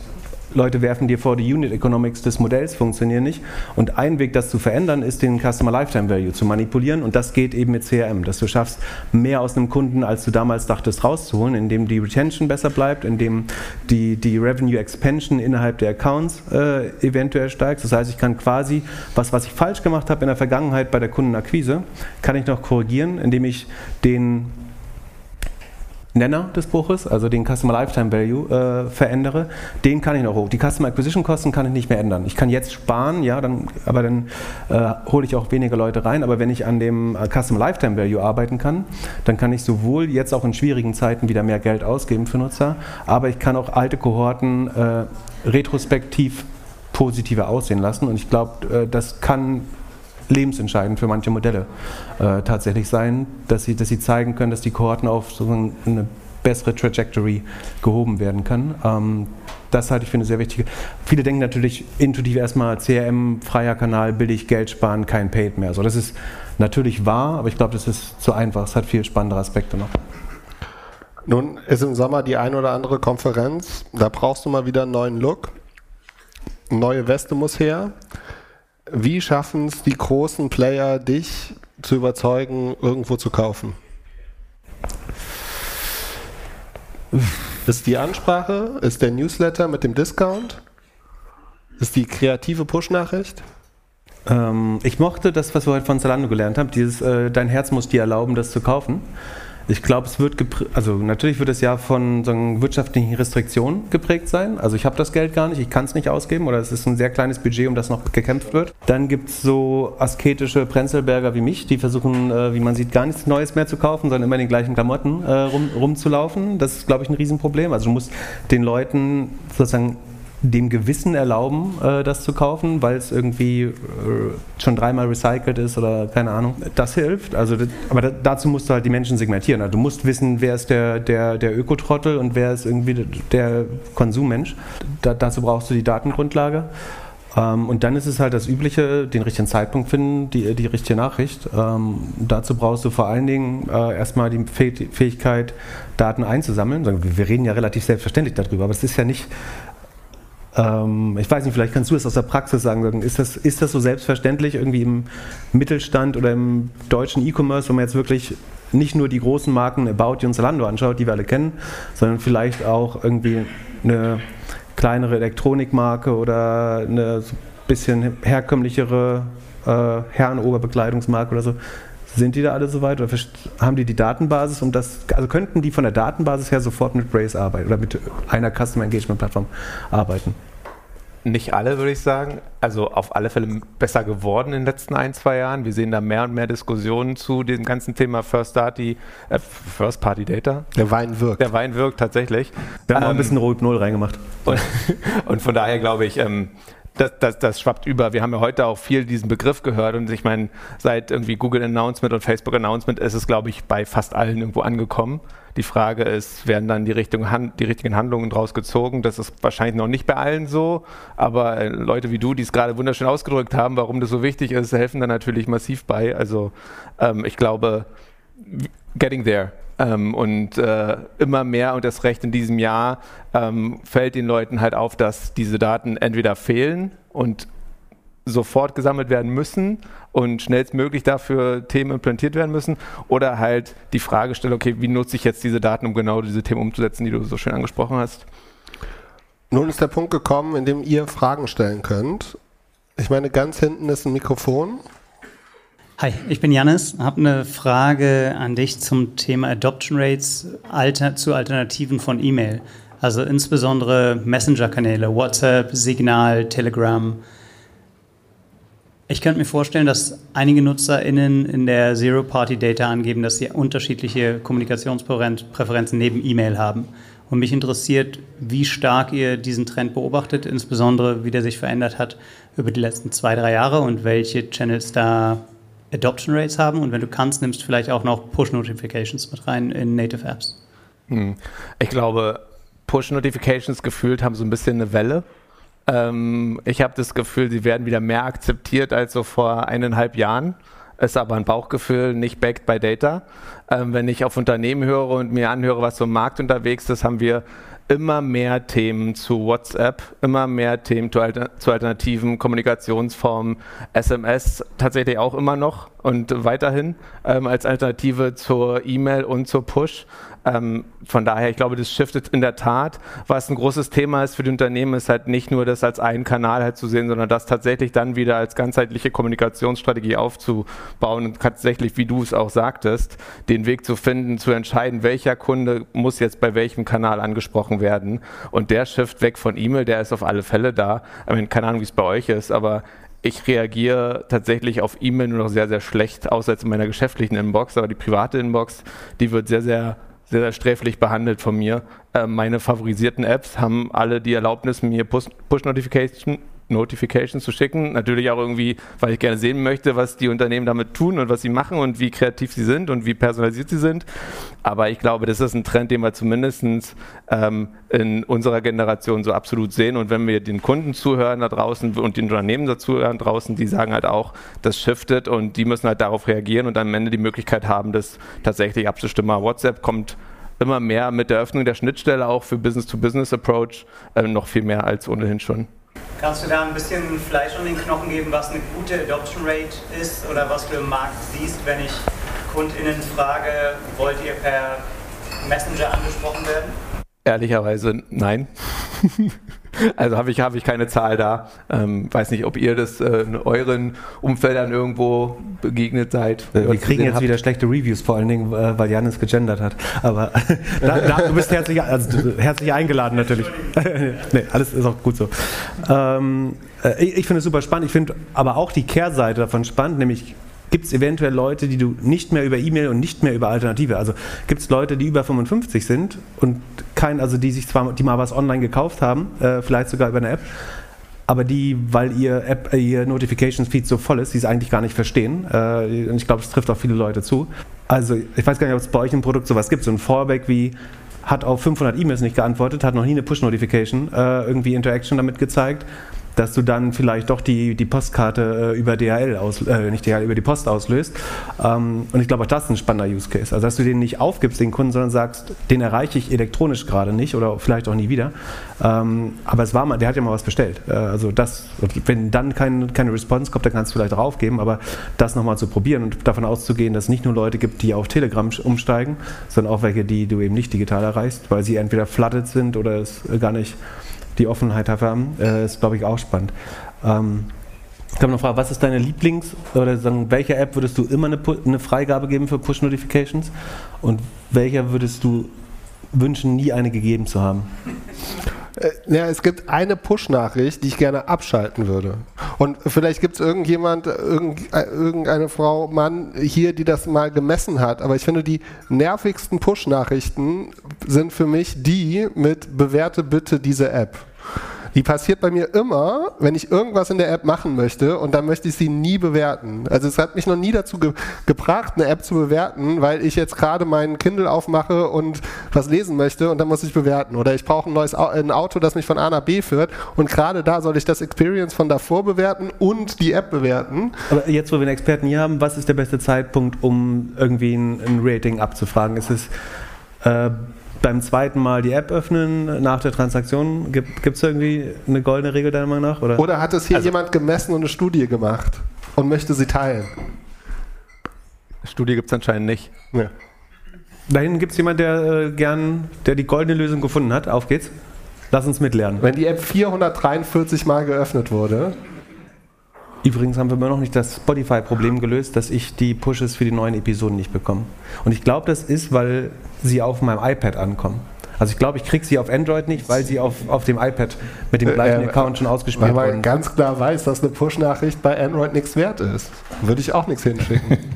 Speaker 2: Leute werfen dir vor, die Unit Economics des Modells funktionieren nicht. Und ein Weg, das zu verändern, ist den Customer Lifetime Value zu manipulieren. Und das geht eben mit CRM, dass du schaffst, mehr aus einem Kunden, als du damals dachtest, rauszuholen, indem die Retention besser bleibt, indem die, die Revenue Expansion innerhalb der Accounts äh, eventuell steigt. Das heißt, ich kann quasi was, was ich falsch gemacht habe in der Vergangenheit bei der Kundenakquise, kann ich noch korrigieren, indem ich den Nenner des Buches, also den Customer Lifetime Value, äh, verändere, den kann ich noch hoch. Die Customer Acquisition Kosten kann ich nicht mehr ändern. Ich kann jetzt sparen, ja, dann, aber dann äh, hole ich auch weniger Leute rein. Aber wenn ich an dem äh, Customer Lifetime Value arbeiten kann, dann kann ich sowohl jetzt auch in schwierigen Zeiten wieder mehr Geld ausgeben für Nutzer, aber ich kann auch alte Kohorten äh, retrospektiv positiver aussehen lassen. Und ich glaube, äh, das kann lebensentscheidend für manche Modelle äh, tatsächlich sein, dass sie, dass sie zeigen können, dass die Kohorten auf so eine bessere Trajectory gehoben werden kann. Ähm, das halte ich für eine sehr wichtige. Viele denken natürlich intuitiv erstmal CRM, freier Kanal, billig, Geld sparen, kein Paid mehr. So, das ist natürlich wahr, aber ich glaube, das ist zu einfach. Es hat viel spannendere Aspekte noch.
Speaker 1: Nun ist im Sommer die ein oder andere Konferenz. Da brauchst du mal wieder einen neuen Look. Neue Weste muss her. Wie schaffen es die großen Player, dich zu überzeugen, irgendwo zu kaufen? Ist die Ansprache? Ist der Newsletter mit dem Discount? Ist die kreative Push-Nachricht?
Speaker 2: Ähm, ich mochte das, was wir heute von Zalando gelernt haben, dieses äh, Dein Herz muss dir erlauben, das zu kaufen. Ich glaube, es wird, also natürlich wird es ja von so wirtschaftlichen Restriktionen geprägt sein. Also ich habe das Geld gar nicht, ich kann es nicht ausgeben oder es ist ein sehr kleines Budget, um das noch gekämpft wird. Dann gibt es so asketische Prenzelberger wie mich, die versuchen, äh, wie man sieht, gar nichts Neues mehr zu kaufen, sondern immer in den gleichen Klamotten äh, rum, rumzulaufen. Das ist, glaube ich, ein Riesenproblem. Also du musst den Leuten sozusagen dem Gewissen erlauben, äh, das zu kaufen, weil es irgendwie äh, schon dreimal recycelt ist oder keine Ahnung. Das hilft. Also, das, aber da, dazu musst du halt die Menschen segmentieren. Also, du musst wissen, wer ist der, der, der Ökotrottel und wer ist irgendwie der Konsummensch. Da, dazu brauchst du die Datengrundlage. Ähm, und dann ist es halt das Übliche, den richtigen Zeitpunkt finden, die, die richtige Nachricht. Ähm, dazu brauchst du vor allen Dingen äh, erstmal die Fähigkeit, Daten einzusammeln. Wir reden ja relativ selbstverständlich darüber, aber es ist ja nicht ähm, ich weiß nicht, vielleicht kannst du es aus der Praxis sagen. Ist das, ist das so selbstverständlich irgendwie im Mittelstand oder im deutschen E-Commerce, wenn man jetzt wirklich nicht nur die großen Marken About You und Zalando anschaut, die wir alle kennen, sondern vielleicht auch irgendwie eine kleinere Elektronikmarke oder eine bisschen herkömmlichere äh, Herrenoberbekleidungsmarke oder so. Sind die da alle soweit oder haben die die Datenbasis um das, also könnten die von der Datenbasis her sofort mit Brace arbeiten oder mit einer Customer Engagement Plattform arbeiten?
Speaker 4: Nicht alle, würde ich sagen. Also auf alle Fälle besser geworden in den letzten ein, zwei Jahren. Wir sehen da mehr und mehr Diskussionen zu dem ganzen Thema First, Party, äh, First Party Data.
Speaker 1: Der Wein wirkt.
Speaker 4: Der Wein wirkt tatsächlich.
Speaker 2: Wir haben ähm, ein bisschen Rot Null reingemacht.
Speaker 4: Und, und, von daher glaube ich, ähm, das, das, das schwappt über. Wir haben ja heute auch viel diesen Begriff gehört und ich meine, seit irgendwie Google Announcement und Facebook Announcement ist es, glaube ich, bei fast allen irgendwo angekommen. Die Frage ist, werden dann die, Richtung, die richtigen Handlungen draus gezogen? Das ist wahrscheinlich noch nicht bei allen so, aber äh, Leute wie du, die es gerade wunderschön ausgedrückt haben, warum das so wichtig ist, helfen da natürlich massiv bei. Also ähm, ich glaube, getting there. Ähm, und äh, immer mehr und das Recht in diesem Jahr ähm, fällt den Leuten halt auf, dass diese Daten entweder fehlen und sofort gesammelt werden müssen und schnellstmöglich dafür Themen implantiert werden müssen oder halt die Frage stellen, okay, wie nutze ich jetzt diese Daten, um genau diese Themen umzusetzen, die du so schön angesprochen hast?
Speaker 1: Nun ist der Punkt gekommen, in dem ihr Fragen stellen könnt. Ich meine, ganz hinten ist ein Mikrofon.
Speaker 5: Hi, ich bin Janis, habe eine Frage an dich zum Thema Adoption Rates alter, zu Alternativen von E-Mail. Also insbesondere Messenger-Kanäle, WhatsApp, Signal, Telegram. Ich könnte mir vorstellen, dass einige NutzerInnen in der Zero-Party-Data angeben, dass sie unterschiedliche Kommunikationspräferenzen neben E-Mail haben. Und mich interessiert, wie stark ihr diesen Trend beobachtet, insbesondere wie der sich verändert hat über die letzten zwei, drei Jahre und welche Channels da Adoption Rates haben und wenn du kannst, nimmst du vielleicht auch noch Push Notifications mit rein in Native Apps.
Speaker 4: Hm. Ich glaube, Push Notifications gefühlt haben so ein bisschen eine Welle. Ähm, ich habe das Gefühl, sie werden wieder mehr akzeptiert als so vor eineinhalb Jahren. Ist aber ein Bauchgefühl, nicht backed by Data. Ähm, wenn ich auf Unternehmen höre und mir anhöre, was so im Markt unterwegs ist, haben wir immer mehr Themen zu WhatsApp, immer mehr Themen zu, alter, zu alternativen Kommunikationsformen, SMS tatsächlich auch immer noch und weiterhin ähm, als Alternative zur E-Mail und zur Push. Ähm, von daher, ich glaube, das shiftet in der Tat. Was ein großes Thema ist für die Unternehmen, ist halt nicht nur das als einen Kanal halt zu sehen, sondern das tatsächlich dann wieder als ganzheitliche Kommunikationsstrategie aufzubauen und tatsächlich, wie du es auch sagtest, den Weg zu finden, zu entscheiden, welcher Kunde muss jetzt bei welchem Kanal angesprochen werden. Und der Shift weg von E-Mail, der ist auf alle Fälle da. Ich meine, keine Ahnung, wie es bei euch ist, aber ich reagiere tatsächlich auf E-Mail nur noch sehr, sehr schlecht, außer jetzt in meiner geschäftlichen Inbox, aber die private Inbox, die wird sehr, sehr sehr, sehr sträflich behandelt von mir. Äh, meine favorisierten Apps haben alle die Erlaubnis, mir Push-Notification Notifications zu schicken. Natürlich auch irgendwie, weil ich gerne sehen möchte, was die Unternehmen damit tun und was sie machen und wie kreativ sie sind und wie personalisiert sie sind. Aber ich glaube, das ist ein Trend, den wir zumindest ähm, in unserer Generation so absolut sehen. Und wenn wir den Kunden zuhören da draußen und den Unternehmen dazu hören draußen, die sagen halt auch, das shiftet und die müssen halt darauf reagieren und am Ende die Möglichkeit haben, das tatsächlich abzustimmen. WhatsApp kommt immer mehr mit der Öffnung der Schnittstelle auch für Business-to-Business-Approach äh, noch viel mehr als ohnehin schon.
Speaker 5: Kannst du da ein bisschen Fleisch an den Knochen geben, was eine gute Adoption Rate ist oder was du im Markt siehst, wenn ich KundInnen frage, wollt ihr per Messenger angesprochen werden?
Speaker 4: Ehrlicherweise nein. also habe ich, hab ich keine Zahl da. Ähm, weiß nicht, ob ihr das äh, in euren Umfeldern irgendwo begegnet seid.
Speaker 2: Äh, wir kriegen jetzt habt. wieder schlechte Reviews, vor allen Dingen, äh, weil Janis gegendert hat. Aber da, da, du bist herzlich, also, herzlich eingeladen natürlich. nee, alles ist auch gut so. Ähm, äh, ich, ich finde es super spannend. Ich finde aber auch die Kehrseite davon spannend, nämlich gibt es eventuell Leute, die du nicht mehr über E-Mail und nicht mehr über Alternative, also gibt es Leute, die über 55 sind und kein, also die sich zwar, die mal was online gekauft haben, äh, vielleicht sogar über eine App, aber die, weil ihr App, äh, ihr Notifications Feed so voll ist, die es eigentlich gar nicht verstehen. Äh, und ich glaube, das trifft auch viele Leute zu. Also ich weiß gar nicht, ob es bei euch im Produkt sowas gibt, so ein Fallback wie hat auf 500 E-Mails nicht geantwortet, hat noch nie eine Push-Notification äh, irgendwie Interaction damit gezeigt dass du dann vielleicht doch die, die Postkarte äh, über DHL aus, äh, nicht DHL, über die Post auslöst. Ähm, und ich glaube, auch das ist ein spannender Use Case. Also, dass du den nicht aufgibst, den Kunden, sondern sagst, den erreiche ich elektronisch gerade nicht oder vielleicht auch nie wieder. Ähm, aber es war mal, der hat ja mal was bestellt. Äh, also das, wenn dann kein, keine Response kommt, dann kannst du vielleicht draufgeben, aber das nochmal zu probieren und davon auszugehen, dass es nicht nur Leute gibt, die auf Telegram umsteigen, sondern auch welche, die du eben nicht digital erreichst, weil sie entweder flooded sind oder es gar nicht die Offenheit dafür haben, äh, ist, glaube ich, auch spannend. Ähm, ich habe noch fragen, was ist deine Lieblings- oder sagen, welcher App würdest du immer eine, eine Freigabe geben für Push-Notifications und welcher würdest du wünschen, nie eine gegeben zu haben?
Speaker 1: Äh, ja, es gibt eine Push-Nachricht, die ich gerne abschalten würde. Und vielleicht gibt es irgendjemand, äh, irgendeine Frau, Mann hier, die das mal gemessen hat. Aber ich finde, die nervigsten Push-Nachrichten sind für mich die mit bewerte bitte diese App. Die passiert bei mir immer, wenn ich irgendwas in der App machen möchte und dann möchte ich sie nie bewerten. Also es hat mich noch nie dazu ge gebracht, eine App zu bewerten, weil ich jetzt gerade meinen Kindle aufmache und was lesen möchte und dann muss ich bewerten. Oder ich brauche ein neues Au ein Auto, das mich von A nach B führt und gerade da soll ich das Experience von davor bewerten und die App bewerten.
Speaker 2: Aber jetzt, wo wir einen Experten hier haben, was ist der beste Zeitpunkt, um irgendwie ein, ein Rating abzufragen? Ist es äh, beim zweiten Mal die App öffnen nach der Transaktion? Gibt es irgendwie eine goldene Regel deiner Meinung nach?
Speaker 1: Oder, oder hat es hier also, jemand gemessen und eine Studie gemacht und möchte sie teilen?
Speaker 4: Studie gibt es anscheinend nicht. Ja.
Speaker 2: Da hinten gibt es jemanden, der äh, gern, der die goldene Lösung gefunden hat. Auf geht's. Lass uns mitlernen.
Speaker 1: Wenn die App 443 Mal geöffnet wurde.
Speaker 2: Übrigens haben wir immer noch nicht das Spotify-Problem gelöst, dass ich die Pushes für die neuen Episoden nicht bekomme. Und ich glaube, das ist, weil sie auf meinem iPad ankommen. Also ich glaube, ich kriege sie auf Android nicht, weil sie auf, auf dem iPad mit dem gleichen äh, Account schon ausgespielt wurden. Weil man
Speaker 1: ganz klar weiß, dass eine Push-Nachricht bei Android nichts wert ist. Würde ich auch nichts hinschicken.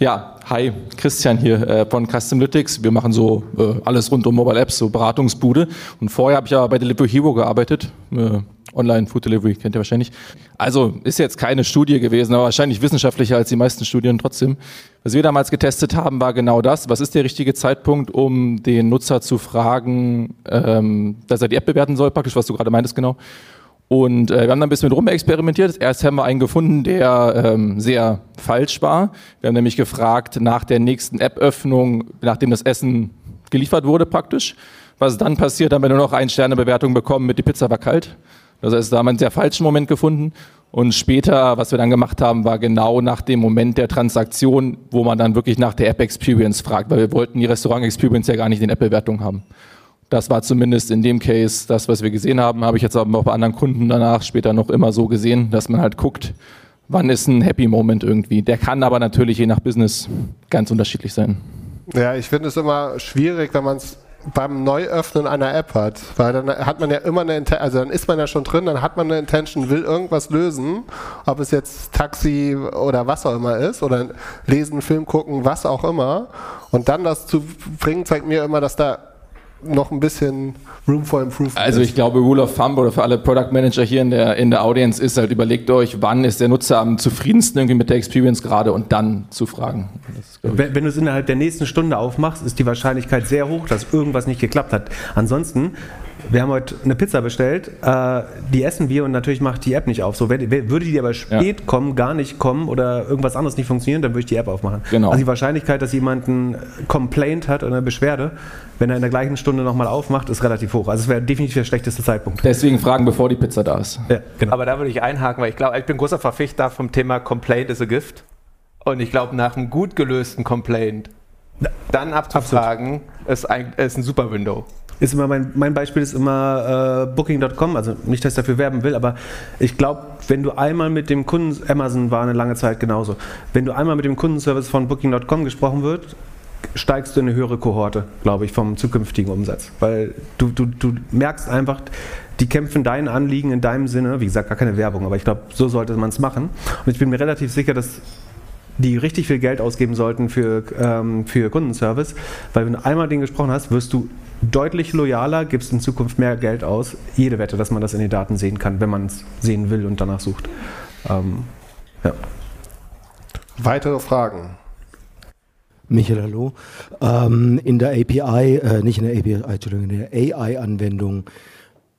Speaker 6: Ja, hi, Christian hier äh, von Customlytics. Wir machen so äh, alles rund um Mobile Apps, so Beratungsbude. Und vorher habe ich ja bei Delivery Hero gearbeitet. Äh, Online Food Delivery kennt ihr wahrscheinlich. Also ist jetzt keine Studie gewesen, aber wahrscheinlich wissenschaftlicher als die meisten Studien trotzdem. Was wir damals getestet haben, war genau das. Was ist der richtige Zeitpunkt, um den Nutzer zu fragen, ähm, dass er die App bewerten soll, praktisch, was du gerade meintest, genau. Und äh, wir haben dann ein bisschen rumexperimentiert. Erst haben wir einen gefunden, der ähm, sehr falsch war. Wir haben nämlich gefragt nach der nächsten App-Öffnung, nachdem das Essen geliefert wurde praktisch, Was dann passiert, haben wir nur noch eine Sternebewertung bekommen mit die Pizza war kalt. Das heißt, da haben wir einen sehr falschen Moment gefunden. Und später, was wir dann gemacht haben, war genau nach dem Moment der Transaktion, wo man dann wirklich nach der App Experience fragt, weil wir wollten die Restaurant Experience ja gar nicht in App-Bewertung haben. Das war zumindest in dem Case das, was wir gesehen haben. Habe ich jetzt aber auch bei anderen Kunden danach später noch immer so gesehen, dass man halt guckt, wann ist ein Happy Moment irgendwie. Der kann aber natürlich je nach Business ganz unterschiedlich sein.
Speaker 1: Ja, ich finde es immer schwierig, wenn man es beim Neuöffnen einer App hat, weil dann hat man ja immer eine Intention, also dann ist man ja schon drin, dann hat man eine Intention, will irgendwas lösen, ob es jetzt Taxi oder was auch immer ist oder lesen, Film gucken, was auch immer. Und dann das zu bringen, zeigt mir immer, dass da noch ein bisschen Room for Improvement.
Speaker 6: Also ich glaube, Rule of Thumb oder für alle Product Manager hier in der, in der Audience ist halt, überlegt euch, wann ist der Nutzer am zufriedensten irgendwie mit der Experience gerade und dann zu fragen.
Speaker 2: wenn, wenn du es innerhalb der nächsten Stunde aufmachst, ist die Wahrscheinlichkeit sehr hoch, dass irgendwas nicht geklappt hat. Ansonsten wir haben heute eine Pizza bestellt, äh, die essen wir und natürlich macht die App nicht auf. So, wenn, würde die aber spät ja. kommen, gar nicht kommen oder irgendwas anderes nicht funktionieren, dann würde ich die App aufmachen. Genau. Also die Wahrscheinlichkeit, dass jemand ein Complaint hat oder eine Beschwerde, wenn er in der gleichen Stunde nochmal aufmacht, ist relativ hoch. Also es wäre definitiv der schlechteste Zeitpunkt.
Speaker 6: Deswegen fragen, bevor die Pizza da ist.
Speaker 4: Ja, genau. Aber da würde ich einhaken, weil ich glaube, ich bin großer Verfechter vom Thema Complaint is a Gift. Und ich glaube, nach einem gut gelösten Complaint dann abzufragen, ist ein, ist ein super Window
Speaker 2: ist immer mein, mein Beispiel ist immer äh, Booking.com, also nicht, dass ich dafür werben will, aber ich glaube, wenn du einmal mit dem Kunden, Amazon war eine lange Zeit genauso, wenn du einmal mit dem Kundenservice von Booking.com gesprochen wird, steigst du in eine höhere Kohorte, glaube ich, vom zukünftigen Umsatz. Weil du, du, du merkst einfach, die kämpfen dein Anliegen in deinem Sinne, wie gesagt, gar keine Werbung, aber ich glaube, so sollte man es machen. Und ich bin mir relativ sicher, dass die richtig viel Geld ausgeben sollten für, ähm, für Kundenservice, weil wenn du einmal den gesprochen hast, wirst du deutlich loyaler, gibst in Zukunft mehr Geld aus. Jede Wette, dass man das in den Daten sehen kann, wenn man es sehen will und danach sucht. Ähm, ja.
Speaker 1: Weitere Fragen?
Speaker 7: Michael, hallo. Ähm, in der API, äh, nicht in der API, Entschuldigung, in der AI-Anwendung,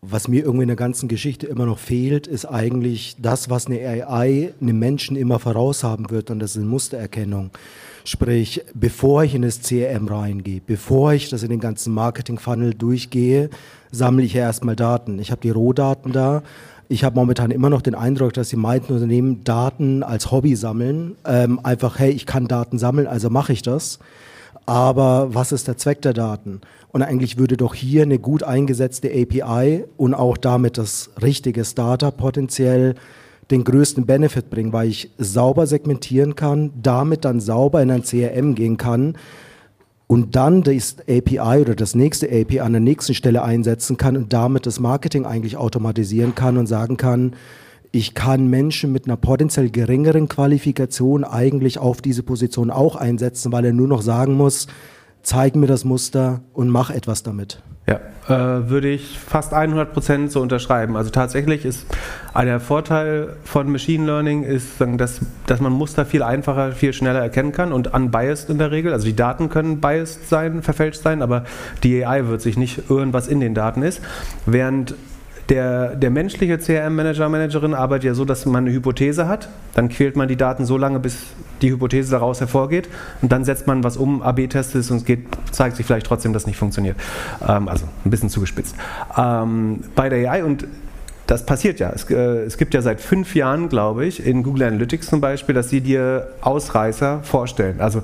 Speaker 7: was mir irgendwie in der ganzen Geschichte immer noch fehlt, ist eigentlich das, was eine AI einem Menschen immer voraushaben wird, und das ist Mustererkennung. Sprich, bevor ich in das CRM reingehe, bevor ich das in den ganzen Marketing-Funnel durchgehe, sammle ich ja erstmal Daten. Ich habe die Rohdaten da. Ich habe momentan immer noch den Eindruck, dass die meisten Unternehmen Daten als Hobby sammeln. Ähm, einfach, hey, ich kann Daten sammeln, also mache ich das. Aber was ist der Zweck der Daten? Und eigentlich würde doch hier eine gut eingesetzte API und auch damit das richtige Startup potenziell den größten Benefit bringen, weil ich sauber segmentieren kann, damit dann sauber in ein CRM gehen kann und dann das API oder das nächste API an der nächsten Stelle einsetzen kann und damit das Marketing eigentlich automatisieren kann und sagen kann, ich kann Menschen mit einer potenziell geringeren Qualifikation eigentlich auf diese Position auch einsetzen, weil er nur noch sagen muss, zeig mir das Muster und mach etwas damit.
Speaker 2: Ja, äh, würde ich fast 100% so unterschreiben. Also tatsächlich ist der Vorteil von Machine Learning ist, dass, dass man Muster viel einfacher, viel schneller erkennen kann und unbiased in der Regel. Also die Daten können biased sein, verfälscht sein, aber die AI wird sich nicht irren, was in den Daten ist. Während der, der menschliche CRM-Manager, Managerin arbeitet ja so, dass man eine Hypothese hat. Dann quält man die Daten so lange, bis die Hypothese daraus hervorgeht. Und dann setzt man was um, AB-testet es und es geht, zeigt sich vielleicht trotzdem, dass es nicht funktioniert. Ähm, also ein bisschen zugespitzt. Ähm, bei der AI und das passiert ja. Es, äh, es, gibt ja seit fünf Jahren, glaube ich, in Google Analytics zum Beispiel, dass sie dir Ausreißer vorstellen. Also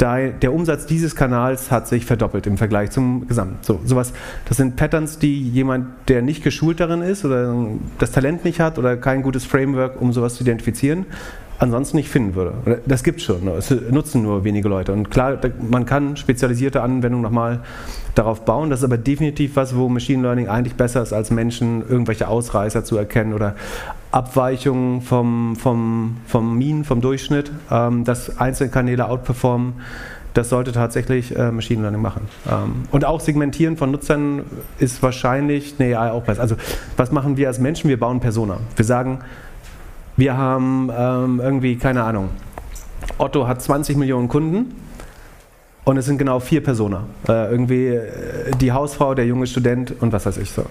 Speaker 2: der Umsatz dieses Kanals hat sich verdoppelt im Vergleich zum Gesamten. So, sowas, das sind Patterns, die jemand, der nicht geschult darin ist oder das Talent nicht hat oder kein gutes Framework, um sowas zu identifizieren, ansonsten nicht finden würde. Das gibt es schon, es nutzen nur wenige Leute. Und klar, man kann spezialisierte Anwendungen nochmal darauf bauen. Das ist aber definitiv was, wo Machine Learning eigentlich besser ist, als Menschen irgendwelche Ausreißer zu erkennen oder Abweichungen vom, vom, vom Mean, vom Durchschnitt, ähm, dass einzelne Kanäle outperformen. Das sollte tatsächlich äh, Machine Learning machen. Ähm, und auch Segmentieren von Nutzern ist wahrscheinlich eine AI auch besser. Also was machen wir als Menschen? Wir bauen Persona. Wir sagen, wir haben ähm, irgendwie, keine Ahnung, Otto hat 20 Millionen Kunden und es sind genau vier Personen. Äh, irgendwie äh, die Hausfrau, der junge Student und was weiß ich so.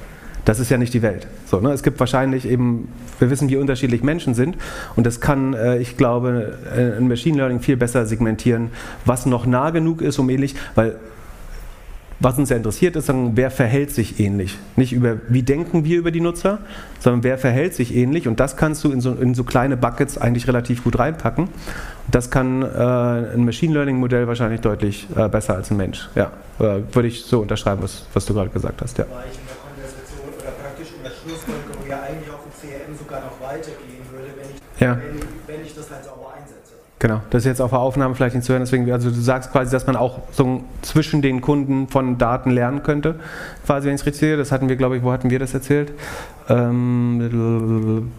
Speaker 2: Das ist ja nicht die Welt. So, ne? Es gibt wahrscheinlich eben, wir wissen, wie unterschiedlich Menschen sind und das kann, äh, ich glaube, äh, ein Machine Learning viel besser segmentieren, was noch nah genug ist, um ähnlich, weil was uns ja interessiert, ist, sagen, wer verhält sich ähnlich. Nicht über, wie denken wir über die Nutzer, sondern wer verhält sich ähnlich. Und das kannst du in so, in so kleine Buckets eigentlich relativ gut reinpacken. Das kann äh, ein Machine Learning Modell wahrscheinlich deutlich äh, besser als ein Mensch. Ja, äh, würde ich so unterschreiben, was, was du gerade gesagt hast. Ja.
Speaker 7: War
Speaker 2: Genau, das ist jetzt auf der Aufnahme vielleicht nicht zu hören, deswegen, also du sagst quasi, dass man auch so zwischen den Kunden von Daten lernen könnte, quasi, wenn ich es richtig sehe. Das hatten wir, glaube ich, wo hatten wir das erzählt? Ähm,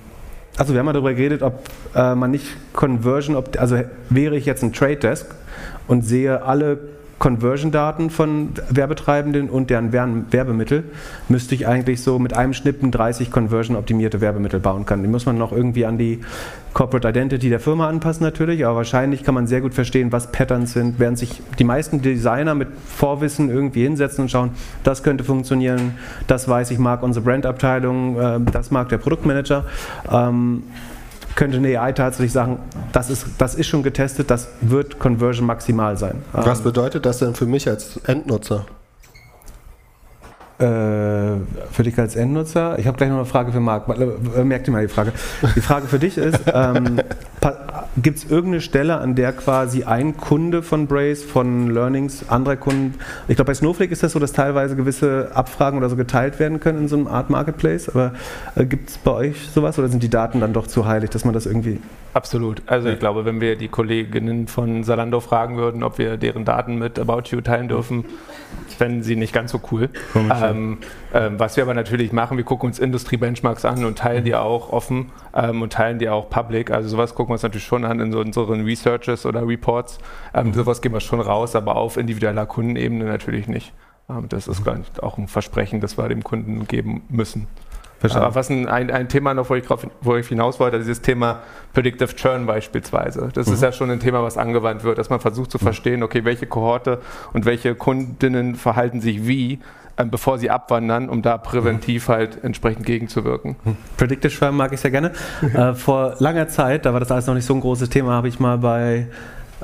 Speaker 2: also wir haben mal darüber geredet, ob äh, man nicht Conversion, ob, also wäre ich jetzt ein Trade Desk und sehe alle Conversion-Daten von Werbetreibenden und deren Wer- Werbemittel, müsste ich eigentlich so mit einem Schnippen 30 Conversion-optimierte Werbemittel bauen können. Die muss man noch irgendwie an die Corporate Identity der Firma anpassen natürlich, aber wahrscheinlich kann man sehr gut verstehen, was Patterns sind, während sich die meisten Designer mit Vorwissen irgendwie hinsetzen und schauen, das könnte funktionieren, das weiß ich, mag unsere Brandabteilung, äh, das mag der Produktmanager. Könnte eine AI tatsächlich sagen, das ist, das ist schon getestet, das wird Conversion maximal sein.
Speaker 1: Was
Speaker 2: Ähm,
Speaker 1: bedeutet das denn für mich als Endnutzer?
Speaker 2: Äh, für dich als Endnutzer? Ich habe gleich noch eine Frage für Marc. Äh, Merk dir mal die Frage. Die Frage für dich ist, ähm, gibt es irgendeine Stelle, an der quasi ein Kunde von Brace, von Learnings, anderer Kunden, ich glaube bei Snowflake ist das so, dass teilweise gewisse Abfragen oder so geteilt werden können in so einem Art Marketplace, aber äh, gibt es bei euch sowas oder sind die Daten dann doch zu heilig, dass man das irgendwie...
Speaker 4: Absolut. Also ich glaube, wenn wir die Kolleginnen von Zalando fragen würden, ob wir deren Daten mit About You teilen dürfen, fänden sie nicht ganz so cool. Ähm, ähm, was wir aber natürlich machen, wir gucken uns Industrie-Benchmarks an und teilen die auch offen ähm, und teilen die auch public. Also sowas gucken wir uns natürlich schon an in so unseren Researches oder Reports. Ähm, sowas gehen wir schon raus, aber auf individueller Kundenebene natürlich nicht. Ähm, das ist gar nicht auch ein Versprechen, das wir dem Kunden geben müssen.
Speaker 2: Verstanden.
Speaker 4: Aber was ein, ein, ein Thema noch, wo ich, drauf, wo ich hinaus wollte, dieses Thema Predictive Churn beispielsweise. Das ist
Speaker 2: Mhm.
Speaker 4: ja schon ein Thema, was angewandt wird, dass man versucht zu verstehen, okay, welche Kohorte und welche Kundinnen verhalten sich wie, ähm, bevor sie abwandern, um da präventiv halt entsprechend gegenzuwirken.
Speaker 2: Predictive Schwärmen mag ich sehr gerne. äh, vor langer Zeit, da war das alles noch nicht so ein großes Thema, habe ich mal bei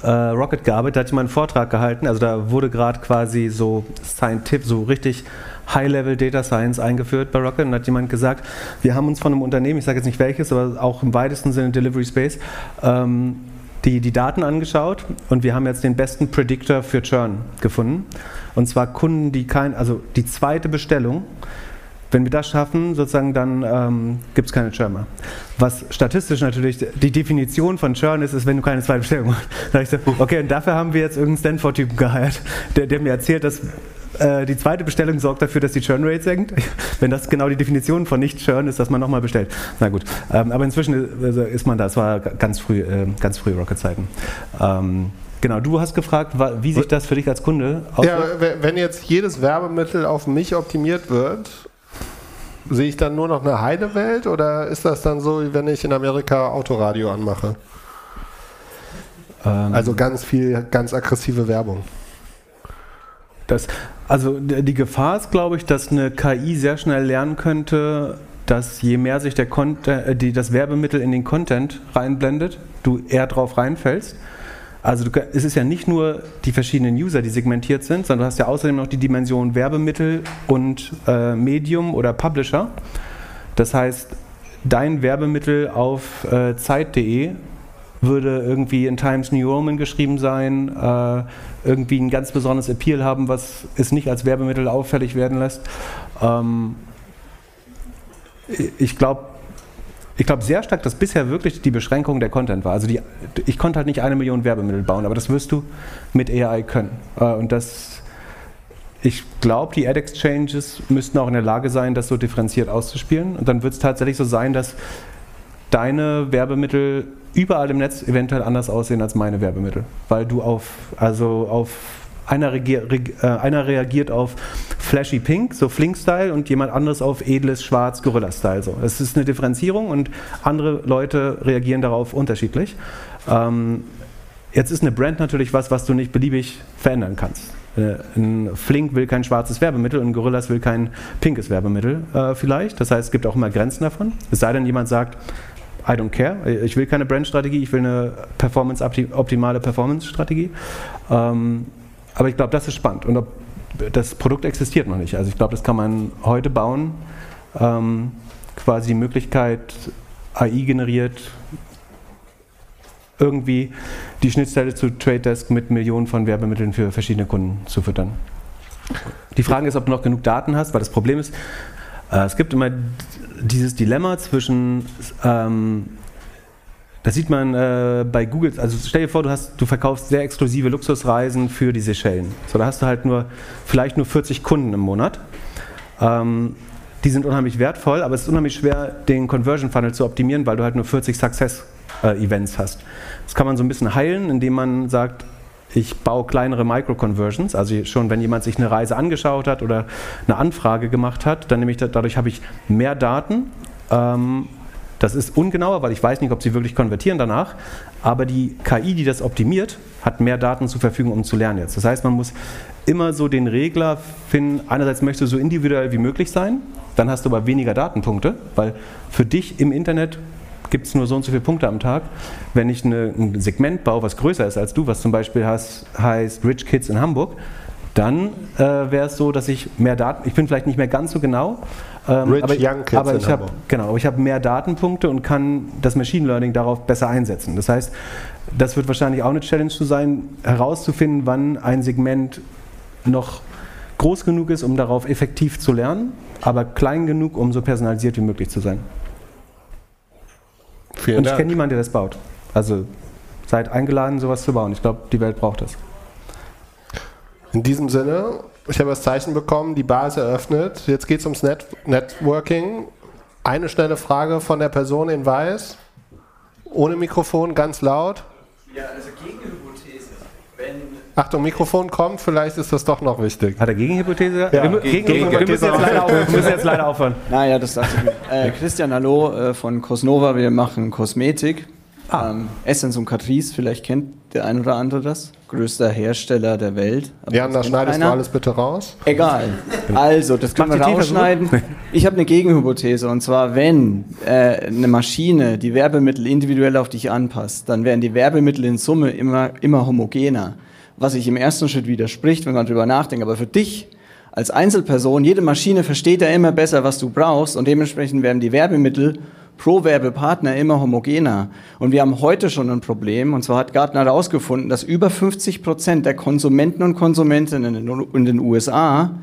Speaker 2: äh, Rocket gearbeitet, da hatte ich mal einen Vortrag gehalten. Also da wurde gerade quasi so Scientific, so richtig High-Level Data Science eingeführt bei Rocket und hat jemand gesagt, wir haben uns von einem Unternehmen, ich sage jetzt nicht welches, aber auch im weitesten Sinne Delivery Space, ähm, die, die Daten angeschaut und wir haben jetzt den besten Predictor für Churn gefunden. Und zwar Kunden, die kein, also die zweite Bestellung, wenn wir das schaffen, sozusagen, dann ähm, gibt es keine Churn mehr. Was statistisch natürlich die Definition von Churn ist, ist, wenn du keine zweite Bestellung machst. Da ich so, okay, und dafür haben wir jetzt irgendeinen Stanford-Typen geheiert, der, der mir erzählt, dass äh, die zweite Bestellung sorgt dafür, dass die Churn Rate senkt. Wenn das genau die Definition von Nicht-Churn ist, dass man nochmal bestellt. Na gut, ähm, aber inzwischen ist, ist man da, es war ganz früh, äh, ganz früh Rocket-Zeiten. Ähm, Genau, du hast gefragt, wie sich das für dich als Kunde
Speaker 1: Ja, w- wenn jetzt jedes Werbemittel auf mich optimiert wird, sehe ich dann nur noch eine Heidewelt oder ist das dann so, wie wenn ich in Amerika Autoradio anmache?
Speaker 2: Ähm,
Speaker 1: Also ganz viel, ganz aggressive Werbung.
Speaker 2: Das, also die Gefahr ist, glaube ich, dass eine KI sehr schnell lernen könnte, dass je mehr sich der Content, äh, die, das Werbemittel in den Content reinblendet, du eher drauf reinfällst. Also du, es ist ja nicht nur die verschiedenen User, die segmentiert sind, sondern du hast ja außerdem noch die Dimension Werbemittel und äh, Medium oder Publisher. Das heißt, dein Werbemittel auf äh, Zeit.de würde irgendwie in Times New Roman geschrieben sein, äh, irgendwie ein ganz besonderes Appeal haben, was es nicht als Werbemittel auffällig werden lässt. Ähm, ich glaube, ich glaube sehr stark, dass bisher wirklich die Beschränkung der Content war. Also die, ich konnte halt nicht eine Million Werbemittel bauen, aber das wirst du mit AI können. Äh, und das, ich glaube, die Ad-Exchanges müssten auch in der Lage sein, das so differenziert auszuspielen. Und dann wird es tatsächlich so sein, dass deine Werbemittel überall im Netz eventuell anders aussehen als meine Werbemittel. Weil du auf, also auf einer, äh, einer reagiert auf flashy pink, so Flink-Style, und jemand anderes auf edles schwarz, Gorilla-Style. So. Es ist eine Differenzierung und andere Leute reagieren darauf unterschiedlich. Ähm, jetzt ist eine Brand natürlich was, was du nicht beliebig verändern kannst. Äh, Ein Flink will kein schwarzes Werbemittel und ein Gorillas will kein pinkes Werbemittel äh, vielleicht. Das heißt, es gibt auch immer Grenzen davon. Es sei denn, jemand sagt, I don't care, ich will keine Brandstrategie, ich will eine Performance optimale Performance-Strategie. Ähm, aber ich glaube, das ist spannend. Und ob das Produkt existiert noch nicht. Also ich glaube, das kann man heute bauen. Ähm, quasi die Möglichkeit, AI generiert, irgendwie die Schnittstelle zu Trade Desk mit Millionen von Werbemitteln für verschiedene Kunden zu füttern. Die Frage ist, ob du noch genug Daten hast, weil das Problem ist, äh, es gibt immer dieses Dilemma zwischen, ähm, das sieht man äh, bei Google, also stell dir vor, du, hast, du verkaufst sehr exklusive Luxusreisen für die Seychellen. So, da hast du halt nur, vielleicht nur 40 Kunden im Monat. Ähm, die sind unheimlich wertvoll, aber es ist unheimlich schwer, den Conversion Funnel zu optimieren, weil du halt nur 40 Success-Events äh, hast. Das kann man so ein bisschen heilen, indem man sagt, ich baue kleinere Micro-Conversions, also schon wenn jemand sich eine Reise angeschaut hat oder eine Anfrage gemacht hat, dann nehme ich dadurch habe ich mehr Daten. Ähm, das ist ungenauer, weil ich weiß nicht, ob sie wirklich konvertieren danach. Aber die KI, die das optimiert, hat mehr Daten zur Verfügung, um zu lernen jetzt. Das heißt, man muss immer so den Regler finden. Einerseits möchtest du so individuell wie möglich sein, dann hast du aber weniger Datenpunkte, weil für dich im Internet gibt es nur so und so viele Punkte am Tag. Wenn ich eine, ein Segment baue, was größer ist als du, was zum Beispiel heißt, heißt Rich Kids in Hamburg, dann äh, wäre es so, dass ich mehr Daten, ich bin vielleicht nicht mehr ganz so genau, ähm,
Speaker 1: Rich
Speaker 2: aber,
Speaker 1: Young Kids
Speaker 2: aber
Speaker 1: in
Speaker 2: ich habe
Speaker 1: Hamburg.
Speaker 2: genau, aber ich habe mehr Datenpunkte und kann das Machine Learning darauf besser einsetzen. Das heißt, das wird wahrscheinlich auch eine Challenge zu sein, herauszufinden, wann ein Segment noch groß genug ist, um darauf effektiv zu lernen, aber klein genug, um so personalisiert wie möglich zu sein.
Speaker 1: Vielen
Speaker 2: Und ich kenne niemanden, der das baut. Also seid eingeladen, sowas zu bauen. Ich glaube, die Welt braucht das.
Speaker 1: In diesem Sinne, ich habe das Zeichen bekommen, die Bar ist eröffnet. Jetzt geht es ums Net Networking. Eine schnelle Frage von der Person in Weiß. Ohne Mikrofon, ganz laut.
Speaker 8: Ja, also Gegenhypothese. Wenn
Speaker 1: Achtung, Mikrofon kommt, vielleicht ist das doch noch wichtig.
Speaker 2: Hat er Gegenhypothese?
Speaker 1: Ja,
Speaker 2: wir, mü- gegen, wir, müssen jetzt leider aufhören. wir müssen jetzt leider aufhören.
Speaker 8: Naja, das dachte ich mir. Äh, Christian, hallo äh, von Cosnova. Wir machen Kosmetik. Ähm, Essence und Catrice, vielleicht kennt der ein oder andere das. Größter Hersteller der Welt. Aber das
Speaker 1: da schneidest du
Speaker 8: keiner.
Speaker 1: alles bitte raus.
Speaker 8: Egal. Also, das können wir rausschneiden. Ich habe eine Gegenhypothese und zwar, wenn äh, eine Maschine die Werbemittel individuell auf dich anpasst, dann werden die Werbemittel in Summe immer, immer homogener. Was sich im ersten Schritt widerspricht, wenn man drüber nachdenkt. Aber für dich als Einzelperson, jede Maschine versteht ja immer besser, was du brauchst und dementsprechend werden die Werbemittel pro Werbepartner immer homogener. Und wir haben heute schon ein Problem, und zwar hat Gartner herausgefunden, dass über 50 Prozent der Konsumenten und Konsumentinnen in den- USA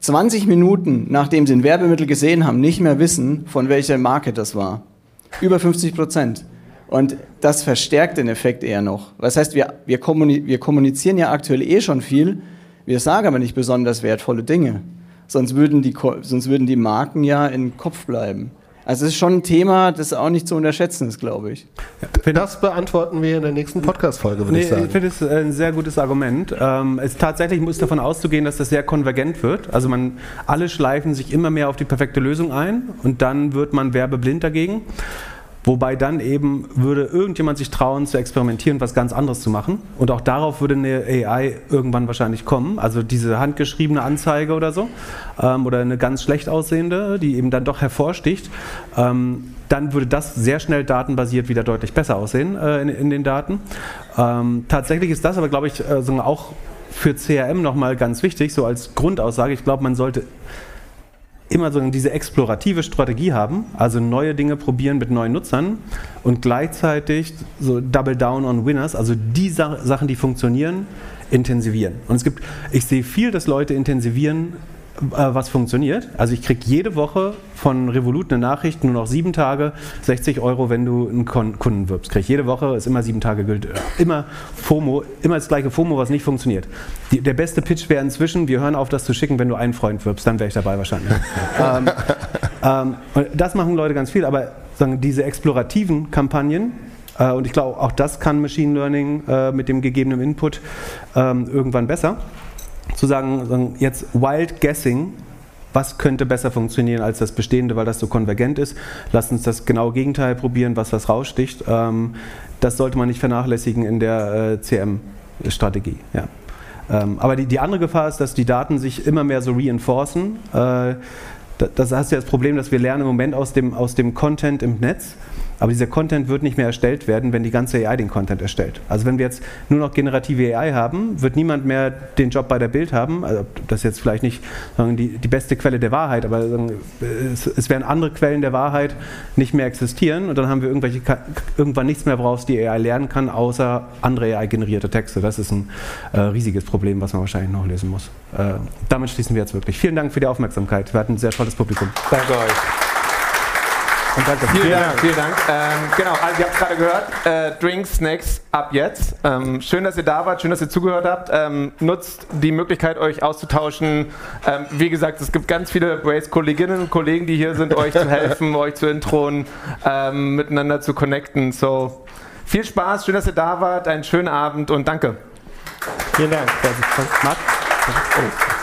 Speaker 8: 20 Minuten, nachdem sie ein Werbemittel gesehen haben, nicht mehr wissen, von welcher Marke das war. Über 50 Prozent. Und das verstärkt den Effekt eher noch. Das heißt, wir, wir, kommuni wir kommunizieren ja aktuell eh schon viel, wir sagen aber nicht besonders wertvolle Dinge. Sonst würden die, Ko- sonst würden die Marken ja im Kopf bleiben. Also es ist schon ein Thema, das auch nicht zu unterschätzen ist, glaube ich.
Speaker 1: Das beantworten wir in der nächsten Podcast-Folge, würde
Speaker 2: Nee,
Speaker 1: ich sagen.
Speaker 2: ich finde es ein sehr gutes Argument. Ähm, es tatsächlich muss davon auszugehen, dass das sehr konvergent wird. Also man, alle schleifen sich immer mehr auf die perfekte Lösung ein und dann wird man werbeblind dagegen. Wobei dann eben würde irgendjemand sich trauen zu experimentieren, was ganz anderes zu machen. Und auch darauf würde eine AI irgendwann wahrscheinlich kommen. Also diese handgeschriebene Anzeige oder so. Ähm, oder eine ganz schlecht aussehende, die eben dann doch hervorsticht. Ähm, dann würde das sehr schnell datenbasiert wieder deutlich besser aussehen äh, in, in den Daten. Ähm, tatsächlich ist das aber, glaube ich, äh, auch für CRM nochmal ganz wichtig, so als Grundaussage. Ich glaube, man sollte immer so diese explorative Strategie haben, also neue Dinge probieren mit neuen Nutzern und gleichzeitig so Double Down on Winners, also die Sa Sachen, die funktionieren, intensivieren. Und es gibt, ich sehe viel, dass Leute intensivieren, was funktioniert. Also ich kriege jede Woche von Revolut eine Nachricht, nur noch sieben Tage, 60 Euro, wenn du einen Kunden wirbst. Kriege ich jede Woche, ist immer sieben Tage gilt. Immer FOMO, immer das gleiche FOMO, was nicht funktioniert. Die, der beste Pitch wäre inzwischen, wir hören auf, das zu schicken, wenn du einen Freund wirbst, dann wäre ich dabei wahrscheinlich. ähm, ähm, das machen Leute ganz viel, aber sagen, diese explorativen Kampagnen, äh, und ich glaube, auch das kann Machine Learning äh, mit dem gegebenen Input ähm, irgendwann besser zu sagen, jetzt Wild Guessing, was könnte besser funktionieren als das Bestehende, weil das so konvergent ist. Lass uns das genaue Gegenteil probieren, was was raussticht. Ähm, das sollte man nicht vernachlässigen in der äh, CM-Strategie. Ja. Ähm, aber die, die andere Gefahr ist, dass die Daten sich immer mehr so reinforcen. Äh, da- das hast ja das Problem, dass wir lernen im Moment aus dem, aus dem Content im Netz. Aber dieser Content wird nicht mehr erstellt werden, wenn die ganze AI den Content erstellt. Also wenn wir jetzt nur noch generative AI haben, wird niemand mehr den Job bei der Bild haben. Also das ist jetzt vielleicht nicht die, die beste Quelle der Wahrheit, aber es, es, werden andere Quellen der Wahrheit nicht mehr existieren und dann haben wir irgendwelche, irgendwann nichts mehr, woraus die AI lernen kann, außer andere AI-generierte Texte. Das ist ein äh, riesiges Problem, was man wahrscheinlich noch lösen muss. Äh, damit schließen wir jetzt wirklich. Vielen Dank für die Aufmerksamkeit. Wir hatten ein sehr tolles Publikum.
Speaker 4: Danke euch. Und danke. Vielen, vielen Dank. Vielen Dank. Ähm, genau, also ihr habt gerade gehört, äh, Drinks, Snacks ab jetzt. Ähm, schön, dass ihr da wart, schön, dass ihr zugehört habt. Ähm, nutzt die Möglichkeit, euch auszutauschen. Ähm, wie gesagt, es gibt ganz viele Brace-Kolleginnen und Kollegen, die hier sind, euch zu helfen, euch zu intronen, ähm, miteinander zu connecten. So, viel Spaß, schön, dass ihr da wart, einen schönen Abend und danke.
Speaker 2: Vielen Dank. Matt? Oh.